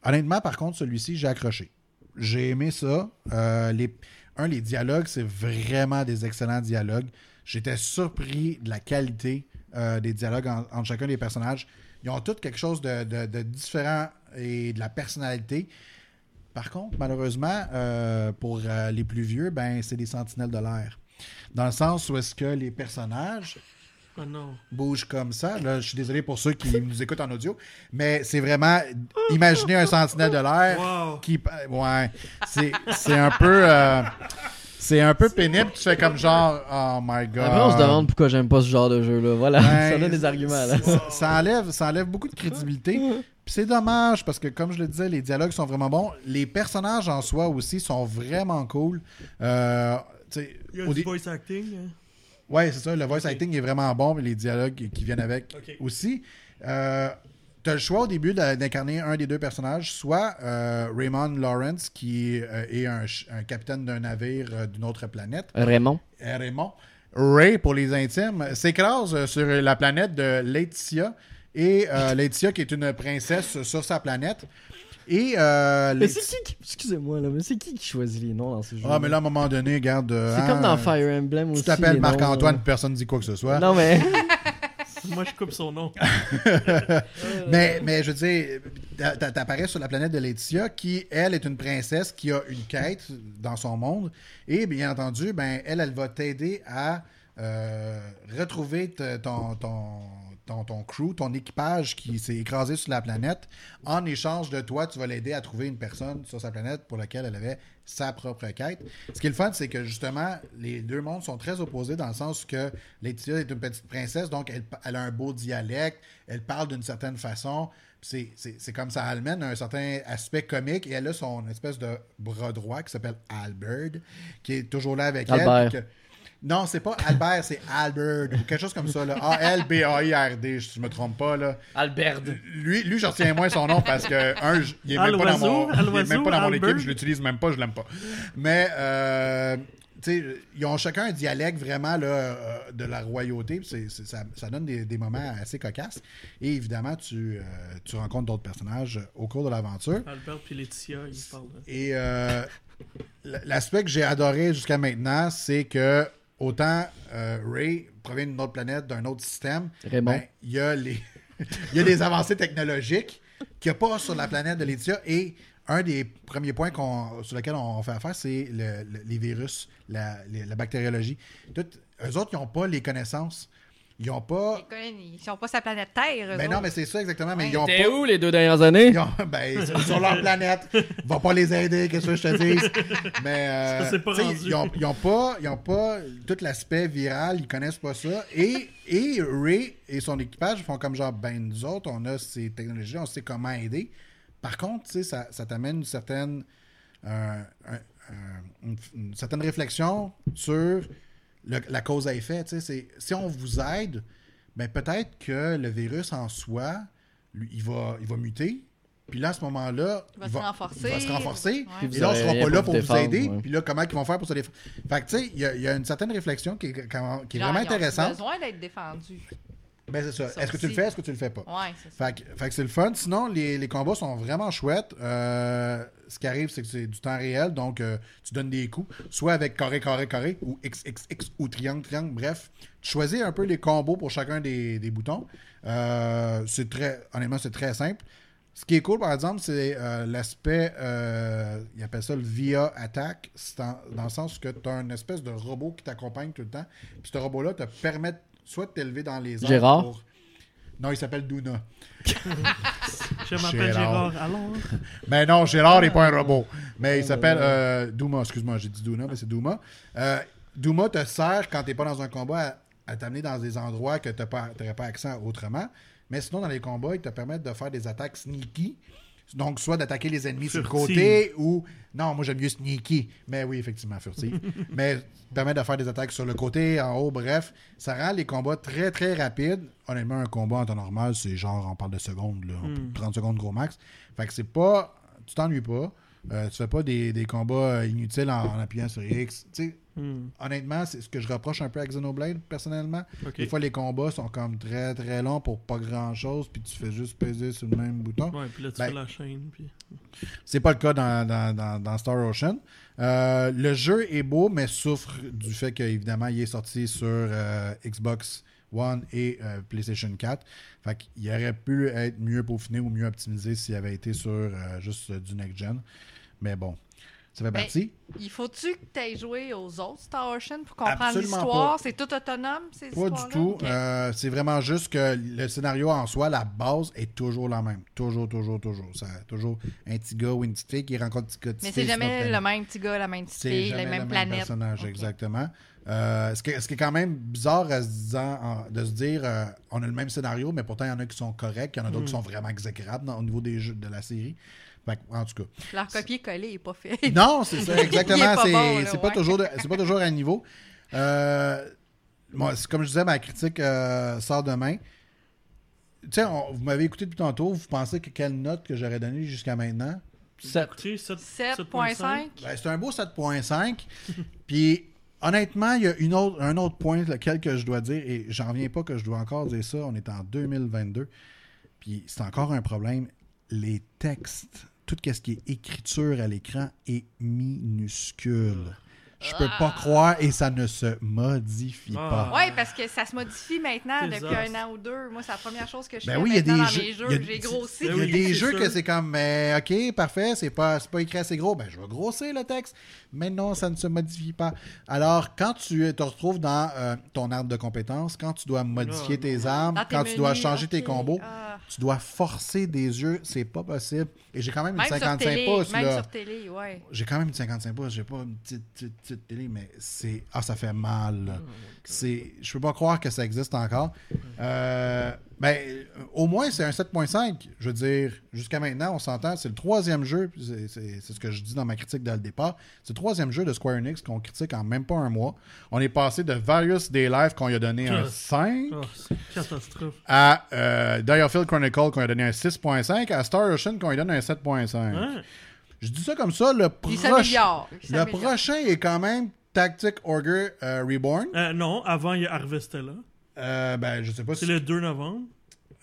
Honnêtement, par contre, celui-ci, j'ai accroché. J'ai aimé ça. Euh, les, un, les dialogues, c'est vraiment des excellents dialogues. J'étais surpris de la qualité euh, des dialogues en- entre chacun des personnages. Ils ont tous quelque chose de, différent et de la personnalité. Par contre, malheureusement, euh, pour les plus vieux, ben, c'est des sentinelles de l'air. Dans le sens où est-ce que les personnages Non. bougent comme ça. Là, je suis désolé pour ceux qui nous écoutent en audio, mais c'est vraiment imaginer un sentinelle de l'air Wow. qui. Ouais, c'est c'est un peu. euh, c'est un peu pénible. Tu fais comme genre, oh my god. Après, on se demande pourquoi j'aime pas ce genre de jeu-là. Voilà, Ouais, ça donne des arguments. Là. Ça, enlève, ça enlève beaucoup de crédibilité. Puis c'est dommage parce que, comme je le disais, les dialogues sont vraiment bons. Les personnages en soi aussi sont vraiment cool. Euh, Il y a du voice acting. hein. Ouais, c'est ça. Le voice acting est vraiment bon, mais les dialogues qui viennent avec aussi. Euh, tu as le choix au début d'incarner un des deux personnages, soit euh, Raymond Lawrence, qui euh, est un, un capitaine d'un navire euh, d'une autre planète, Raymond. euh, Raymond. Ray, pour les intimes, s'écrase sur la planète de Laetitia. Et euh, Laetitia, qui est une princesse sur sa planète. Et euh, Mais c'est qui qui... Excusez-moi, là, mais c'est qui qui choisit les noms dans ces jeux Ah, mais là, à un moment donné, regarde. euh, C'est hein, comme dans Fire Emblem aussi. Tu t'appelles Marc-Antoine, là. personne ne dit quoi que ce soit. Non, mais... Moi, je coupe son nom. Mais, mais je veux dire, t'a- t'a- t'apparais sur la planète de Laetitia, qui, elle, est une princesse qui a une quête dans son monde. Et bien entendu, ben, elle, elle va t'aider à euh, retrouver ton, ton, ton, ton crew, ton équipage qui s'est écrasé sur la planète. En échange de toi, tu vas l'aider à trouver une personne sur sa planète pour laquelle elle avait sa propre quête. Ce qui est le fun, c'est que justement, les deux mondes sont très opposés dans le sens que Laetitia est une petite princesse, donc elle, elle a un beau dialecte, elle parle d'une certaine façon. C'est c'est- c'est comme ça amène un certain aspect comique et elle a son espèce de bras droit qui s'appelle Albert, qui est toujours là avec Albert. elle. que- non, c'est pas Albert, c'est Albert ou quelque chose comme ça. là. A-L-B-A-I-R-D, si je me trompe pas. Là. Albert. Lui, lui j'en retiens moins son nom parce que, un, je- il est même pas dans mon, Al il est même pas dans mon Albert. équipe, je l'utilise même pas, je l'aime pas. Mais, euh, tu sais, ils ont chacun un dialecte vraiment là, euh, de la royauté. puis c'est- c'est- ça, ça donne des, des moments assez cocasses. Et évidemment, tu, euh, tu rencontres d'autres personnages au cours de l'aventure. Albert puis Laetitia, ils parlent. Et euh, l- l'aspect que j'ai adoré jusqu'à maintenant, c'est que autant euh, Ray provient d'une autre planète, d'un autre système, Raymond. ben, il y a les il y a des avancées technologiques qu'il n'y a pas sur la planète de Laetitia et un des premiers points sur lesquels on fait affaire, c'est le- le- les virus, la, les- la bactériologie. Tout, eux autres, ils n'ont pas les connaisses. Ils n'ont pas. Ils sont pas sa planète Terre. Ben non, mais c'est ça exactement. Mais Ouais. ils n'ont T'es pas. où les deux dernières années? Ils ont- ben, ils sont sur leur planète. Va pas les aider, qu'est-ce que je te dis? Mais euh, Ça, c'est pas rendu. ils ont, ils ont pas, ils ont pas tout l'aspect viral, ils connaissent pas ça. Et, et Ray et son équipage font comme genre, ben nous autres, on a ces technologies, on sait comment aider. Par contre, tu sais, ça, ça t'amène une certaine, euh, un- un- une, une certaine réflexion sur le- la cause à effet. tu sais, c'est- Si on vous aide, ben peut-être que le virus en soi, lui, il va, il va muter. Puis là, à ce moment-là, Il va se renforcer. il va se renforcer. Ouais. Et là, on aurez sera pas là pour vous aider. Puis là, comment ils vont faire pour se défendre? Fait que, tu sais, il y, a- il y a une certaine réflexion qui est, qui est Genre, vraiment ils ont intéressante. besoin d'être défendus? Ben, c'est ça. Ça Est-ce que tu le fais, est-ce que tu le fais pas? Ouais, c'est ça. Fait que, fait que c'est le fun. Sinon, les, les combats sont vraiment chouettes. Euh, ce qui arrive, c'est que c'est du temps réel. Donc, euh, tu donnes des coups, soit avec carré, carré, carré, ou XXX, ou triangle, triangle. Bref, tu choisis un peu les combos pour chacun des, des boutons. Euh, c'est très, honnêtement, c'est très simple. Ce qui est cool, par exemple, c'est euh, l'aspect, euh, ils appellent ça le via attack, c'est en- dans le sens que tu as une espèce de robot qui t'accompagne tout le temps. Puis ce robot-là te permet soit de t'élever dans les airs. Gérard? pour- Non, il s'appelle Duna. Je m'appelle Gérard. Gérard. Alors, Mais non, Gérard n'est pas un robot. Mais il s'appelle euh, Douma, excuse-moi, j'ai dit Duna, mais c'est Douma. Euh, Douma te sert quand tu n'es pas dans un combat à, à t'amener dans des endroits que tu n'aurais pas accès à autrement. Mais sinon, dans les combats, ils te permettent de faire des attaques sneaky. Donc, soit d'attaquer les ennemis sur le Furtive. côté ou. Non, moi j'aime mieux sneaky. Mais oui, effectivement, furtif. mais permet de faire des attaques sur le côté, en haut, bref. Ça rend les combats très très rapides. Honnêtement, un combat en temps normal, c'est genre, on parle de secondes, là, 30 secondes gros max. Fait que c'est pas. Tu t'ennuies pas. Euh, tu fais pas des, des combats euh, inutiles en, en appuyant sur X. Hmm, honnêtement, c'est ce que je reproche un peu à Xenoblade, personnellement. Des fois, les combats sont comme très très longs pour pas grand chose, puis tu fais juste peser sur le même bouton. Ouais, puis là, tu Ben- fais la chaîne. Puis... C'est pas le cas dans, dans- dans- dans Star Ocean. Euh, le jeu est beau, mais souffre du fait qu'évidemment, il est sorti sur euh, Xbox One et euh, PlayStation 4. Fait qu'il aurait pu être mieux peaufiné ou mieux optimisé s'il avait été sur euh, juste euh, du next-gen. Mais bon, ça fait Ben, partie. Il faut-tu que tu aies joué aux autres Star Ocean pour comprendre l'histoire? C'est tout autonome, ces Pas du tout. Euh, c'est vraiment juste que le scénario en soi, la base est toujours la même. Toujours, toujours, toujours. Ça, toujours un petit gars ou une petite fille qui rencontre petit gars, Mais c'est jamais le même petit gars, la même petite fille, les le mêmes même planètes. personnage, exactement. Euh, ce, qui, est quand même bizarre à se disant- de se dire, euh, on a le même scénario, mais pourtant il y en a qui sont corrects, il y en a d'autres qui sont vraiment exécrables au niveau des jeux de la série. Fait que, en tout cas. Leur copier-coller n'est pas fait. Non, c'est ça, exactement. pas C'est bon, pas, ouais. toujours de- pas toujours à niveau. Euh, moi, comme je disais, ma critique euh, sort demain. sais, on- vous m'avez écouté depuis tantôt, vous pensez que quelle note que j'aurais donnée jusqu'à maintenant? Sept. Écoutez, 7 7.5. Ben, c'est un beau 7.5. Puis, honnêtement, il y a une autre, un autre point lequel que je dois dire, et j'en reviens pas que je dois encore dire ça, on est en 2022, puis c'est encore un problème. Les textes, tout ce qui est écriture à l'écran est minuscule. Je peux pas croire et ça ne se modifie Ah. pas. Ouais, parce que ça se modifie maintenant depuis un an ou deux. Moi, c'est la première chose que je Ben fais oui, il y a des dans jeux- mes jeux. il y a- J'ai grossi. Il y a Ben oui, des c'est jeux sûr. que c'est comme, mais ok, parfait, c'est pas, c'est pas écrit assez gros. Ben, je vais grossir le texte. Mais non, ça ne se modifie pas. Alors, quand tu te retrouves dans euh, ton arbre de compétences, quand tu dois modifier Ah, tes armes, tes quand tu dois changer tes combos, Ah. tu dois forcer des yeux. C'est pas possible. Et j'ai quand même une Même sur 55 télé, pouces, même là. sur télé, ouais. J'ai quand même une 55 pouces, j'ai pas une petite, petite, petite télé, mais c'est. Ah, ça fait mal. là. c'est... Je peux pas croire que ça existe encore. Euh, ben, au moins, c'est un 7.5. Je veux dire, jusqu'à maintenant, on s'entend, c'est le troisième jeu, c'est, c'est- c'est ce que je dis dans ma critique dès le départ. C'est le troisième jeu de Square Enix qu'on critique en même pas un mois. On est passé de Various Day Life qu'on lui a donné un Ah. 5 Oh, c'est catastrophe. à euh, Direfield Chronicle qu'on lui a donné un 6.5 à Star Ocean qu'on lui donne un 7.5. Hein? Je dis ça comme ça, le Il prochain. s'améliore. il Le s'améliore. prochain est quand même Tactic Ogre euh, Reborn. Euh, non, avant, il y a Harvestella. Euh, ben, je sais pas C'est si. le 2 novembre.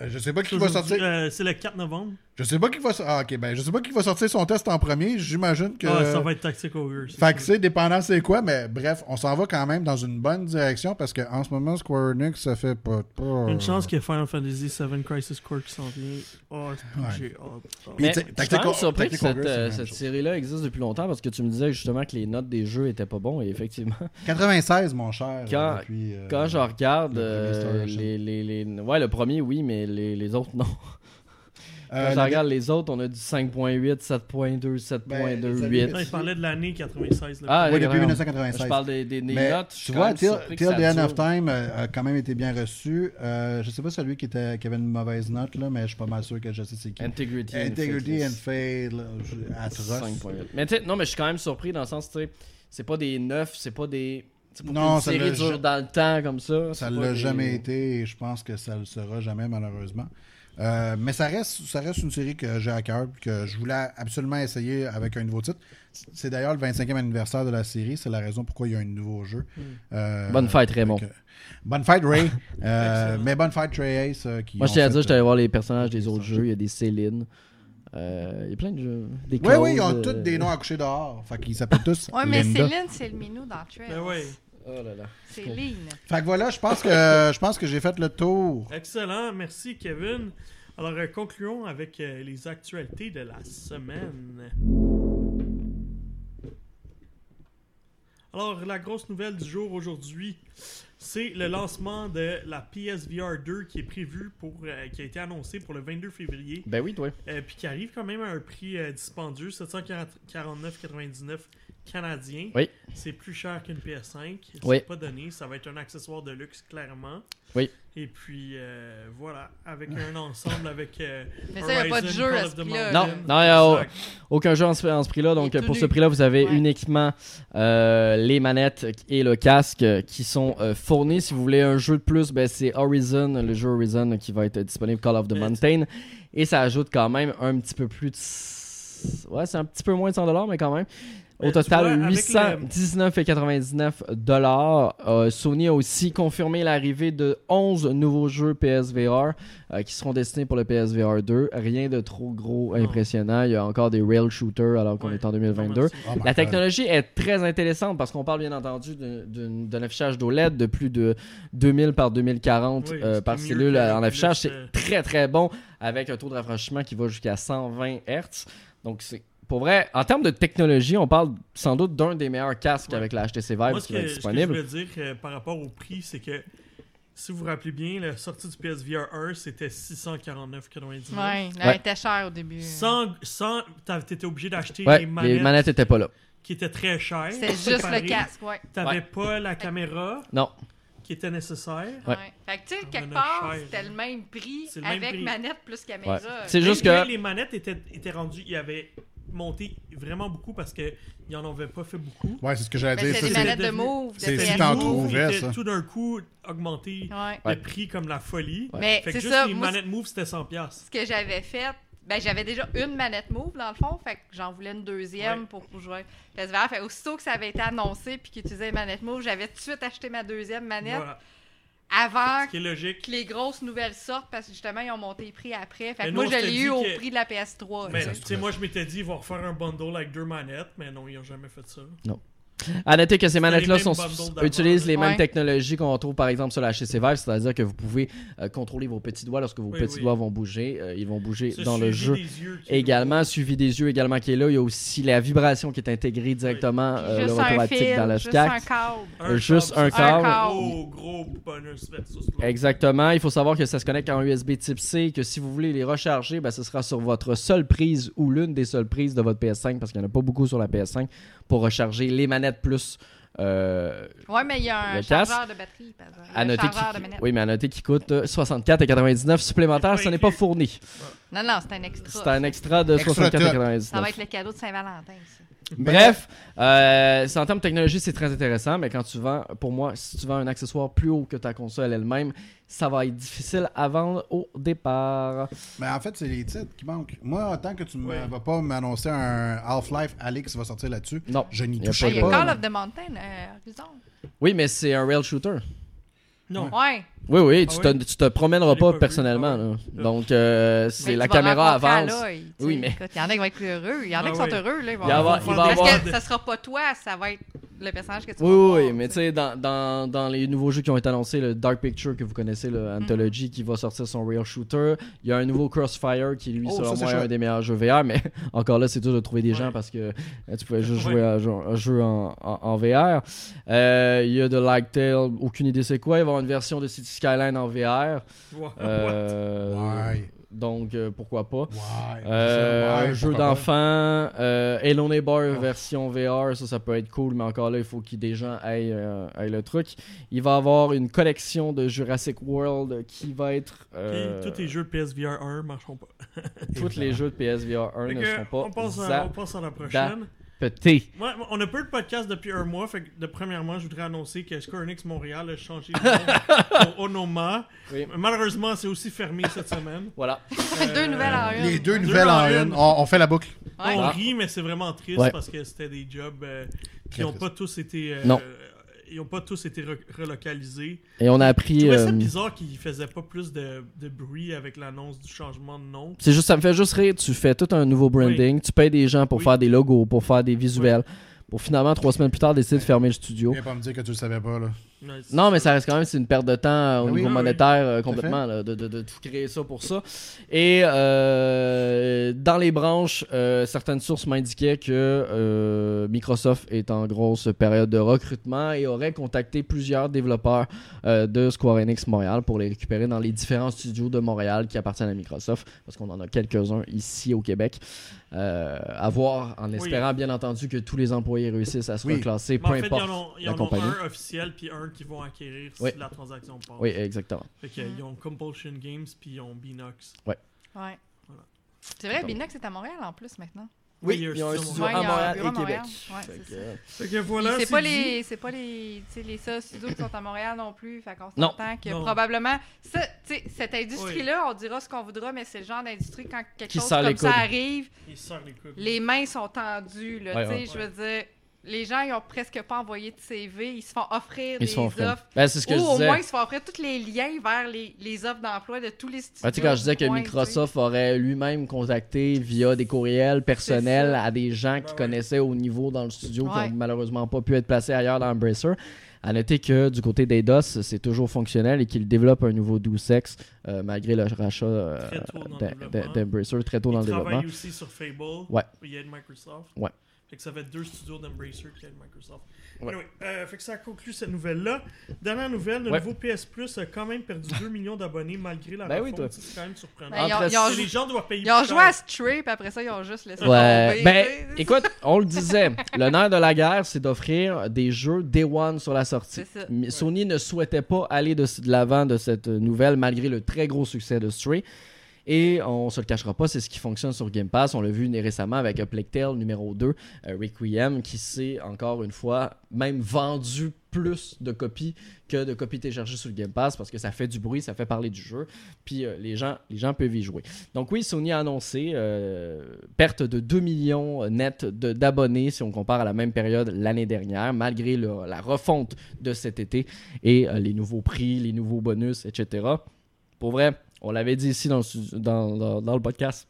Euh, Je sais pas qui va sortir. euh, c'est le 4 novembre. Je sais pas qui va. Ah, ok, ben, je sais pas qui va sortir son test en premier. J'imagine que. Ah, ça va être Tactic Ogre. Fait que c'est dépendant c'est quoi, mais bref, on s'en va quand même dans une bonne direction parce qu'en ce moment, Square Enix, ça fait pas. pas- Une chance qu'il y ait Final Fantasy VII Crisis Core qui s'en vient. Oh, Ouais. j'ai hâte. Oh. Sais, suis Tactical- quand même surpris que Tactical cette, euh, cette série-là existe depuis longtemps parce que tu me disais justement que les notes des jeux étaient pas bons et effectivement, 96, mon cher. Quand- depuis, euh, quand je regarde le euh, les, les, les- Ouais, le premier, oui, mais les, les autres, non. Quand euh, je la- regarde les autres, on a du 5.8, 7.2, 7.2, Ben, les 8. Non, il parlait de l'année 96. là. Ah, Oui, depuis vraiment. 1996. Je parle des, des, des Mais notes. je tu vois, quand Till, the End of Time euh, a quand même été bien reçu. Euh, je sais pas celui qui, était, qui avait une mauvaise note, là, mais je suis pas mal sûr que je sais c'est qui. Integrity. Integrity and je- atroce. 5.8. Mais tu sais, non, mais je suis quand même surpris dans le sens, tu sais, c'est pas des neufs, c'est pas des. Pour Non, qu'une ça série dure dans le temps comme ça. Ça c'est l'a des- jamais été et je pense que ça le sera jamais, malheureusement. Euh, mais ça reste, ça reste une série que j'ai à cœur et que je voulais absolument essayer avec un nouveau titre. C'est d'ailleurs le 25e anniversaire de la série. C'est la raison pourquoi il y a un nouveau jeu. Euh, Bonne fête, Raymond. Bonne fête, Ray. Euh, mais bonne fête, Trey Ace. qui Moi, je tiens à dire, j'étais allé euh, voir les personnages des autres jeux. Il y a des Céline. Euh, il y a plein de jeux. Des Oui, oui, ils ont tous euh, des noms à coucher dehors. Fait qu'ils s'appellent tous Ouais, mais Linda. Céline, c'est le minou dans Trails. Ben ouais. Oh là là. Céline. Fait que voilà, je pense que je pense que j'ai fait le tour. Excellent, merci Kevin. Alors, euh, concluons avec euh, les actualités de la semaine. Alors, la grosse nouvelle du jour aujourd'hui, c'est le lancement de la PSVR 2 qui est prévu pour, euh, qui a été annoncé pour le 22 février, Ben oui, toi. euh, puis qui arrive quand même à un prix euh, dispendieux, 749,99 canadien. Oui. C'est plus cher qu'une PS5. C'est Oui. pas donné. Ça va être un accessoire de luxe, clairement. Oui. Et puis, euh, voilà, avec un ensemble avec. euh, Mais ça, y a pas de jeu à ce prix-là. Non, Mountain. non, y a-. Aucun jeu en ce, en ce prix-là. Donc, Il pour ce prix-là, vous avez Ouais. uniquement euh, les manettes et le casque qui sont euh, fournis. Si vous voulez un jeu de plus, ben, c'est Horizon, le jeu Horizon qui va être disponible Call of the Mountain. Et ça ajoute quand même un petit peu plus de. Ouais, c'est un petit peu moins de 100$, mais quand même. Au total, vois, avec 819,99 dollars. Euh, Sony a aussi confirmé l'arrivée de 11 nouveaux jeux PSVR euh, qui seront destinés pour le PSVR 2. Rien de trop gros Non. impressionnant. Il y a encore des rail shooters alors qu'on Ouais. est en 2022. Merci. Oh my La God. technologie est très intéressante parce qu'on parle bien entendu d'un- affichage d'OLED de plus de 2000 par 2040 Oui, euh, par cellule en affichage. C'est très très bon avec un taux de rafraîchissement qui va jusqu'à 120 Hz. Donc c'est pour vrai, en termes de technologie, on parle sans doute d'un des meilleurs casques Ouais. avec la HTC Vive Moi, qui que, va être ce que je disponible. voulais dire euh, par rapport au prix, c'est que si vous vous rappelez bien, la sortie du PSVR 1, c'était 649,99. Ouais, elle Ouais. était chère au début. Sans, sans t'étais obligé d'acheter Ouais, les, manettes les manettes étaient pas là. qui étaient très chères. C'était juste le casque, ouais. T'avais Ouais. pas la caméra Non. qui était nécessaire. Ouais. Ouais. Fait que tu sais, Ça quelque part, c'était hein. le même prix C'est le même avec prix. manette plus caméra. Ouais. C'est juste que que les manettes étaient, étaient rendues. Il y avait monté vraiment beaucoup parce qu'ils n'en avaient pas fait beaucoup. Ouais, c'est ce que j'allais Mais dire. c'est des manettes de move, c'est- si Les t'en trouvais, ça. tout d'un coup augmenté Ouais. Le prix comme la folie. Mais Fait que juste ça, les moi, manettes move, c'était 100$. piastres. ce que j'avais fait, ben j'avais déjà une manette move dans le fond, fait que j'en voulais une deuxième Ouais. pour jouer PSVR. Fait que aussitôt que ça avait été annoncé puis qu'ils utilisaient les manettes move, j'avais tout de suite acheté ma deuxième manette Voilà. Avant Ce qui est logique. que les grosses nouvelles sortent parce que justement ils ont monté les prix après. Fait que non, moi je l'ai eu au que- prix de la PS3. Mais tu sais. moi, je m'étais dit, ils vont refaire un bundle avec deux manettes, mais non, ils n'ont jamais fait ça. À noter que ces manettes-là utilisent les mêmes Ouais. technologies qu'on retrouve par exemple sur la HTC Vive, c'est-à-dire que vous pouvez euh, contrôler vos petits doigts lorsque vos Oui, petits oui. doigts vont bouger. euh, ils vont bouger Ce dans le jeu. Également, suivi des yeux également qui est là. Il y a aussi la vibration qui est intégrée directement, Puis euh, le juste retour un haptique fil, dans la juste un câble. juste un câble. Gros, gros bonus versus. Exactement. Il faut savoir que ça se connecte en USB type C, que si vous voulez les recharger, ben, ce sera sur votre seule prise ou l'une des seules prises de votre PS5, parce qu'il n'y en a pas beaucoup sur la PS5, pour recharger les manettes plus. euh, Ouais, mais il y a un chargeur de batterie. par exemple. à noter chargeur qui- de oui, mais à noter qu'il coûte euh, 64,99 supplémentaires. C'est Ce n'est pas fourni. Non, non, c'est un extra. C'est un extra de Extra top. 64,99. Ça va être le cadeau de Saint-Valentin. Bref, euh, en termes de technologie, c'est très intéressant, mais quand tu vends, pour moi, si tu vends un accessoire plus haut que ta console elle-même, ça va être difficile à vendre au départ. Mais en fait, c'est les titres qui manquent. Moi, tant que tu ne vas pas m'annoncer un Half-Life Alix va sortir là-dessus, Non. je n'y toucherai Ben, Il y pas a pas. Call of the Mountain, euh, Horizon. Oui, mais c'est un rail shooter. Non. Ouais. Oui, oui, tu, Ah te, ouais? tu te promèneras pas personnellement. Ah là. Donc, euh, c'est la caméra avance. Oui, mais- Il y en a qui vont être plus heureux. Il y en a Ah qui sont heureux. Là, ils vont Il avoir- il va avoir. que ça sera pas toi, ça va être le personnage que tu vas Oui, voir, oui, mais tu sais, dans, dans, dans les nouveaux jeux qui ont été annoncés, le Dark Picture que vous connaissez, le Mm-hmm. Anthology qui va sortir son Real Shooter, il y a un nouveau Crossfire qui, lui, Oh, selon moi, est un des meilleurs jeux VR, mais encore là, c'est dur de trouver des gens parce que euh, tu pouvais juste Ouais. jouer à un jeu, en, en- en VR. Euh, il y a de Tale, aucune idée c'est quoi, il va y avoir une version de City Skyline en VR. Ouais. Euh, Ouais. Donc, euh, pourquoi pas. Ouais. Euh, jeu d'enfant, euh, Hello Neighbor Oh. version VR, ça, ça peut être cool, mais encore là, il faut que des gens aillent, euh, aillent le truc. Il va avoir une collection de Jurassic World qui va être. Euh, tous les jeux de PSVR 1 marcheront pas. tous les jeux de PSVR 1 Fait ne seront pas on, passe à, on passe à la prochaine. Ouais, on a peu de podcasts depuis un mois. Fait que, de premièrement, je voudrais annoncer que Square Enix Montréal a changé de nom pour Onoma. Oui. Malheureusement, c'est aussi fermé cette semaine. Voilà. Deux nouvelles en une. Les deux Deux nouvelles en une. une. On, on fait la boucle. Ouais. On Ah. rit, mais c'est vraiment triste Ouais. parce que c'était des jobs euh, qui n'ont pas tous été. euh, Non. Ils n'ont pas tous été re- relocalisés. Et on a appris. ça euh, bizarre qu'ils faisaient pas plus de, de bruit avec l'annonce du changement de nom. C'est juste, ça me fait juste rire. Tu fais tout un nouveau branding, tu payes des gens pour Oui. faire des logos, pour faire des visuels, pour finalement trois semaines plus tard décider de fermer le studio. Viens pas me dire que tu le savais pas, là. Non, mais ça. reste quand même c'est une perte de temps euh, au Ah oui, niveau oui, oui. monétaire euh, complètement là, de, de, de tout créer ça pour ça. Et euh, dans les branches, euh, certaines sources m'indiquaient que euh, Microsoft est en grosse période de recrutement et aurait contacté plusieurs développeurs euh, de Square Enix Montréal pour les récupérer dans les différents studios de Montréal qui appartiennent à Microsoft, parce qu'on en a quelques-uns ici au Québec. Euh, à voir, en espérant bien entendu que tous les employés réussissent à se Oui. reclasser, Mais peu en fait, importe. ils en ont, la en ont compagnie. un officiel puis un qui vont acquérir si Oui. la transaction passe. Oui, exactement. Fait qu'ils ont Compulsion Games puis ils ont Binox. Ouais. Voilà. C'est vrai, Binox est à Montréal en plus maintenant. Oui, Oui, il y a un studio Ouais, à Montréal et Québec. Montréal. Ouais, c'est que, que voilà, c'est pas dit. les c'est pas les tu sais, les seuls studios qui sont à Montréal non plus fait qu'on s'entend que Non. probablement ça, tu sais, cette industrie là on dira ce qu'on voudra mais c'est le genre d'industrie quand quelque Qui chose comme ça coudes. arrive Ils les mains sont tendues là Ouais, tu sais ouais. je veux dire les gens ils ont presque pas envoyé de CV ils se font offrir Ils des se font offrir. offres Ben, c'est ce que ou je au disais. moins ils se font offrir tous les liens vers les, les offres d'emploi de tous les studios Ouais, tu sais, quand je disais que Microsoft aurait lui-même contacté via des courriels personnels à des gens qui Ben ouais. connaissaient au niveau dans le studio qui Ouais. n'ont malheureusement pas pu être placés ailleurs dans Embracer. À noter que du côté d'Eidos, c'est toujours fonctionnel et qu'ils développent un nouveau DuSex euh, malgré le rachat euh, Très tôt dans le d'Em- développement. d'Embracer très tôt dans le Ils développement. travaillent aussi sur Fable. Ouais. Il y a de Microsoft. Ouais. Fait que ça fait deux studios d'Embracer qui Microsoft. Ouais. Anyway, euh, fait que ça conclut cette nouvelle-là. Dernière nouvelle, le Ouais. nouveau PS Plus a quand même perdu 2 millions d'abonnés malgré la Ben oui. C'est quand même surprenant. Ben, ils ont- Entre- ils ont Et jou- les gens doivent payer ils ont plus joué à Stray puis après ça ils ont juste laissé Ouais, tomber, ben, écoute, on le disait, le nerf de la guerre, c'est d'offrir des jeux Day One sur la sortie. Sony ne souhaitait pas aller de, de l'avant de cette nouvelle malgré le très gros succès de Stray. Et on se le cachera pas, c'est ce qui fonctionne sur Game Pass. On l'a vu récemment avec A Plague Tale numéro 2, euh, Requiem, qui s'est encore une fois même vendu plus de copies que de copies téléchargées sur le Game Pass parce que ça fait du bruit, ça fait parler du jeu, puis euh, les, gens, les gens peuvent y jouer. Donc oui, Sony a annoncé euh, perte de 2 millions net d'abonnés si on compare à la même période l'année dernière, malgré la refonte de cet été et euh, les nouveaux prix, les nouveaux bonus, etc. Pour vrai, on l'avait dit ici dans le, dans- podcast.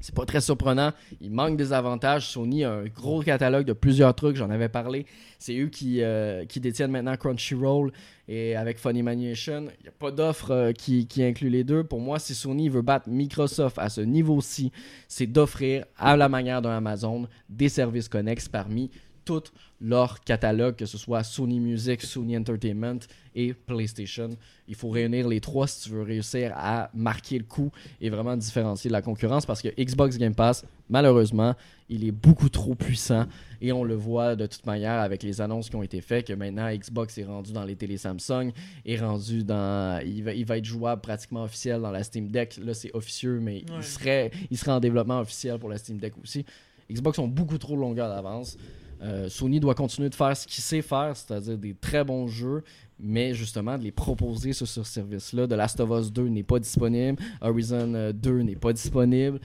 C'est pas très surprenant. Il manque des avantages. Sony a un gros catalogue de plusieurs trucs. J'en avais parlé. C'est eux qui, euh, détiennent maintenant Crunchyroll et avec Funimation. Il n'y a pas d'offre euh, qui, qui inclut les deux. Pour moi, si Sony veut battre Microsoft à ce niveau-ci, c'est d'offrir à la manière d'un Amazon des services connexes parmi tout leur catalogue, que ce soit Sony Music, Sony Entertainment et PlayStation. Il faut réunir les trois si tu veux réussir à marquer le coup et vraiment différencier de la concurrence parce que Xbox Game Pass, malheureusement, il est beaucoup trop puissant et on le voit de toute manière avec les annonces qui ont été faites que maintenant Xbox est rendu dans les télé Samsung, est rendu dans il va, il va être jouable pratiquement officiel dans la Steam Deck. Là, c'est officieux mais Ouais. il serait il serait en développement officiel pour la Steam Deck aussi. Xbox ont beaucoup trop de longueur d'avance. Euh, Sony doit continuer de faire ce qu'il sait faire, c'est-à-dire des très bons jeux, mais justement de les proposer sur ce service-là. The Last of Us 2 n'est pas disponible, Horizon euh, 2 n'est pas disponible.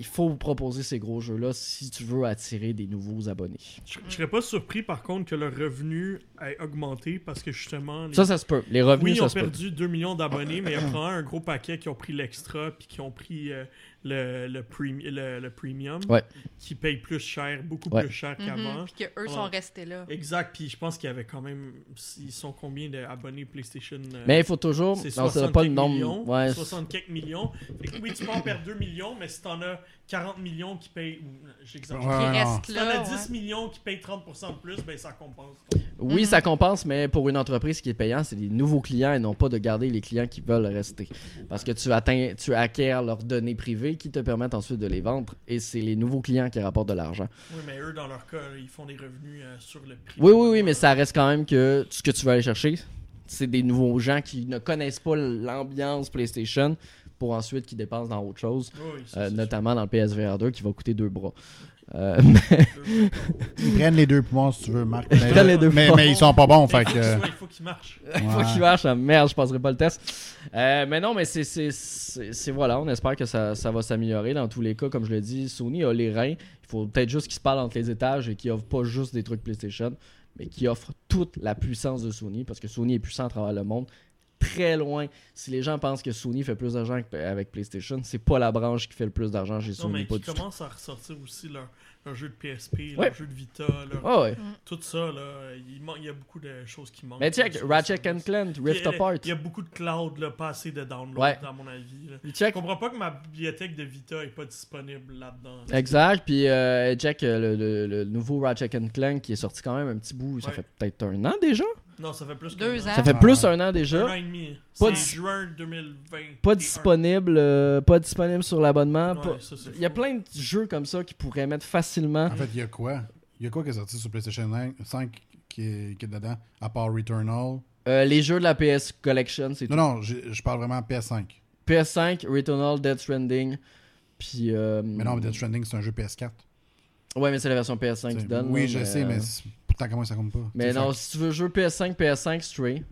Il faut vous proposer ces gros jeux-là si tu veux attirer des nouveaux abonnés. Je, je serais pas surpris par contre que le revenu ait augmenté parce que justement. les- Ça, ça se peut. Les revenus, oui, ils ont perdu 2 millions d'abonnés, mais il y a un gros paquet qui ont pris l'extra puis qui ont pris euh, le, le, premi- le- le premium, Ouais. qui paye plus cher, beaucoup Ouais. plus cher Mhm, qu'avant. Puis qu'eux sont restés là. Exact, puis je pense qu'il y avait quand même. Ils sont combien d'abonnés PlayStation euh, Mais il faut toujours. C'est Non, c'est 60 pas le nombre. millions. Ouais, 60 quelques millions. Fait que oui, tu peux en perdre 2 millions, mais si t'en as 40 millions qui payent. J'exagère. Ouais, Qui non. restent Si t'en as là. 10 ouais. millions qui payent 30% de plus, ben ça compense. Oui, Mhm. ça compense, mais pour une entreprise qui est payante, c'est des nouveaux clients et non pas de garder les clients qui veulent rester. Parce que tu atteins, tu acquiers leurs données privées qui te permettent ensuite de les vendre et c'est les nouveaux clients qui rapportent de l'argent. Oui, mais eux, dans leur cas, ils font des revenus euh, sur le prix. Oui, oui, oui, mais ça reste quand même que ce que tu vas aller chercher, c'est des nouveaux gens qui ne connaissent pas l'ambiance PlayStation pour ensuite qui dépensent dans autre chose, Oui, euh, notamment dans le PSVR 2 qui va coûter deux bras. Euh. Ils prennent les deux points si tu veux, Marc. Ils Mais, prennent les deux mais, points. mais ils sont pas bons, fait Il faut que. il faut qu'il marche. Il faut Ouais. qu'il marche, ah, merde, je passerai pas le test. Euh, mais non, mais c'est, voilà, on espère que ça, ça va s'améliorer. Dans tous les cas, comme je l'ai dit, Sony a les reins. Il faut peut-être juste qu'ils se parlent entre les étages et qu'ils offrent pas juste des trucs PlayStation, mais qu'ils offrent toute la puissance de Sony, parce que Sony est puissant à travers le monde. Très loin. Si les gens pensent que Sony fait plus d'argent avec PlayStation, c'est pas la branche qui fait le plus d'argent chez Non, Sony. mais pas qui du tout. commencent à ressortir aussi leur, leur jeu de PSP, Ouais. leur jeu de Vita, leur- Ah ouais. tout ça. Là, il, man- il y a beaucoup de choses qui manquent. Mais check, Ratchet and Clank, Rift Il y a- Apart. Il y a beaucoup de cloud, là, pas assez de download, Ouais. à mon avis. là. Je Check. comprends pas que ma bibliothèque de Vita est pas disponible là-dedans. Exact. Puis, euh, check euh, le, le- le nouveau Ratchet and Clank qui est sorti quand même un petit bout. Ça fait peut-être un an déjà? Non, ça fait plus que Deux un ans. Ça fait Ah. plus un an Un déjà. an et demi. Pas dis- juin 2020. Pas disponible, euh, pas disponible sur l'abonnement. Ouais, pas- Il y a plein de jeux comme ça qui pourraient mettre facilement. En fait, il y a quoi? Il y a quoi qui est sorti sur PlayStation 5 qui est, qui est dedans, à part Returnal? Euh, les jeux de la PS Collection, c'est Non, tout. non, je je parle vraiment PS5. PS5, Returnal, Dead Stranding. Puis. euh, Mais non, mais Death Stranding, c'est un jeu PS4. Ouais, mais c'est la version PS5 qui C'est- donne. oui, là, je sais, euh, mais comment ça compte pas Mais non, fait- si tu veux jouer PS5, PS5, Stray.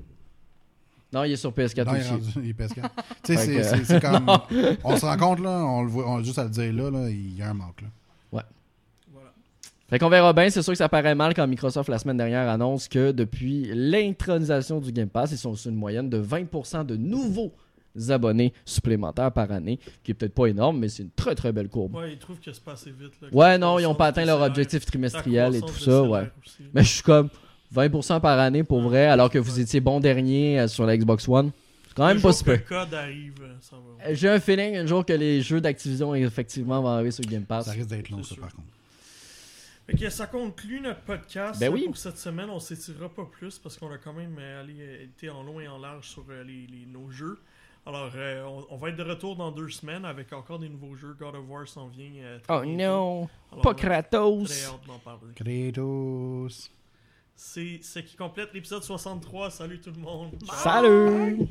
Non, il est sur PS4 Non, il est aussi. rendu, il est PS4. tu sais, c'est- comme. on se rend compte, là, on le voit, on- juste à le dire là, là, il y a un manque, là. Voilà. Fait qu'on verra bien. C'est sûr que ça paraît mal quand Microsoft la semaine dernière annonce que depuis l'intronisation du Game Pass, ils sont sur une moyenne de 20% de nouveaux abonnés supplémentaires par année, qui est peut-être pas énorme, mais c'est une très très belle courbe. Ouais, ils trouvent que c'est pas assez vite. là. Ouais, non, ils ont croissance pas atteint leur objectif trimestriel et tout ça, ouais. aussi. Mais je suis comme 20% par année pour vrai, alors que vous étiez bon dernier euh, sur la Xbox One. C'est quand même Le pas super. euh, va. J'ai un feeling un jour que les jeux d'Activision effectivement vont arriver sur Game Pass. Ça risque d'être long, ça, sûr. par contre. Que ça conclut notre podcast Ben euh, oui. pour cette semaine. On s'étirera pas plus parce qu'on a quand même euh, allé, euh, été en long et en large sur euh, les, les- nos jeux. Alors, euh, on, on va être de retour dans deux semaines avec encore des nouveaux jeux. God of War s'en vient. euh, très Oh bientôt. non, Alors, pas Très Kratos. hâte d'en parler. Kratos. C'est ce qui complète l'épisode 63. Salut tout le monde. Salut!